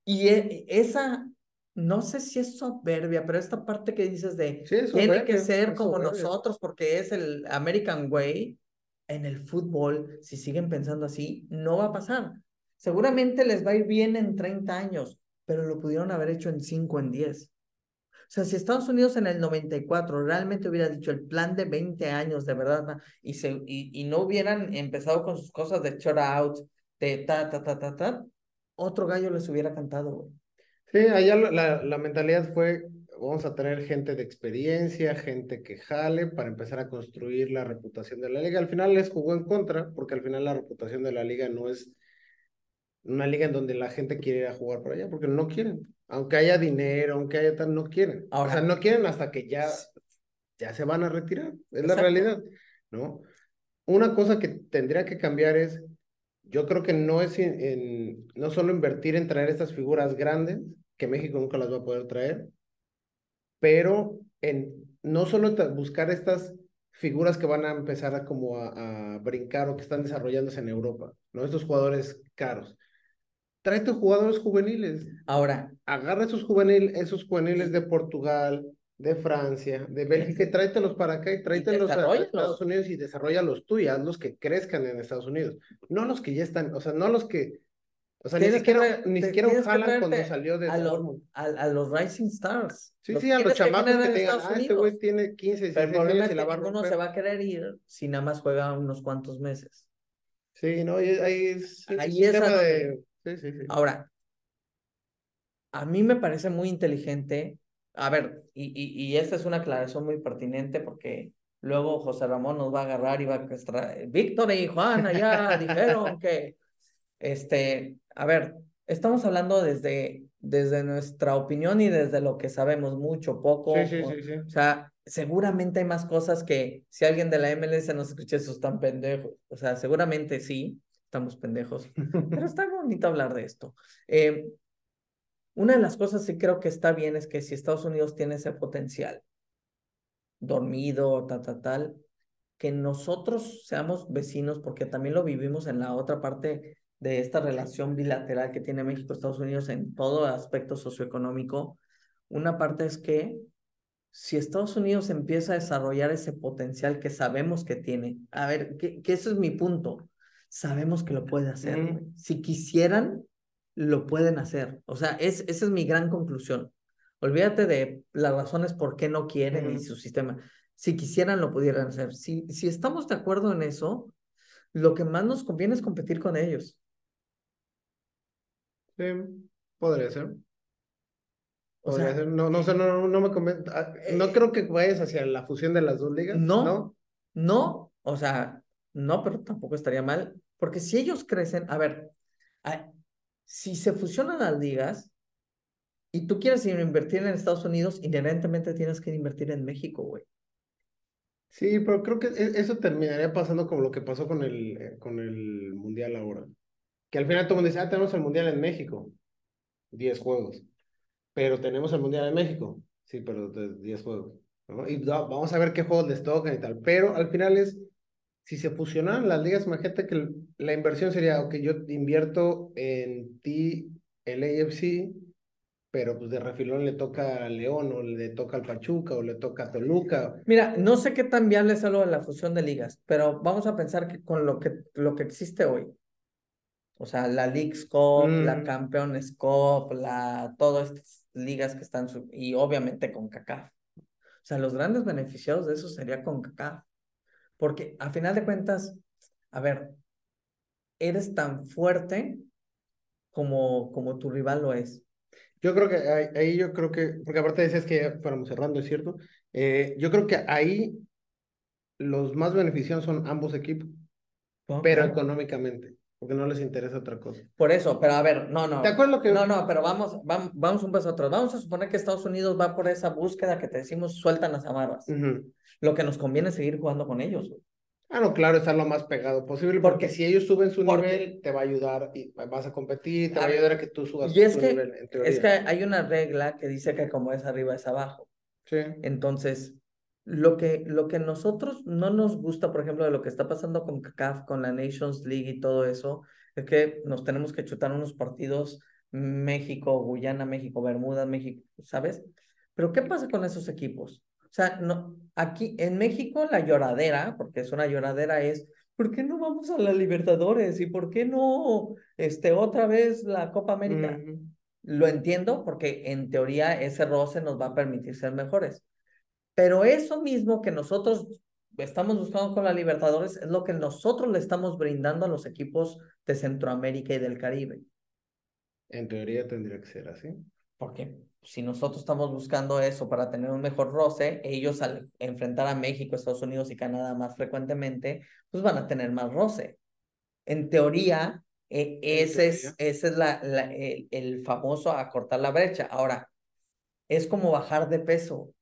S1: Y e, esa, no sé si es soberbia, pero esta parte que dices de tiene que ser como nosotros porque es el American Way, en el fútbol, si siguen pensando así, no va a pasar. Seguramente les va a ir bien en 30 años, pero lo pudieron haber hecho en 5, en 10. O sea, si Estados Unidos en el 94 realmente hubiera dicho el plan de 20 años, de verdad, y, se, y, y no hubieran empezado con sus cosas de short out, de ta, ta, ta, ta, ta, otro gallo les hubiera cantado, güey.
S2: Sí, allá la, la, mentalidad fue, vamos a tener gente de experiencia, gente que jale para empezar a construir la reputación de la liga. Al final les jugó en contra, porque al final la reputación de la liga no es una liga en donde la gente quiere ir a jugar por allá, porque no quieren. Aunque haya dinero, aunque haya tal, no quieren. o sea, no quieren hasta que ya, ya se van a retirar. Es la realidad, ¿no? Una cosa que tendría que cambiar es yo creo que no es en, no solo invertir en traer estas figuras grandes, que México nunca las va a poder traer, pero en no solo buscar estas figuras que van a empezar a como a, brincar o que están desarrollándose en Europa, ¿no? Estos jugadores caros. Tráete jugadores juveniles.
S1: Ahora.
S2: Agarra esos juveniles, esos juveniles de Portugal, de Francia, de Bélgica, y tráetelos para acá y tráetelos a Estados Unidos y desarrollalos tú y hazlos que crezcan en Estados Unidos. No los que ya están, o sea, no los que. O sea, ni siquiera, ni siquiera un cuando salió de
S1: a, a, los Rising Stars.
S2: Sí, sí, a los chamacos que, tengan, ah, este güey tiene 15, 16 años y la
S1: va Uno se va a querer ir si nada más juega unos cuantos meses.
S2: Sí, no, ahí es,
S1: ahí es
S2: tema de Sí, sí, sí.
S1: Ahora, a mí me parece muy inteligente. A ver, y, y, y esta es una aclaración muy pertinente porque luego José Ramón nos va a agarrar y va a extraer. Víctor y Juana ya dijeron que, este, a ver, estamos hablando desde, desde nuestra opinión y desde lo que sabemos mucho, poco.
S2: Sí, sí,
S1: o,
S2: sí, sí.
S1: o sea, seguramente hay más cosas que si alguien de la MLS nos escucha, esos están pendejos. O sea, seguramente sí, estamos pendejos, pero está bonito hablar de esto. Eh, una de las cosas sí creo que está bien es que si Estados Unidos tiene ese potencial, dormido, tal, tal, tal, que nosotros seamos vecinos, porque también lo vivimos en la otra parte de esta relación bilateral que tiene México Estados Unidos en todo aspecto socioeconómico. Una parte es que si Estados Unidos empieza a desarrollar ese potencial que sabemos que tiene, a ver, que, que ese es mi punto, sabemos que lo puede hacer.
S2: Mm.
S1: Si quisieran, lo pueden hacer. O sea, es, esa es mi gran conclusión. Olvídate de las razones por qué no quieren y su sistema. Si quisieran, lo pudieran hacer. Si, si estamos de acuerdo en eso, lo que más nos conviene es competir con ellos.
S2: Sí, podría ser.
S1: O
S2: Podría
S1: sea,
S2: ser. No, no no, no me convence. Ah, No
S1: eh,
S2: creo que vayas hacia la fusión de las dos ligas,
S1: no,
S2: ¿no?
S1: no, o sea, no, pero tampoco estaría mal, porque si ellos crecen, a ver, si se fusionan las ligas y tú quieres invertir en Estados Unidos, inherentemente tienes que invertir en México, güey.
S2: Sí, pero creo que e- eso terminaría pasando como lo que pasó con el, eh, con el Mundial ahora. Que al final todo el mundo dice, ah, tenemos el Mundial en México, 10 juegos. Pero tenemos el Mundial en México, sí, pero de 10 juegos. ¿no? Y va- vamos a ver qué juegos les tocan y tal. Pero al final es, si se fusionan las ligas, imagínate que la inversión sería, ok, yo invierto en ti, el AFC, pero pues de refilón le toca a León, o le toca al Pachuca, o le toca a Toluca.
S1: Mira, no sé qué tan viable es algo de la fusión de ligas, pero vamos a pensar que con lo que, lo que existe hoy, o sea, la Leagues Cup, la
S2: Mm.
S1: Campeones Cup, la, todas estas ligas que están, y obviamente con CACAF. O sea, los grandes beneficiados de eso sería con CACAF. Porque a final de cuentas, a ver, eres tan fuerte como, como tu rival lo es.
S2: Yo creo que ahí, ahí yo creo que, porque aparte decías que ya fuéramos cerrando, es cierto. Eh, yo creo que ahí los más beneficiados son ambos equipos, pero
S1: claro.
S2: económicamente, porque no les interesa otra cosa.
S1: Por eso, pero a ver, no, no.
S2: ¿Te acuerdas lo que-
S1: No, no, pero vamos, vamos, vamos un paso atrás. Vamos a suponer que Estados Unidos va por esa búsqueda que te decimos, sueltan las amarras. Lo que nos conviene es seguir jugando con ellos.
S2: Ah, no, claro, estar lo más pegado posible, porque
S1: Porque-
S2: si ellos suben su
S1: porque-
S2: nivel, te va a ayudar y vas a competir, te
S1: A
S2: va a ayudar a que tú subas
S1: Y es
S2: tu
S1: que,
S2: nivel, en
S1: es que hay una regla que dice que como es arriba es abajo.
S2: Sí.
S1: Entonces, lo que, lo que nosotros no nos gusta, por ejemplo, de lo que está pasando con CACAF, con la Nations League y todo eso, es que nos tenemos que chutar unos partidos México, Guyana, México, Bermuda, México, ¿sabes? Pero ¿qué pasa con esos equipos? O sea, no, aquí en México la lloradera, porque es una lloradera, es ¿por qué no vamos a la Libertadores? ¿Y por qué no este, otra vez la Copa América? Lo entiendo porque en teoría ese roce nos va a permitir ser mejores. Pero eso mismo que nosotros estamos buscando con la Libertadores es lo que nosotros le estamos brindando a los equipos de Centroamérica y del Caribe.
S2: En teoría tendría que ser así.
S1: Porque si nosotros estamos buscando eso para tener un mejor roce, ellos al enfrentar a México, Estados Unidos y Canadá más frecuentemente, pues van a tener más roce. En teoría, eh,
S2: En
S1: ese es, ese es la, la- el, el famoso acortar la brecha. Ahora, es como bajar de peso.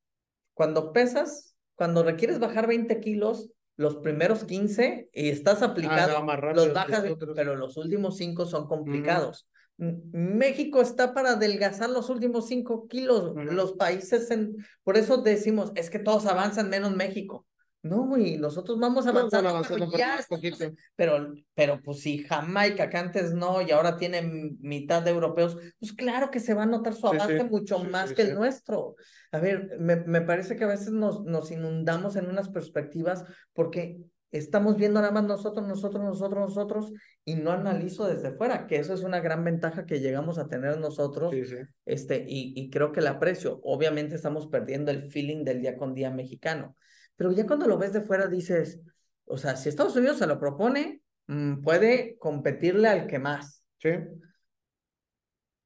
S1: Cuando pesas, cuando requieres bajar 20 kilos, los primeros 15 y estás
S2: Ah,
S1: aplicando,
S2: más rápido
S1: los bajas,
S2: otros.
S1: pero los últimos 5 son complicados. México está para adelgazar los últimos 5 kilos. Los países, en, por eso decimos, es que todos avanzan menos México. No, güey, nosotros vamos avanzando, pero
S2: pero
S1: ya estamos- pero, pero pues si Jamaica, que antes no, y ahora tiene m- mitad de europeos, pues claro que se va a notar su avance
S2: sí,
S1: mucho
S2: sí,
S1: más que el nuestro. A ver, me, me parece que a veces nos, nos inundamos en unas perspectivas porque estamos viendo nada más nosotros, nosotros, nosotros, nosotros, y no analizo desde fuera, que eso es una gran ventaja que llegamos a tener nosotros,
S2: Sí, sí.
S1: este, y, y creo que la aprecio. Obviamente estamos perdiendo el feeling del día con día mexicano, pero ya cuando lo ves de fuera dices, o sea, si Estados Unidos se lo propone, mm, puede competirle al que más.
S2: Sí.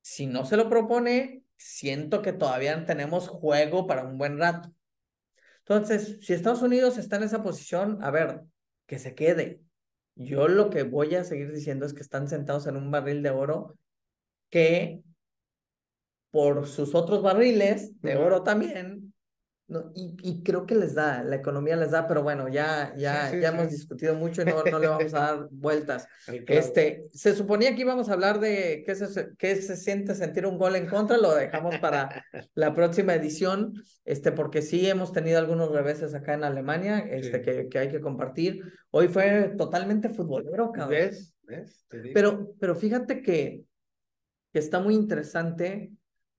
S1: si no se lo propone, siento que todavía tenemos juego para un buen rato. Entonces, si Estados Unidos está en esa posición, a ver, que se quede. Yo lo que voy a seguir diciendo es que están sentados en un barril de oro que por sus otros barriles de oro también no, y, y, creo que les da, la economía les da, pero bueno, ya, ya, ya hemos discutido mucho y no, no le vamos a [laughs] dar vueltas. Este, se suponía que íbamos a hablar de qué se, qué se siente sentir un gol en contra, lo dejamos para [laughs] la próxima edición, este, porque sí hemos tenido algunos reveses acá en Alemania, este, que, que hay que compartir. Hoy fue totalmente futbolero, cabrón.
S2: ¿Ves? ¿Ves?
S1: Pero, pero fíjate que, que está muy interesante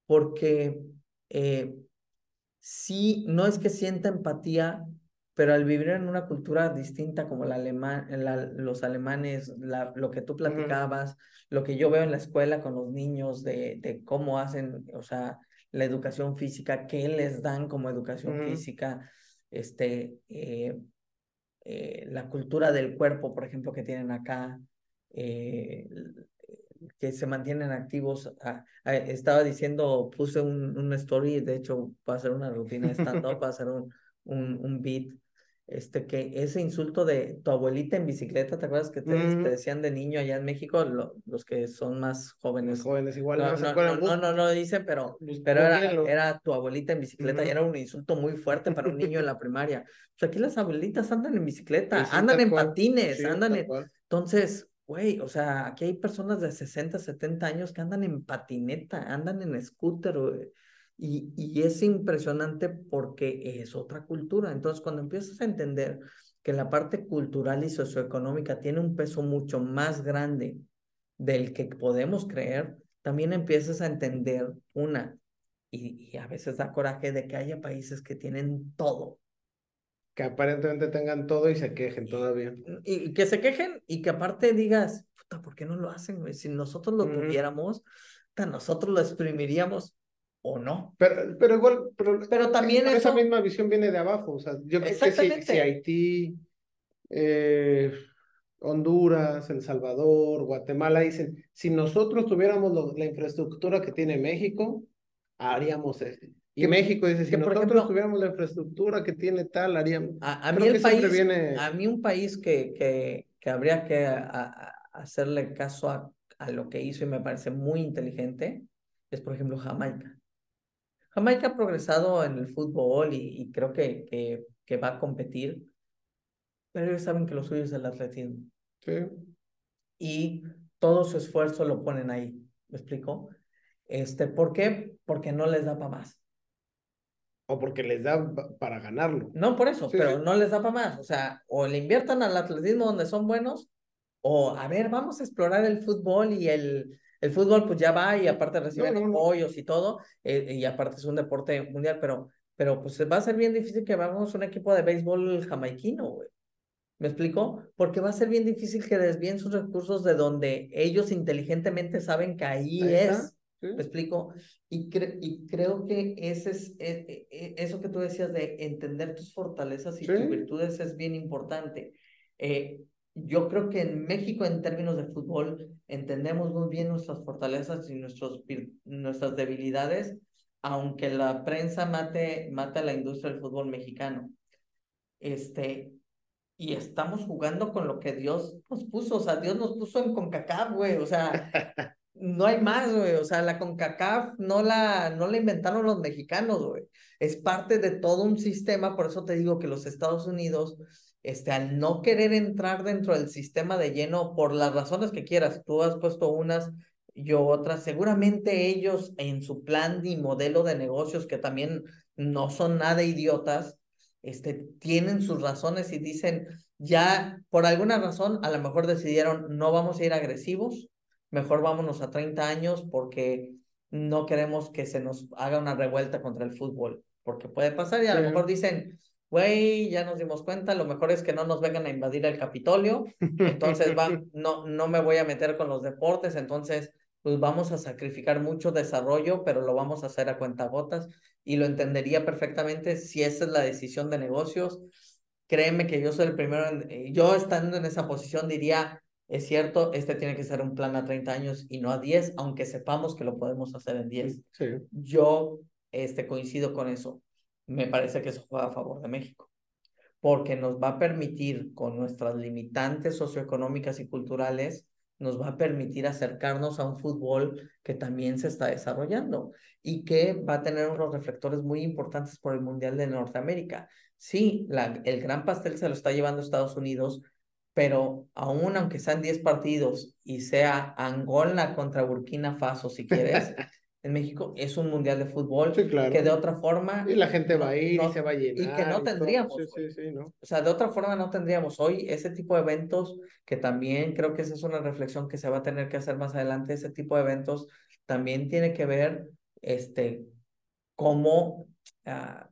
S1: porque eh, sí, no es que sienta empatía, pero al vivir en una cultura distinta como la alemán, los alemanes, la, lo que tú platicabas, lo que yo veo en la escuela con los niños de, de cómo hacen, o sea, la educación física, qué les dan como educación física, este, eh, eh, la cultura del cuerpo, por ejemplo, que tienen acá, eh, que se mantienen activos. Ah, ah, estaba diciendo, puse un, un story, de hecho, va a ser una rutina de stand-up, [laughs] va a ser un, un, un beat este, que ese insulto de tu abuelita en bicicleta, ¿te acuerdas que te, decían de niño allá en México? los que son más jóvenes.
S2: jóvenes, igual.
S1: No, no, no, no, no, dicen, pero, pero era, era tu abuelita en bicicleta y era un insulto muy fuerte para un niño en la primaria. Pues aquí las abuelitas andan en bicicleta, andan en patines, andan en... Entonces, güey, o sea, aquí hay personas de 60, 70 años que andan en patineta, andan en scooter, y, es impresionante porque es otra cultura. Entonces, cuando empiezas a entender que la parte cultural y socioeconómica tiene un peso mucho más grande del que podemos creer, también empiezas a entender una, y, y a veces da coraje de que haya países que tienen todo,
S2: que aparentemente tengan todo y se quejen todavía.
S1: Y, que se quejen y que aparte digas, puta, ¿por qué no lo hacen? Si nosotros lo tuviéramos, nosotros lo exprimiríamos o no.
S2: Pero, pero igual, pero,
S1: pero también
S2: esa misma visión viene de abajo. O sea, yo creo que si, si Haití, eh, Honduras, El Salvador, Guatemala dicen, si nosotros tuviéramos la infraestructura que tiene México, haríamos esto. Y México dice, si nosotros tuviéramos la infraestructura que tiene tal, haríamos...
S1: A, mí el país, a mí un país que, que, que habría que hacerle caso a, a lo que hizo y me parece muy inteligente es, por ejemplo, Jamaica. Jamaica ha progresado en el fútbol y, y creo que, que, que, va a competir, pero ellos saben que lo suyo es el atletismo.
S2: Sí.
S1: Y todo su esfuerzo lo ponen ahí. ¿Me explico? Este, ¿Por qué? Porque no les da para más.
S2: O porque les da para ganarlo.
S1: No, por eso, pero no les da para más. O sea, o le inviertan al atletismo donde son buenos, o a ver, vamos a explorar el fútbol y el, el fútbol pues ya va y aparte reciben apoyos y todo, eh, y aparte es un deporte mundial, pero, pero pues va a ser bien difícil que vamos un equipo de béisbol jamaiquino, güey. ¿Me explico? Porque va a ser bien difícil que desvíen sus recursos de donde ellos inteligentemente saben que ahí, es. ¿Me explico? Y, y creo que ese es, e, e, e, eso que tú decías de entender tus fortalezas y tus virtudes es bien importante. Eh, yo creo que en México, en términos de fútbol, entendemos muy bien nuestras fortalezas y nuestros, nuestras debilidades, aunque la prensa mate, mate a la industria del fútbol mexicano. Este, y estamos jugando con lo que Dios nos puso, o sea, Dios nos puso en CONCACAF, güey, o sea, [laughs] no hay más, güey. O sea, la CONCACAF no la, no la inventaron los mexicanos, güey. Es parte de todo un sistema, por eso te digo que los Estados Unidos, este, al no querer entrar dentro del sistema de lleno, por las razones que quieras, tú has puesto unas, yo otras, seguramente ellos en su plan y modelo de negocios, que también no son nada idiotas, este, tienen sus razones y dicen, ya por alguna razón, a lo mejor decidieron, no vamos a ir agresivos, mejor vámonos a 30 años porque no queremos que se nos haga una revuelta contra el fútbol, porque puede pasar y a lo mejor dicen, güey, ya nos dimos cuenta, lo mejor es que no nos vengan a invadir el Capitolio, entonces va, [laughs] no, no me voy a meter con los deportes, entonces pues vamos a sacrificar mucho desarrollo, pero lo vamos a hacer a cuentagotas y lo entendería perfectamente si esa es la decisión de negocios. Créeme que yo soy el primero, yo estando en esa posición diría, es cierto, este tiene que ser un plan a 30 años y no a 10, aunque sepamos que lo podemos hacer en 10.
S2: Sí.
S1: Yo este, coincido con eso. Me parece que eso juega a favor de México, porque nos va a permitir, con nuestras limitantes socioeconómicas y culturales, nos va a permitir acercarnos a un fútbol que también se está desarrollando y que va a tener unos reflectores muy importantes por el Mundial de Norteamérica. Sí, la, el gran pastel se lo está llevando Estados Unidos, pero aún aunque sean 10 partidos y sea Angola contra Burkina Faso, si quieres, [laughs] en México es un mundial de fútbol
S2: Sí, claro.
S1: que de otra forma...
S2: Y la gente va a ir
S1: no-
S2: y se va a llenar.
S1: y que no tendríamos,
S2: Sí,
S1: güey.
S2: sí, sí, ¿no?
S1: O sea, de otra forma no tendríamos hoy ese tipo de eventos que también creo que esa es una reflexión que se va a tener que hacer más adelante. Ese tipo de eventos también tiene que ver, este, cómo, ah,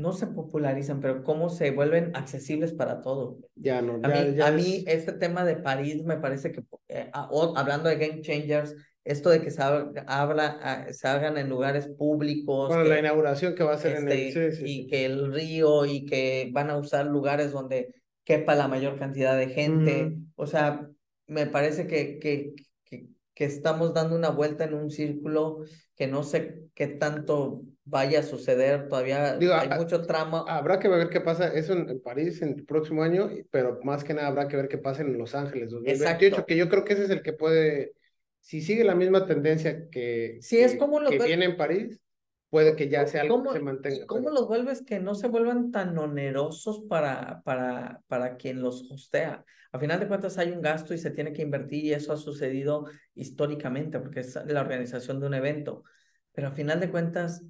S1: no se popularizan, pero cómo se vuelven accesibles para todos.
S2: Ya no,
S1: A
S2: ya,
S1: mí,
S2: ya
S1: a mí
S2: es-
S1: este tema de París me parece que, eh, ah, o- hablando de game changers, esto de que se, hab- habla, ah, se hagan en lugares públicos,
S2: Bueno,
S1: que-
S2: la inauguración que va a ser en el.
S1: este,
S2: Sí, sí,
S1: y
S2: sí.
S1: que el río y que van a usar lugares donde quepa la mayor cantidad de gente.
S2: Ujú.
S1: O sea, me parece que, que, que, que estamos dando una vuelta en un círculo que no sé qué tanto vaya a suceder. Todavía
S2: Digo,
S1: hay
S2: a-
S1: mucho tramo.
S2: Habrá que ver qué pasa eso en, en París en el próximo año, pero más que nada habrá que ver qué pasa en Los Ángeles 2028,
S1: Exacto.
S2: que yo creo que ese es el que puede, si sigue la misma tendencia que,
S1: es
S2: que-
S1: como lo
S2: que viene en París, puede que ya sea algo
S1: ¿Cómo,
S2: que se mantenga.
S1: cómo
S2: pero-
S1: los vuelves que no se vuelvan tan onerosos para, para, para quien los hostea? A final de cuentas hay un gasto y se tiene que invertir y eso ha sucedido históricamente porque es la organización de un evento. Pero a final de cuentas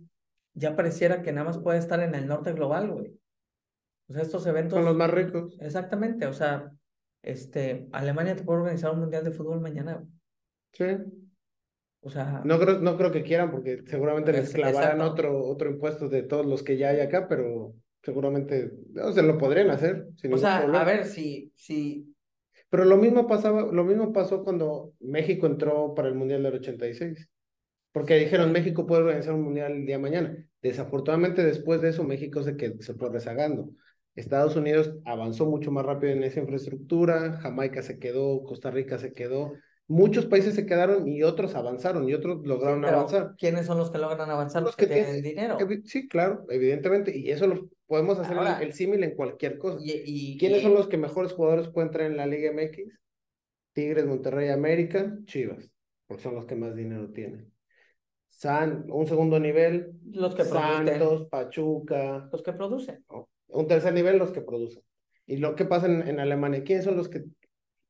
S1: ya pareciera que nada más puede estar en el norte global, güey. O sea, estos eventos...
S2: Son los más ricos.
S1: Exactamente, o sea, este, Alemania te puede organizar un mundial de fútbol mañana.
S2: Sí.
S1: O sea,
S2: No creo, no creo que quieran porque seguramente les
S1: Es-
S2: clavarán
S1: exacto.
S2: otro, otro impuesto de todos los que ya hay acá, pero seguramente o sea, lo podrían hacer sin
S1: o sea,
S2: problema.
S1: a ver, si, si,
S2: Pero lo mismo pasaba, lo mismo pasó cuando México entró para el Mundial del 86. Porque dijeron, México puede organizar un Mundial el día de mañana. Desafortunadamente, después de eso, México se, qued- se fue rezagando. Estados Unidos avanzó mucho más rápido en esa infraestructura, Jamaica se quedó, Costa Rica se quedó, muchos países se quedaron y otros avanzaron y otros lograron
S1: pero
S2: avanzar.
S1: ¿quiénes son los que logran avanzar?
S2: Los
S1: Los que
S2: que
S1: tienen dinero.
S2: Sí, claro, evidentemente, y eso lo podemos hacer el- símil en cualquier cosa.
S1: Y, y-
S2: ¿Quiénes
S1: y-
S2: son los que mejores jugadores pueden traer en la Liga MX? Tigres, Monterrey, América, Chivas, porque son los que más dinero tienen. San, un segundo nivel,
S1: los que producen?
S2: Santos, Pachuca,
S1: Los que producen.
S2: un tercer nivel, los que producen. ¿Y lo que pasa en, en Alemania? ¿Quiénes son los que,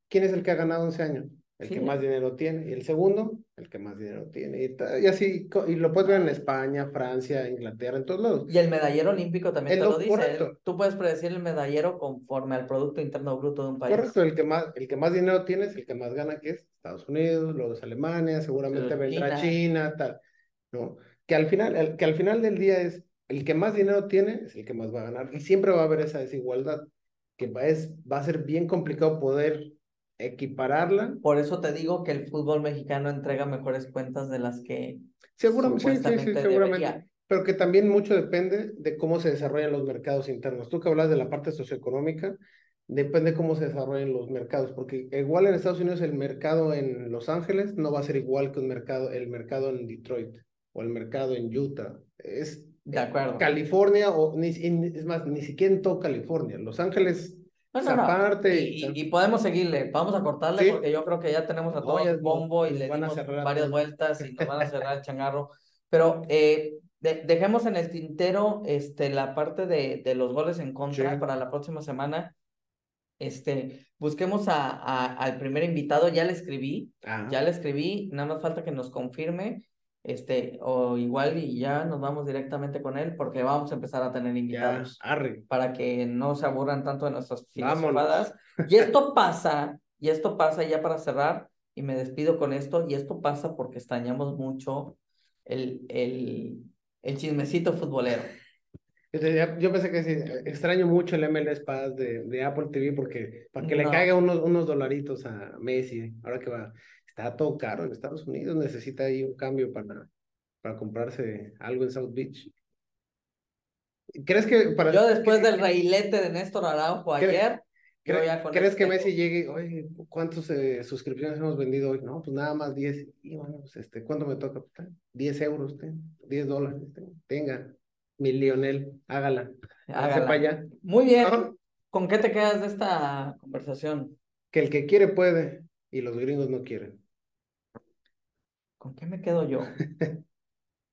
S2: quién es el que ha ganado 11 años? El
S1: Sí.
S2: que más dinero tiene. Y el segundo, el que más dinero tiene. Y, y así, y lo puedes ver en España, Francia, Inglaterra, en todos lados.
S1: Y el medallero olímpico también
S2: Es
S1: te
S2: lo
S1: dice.
S2: correcto.
S1: Tú puedes predecir el medallero conforme al Producto Interno Bruto de un país.
S2: Correcto, el que más, el que más dinero tiene es el que más gana, que es Estados Unidos, luego es Alemania, seguramente vendrá.
S1: China,
S2: tal, ¿no? Que al final, el, que al final del día es el que más dinero tiene, es el que más va a ganar, y siempre va a haber esa desigualdad, que va, es, va a ser bien complicado poder equipararla.
S1: Por eso te digo que el fútbol mexicano entrega mejores cuentas de las que
S2: Seguramente, sí, sí, seguramente.
S1: debería.
S2: Pero que también mucho depende de cómo se desarrollan los mercados internos. Tú que hablas de la parte socioeconómica, depende cómo se desarrollen los mercados, porque igual en Estados Unidos el mercado en Los Ángeles no va a ser igual que un mercado, el mercado en Detroit o el mercado en Utah. Es
S1: De acuerdo.
S2: California o ni, es más, ni siquiera en todo California. Los Ángeles
S1: No,
S2: es
S1: no, no.
S2: aparte.
S1: Y, y- y podemos seguirle, vamos a cortarle
S2: Sí.
S1: porque yo creo que ya tenemos a todos
S2: nos-
S1: bombo y le
S2: van a
S1: dimos varias vueltas y nos van a cerrar el [laughs] changarro. Pero eh, de- dejemos en el tintero este, la parte de, de los goles en contra
S2: Sí.
S1: para la próxima semana. Este, busquemos a, a- al primer invitado, ya le escribí, ya le escribí, nada más falta que nos confirme, este, o igual y ya nos vamos directamente con él porque vamos a empezar a tener
S2: ya,
S1: invitados
S2: arre.
S1: para que no se aburran tanto de nuestras filosofadas. Y esto pasa, y esto pasa ya para cerrar, y me despido con esto, y esto pasa porque extrañamos mucho el, el, el chismecito futbolero.
S2: Yo, pensé que sí, extraño mucho el MLS Pass de, de Apple TV porque para que le
S1: No.
S2: caiga unos, unos dolaritos a Messi, ahora que va, está todo caro en Estados Unidos, necesita ahí un cambio para, para comprarse algo en South Beach. ¿Crees que para
S1: Yo después del reilete de Néstor Araujo
S2: ¿Qué-
S1: ayer, Yo
S2: ¿Cre-
S1: ya con
S2: ¿Crees que
S1: tengo-
S2: Messi llegue? Oye, ¿cuántas suscripciones hemos vendido hoy? No, pues nada más 10. Y bueno, pues este, ¿cuánto me toca? Pues, 10 euros, ten, 10 dólares. ten, Tenga, mi Lionel, hágala.
S1: Hágala.
S2: Sepa ya.
S1: Muy bien. ¿Con qué te quedas de esta conversación?
S2: Que el que quiere puede y los gringos no quieren.
S1: ¿Con qué me quedo yo?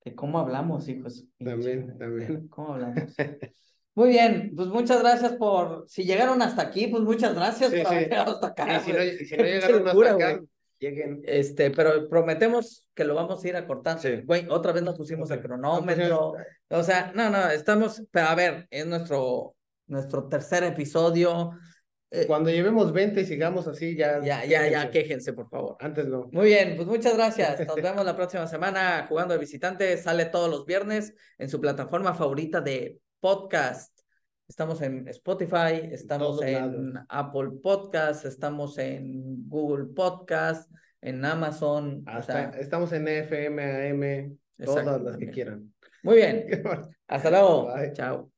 S1: Que cómo hablamos, hijos. [laughs]
S2: También, también.
S1: ¿Cómo hablamos? [laughs] Muy bien, pues muchas gracias por, si llegaron hasta aquí, pues muchas gracias
S2: Sí,
S1: por haber
S2: sí.
S1: llegado hasta acá.
S2: Y si no, si [laughs] no llegaron hasta
S1: locura,
S2: acá,
S1: güey.
S2: lleguen.
S1: Este, pero prometemos que lo vamos a ir acortando.
S2: Sí.
S1: Güey, otra vez nos pusimos el cronómetro. O sea, no, no, estamos, pero a ver, es nuestro, nuestro tercer episodio. Eh,
S2: Cuando llevemos 20 y sigamos así, ya.
S1: ya, ya, ya,
S2: quéjense.
S1: por favor.
S2: Antes no.
S1: Muy bien, pues muchas gracias. Nos vemos la próxima semana jugando de visitante. Sale todos los viernes en su plataforma favorita de podcast. Estamos en Spotify, estamos en. Apple Podcast, estamos en Google Podcast, en Amazon. o
S2: Hasta,
S1: sea,
S2: estamos en FM, AM, todas las que quieran.
S1: Muy bien. [laughs] Hasta luego.
S2: Bye.
S1: Chao.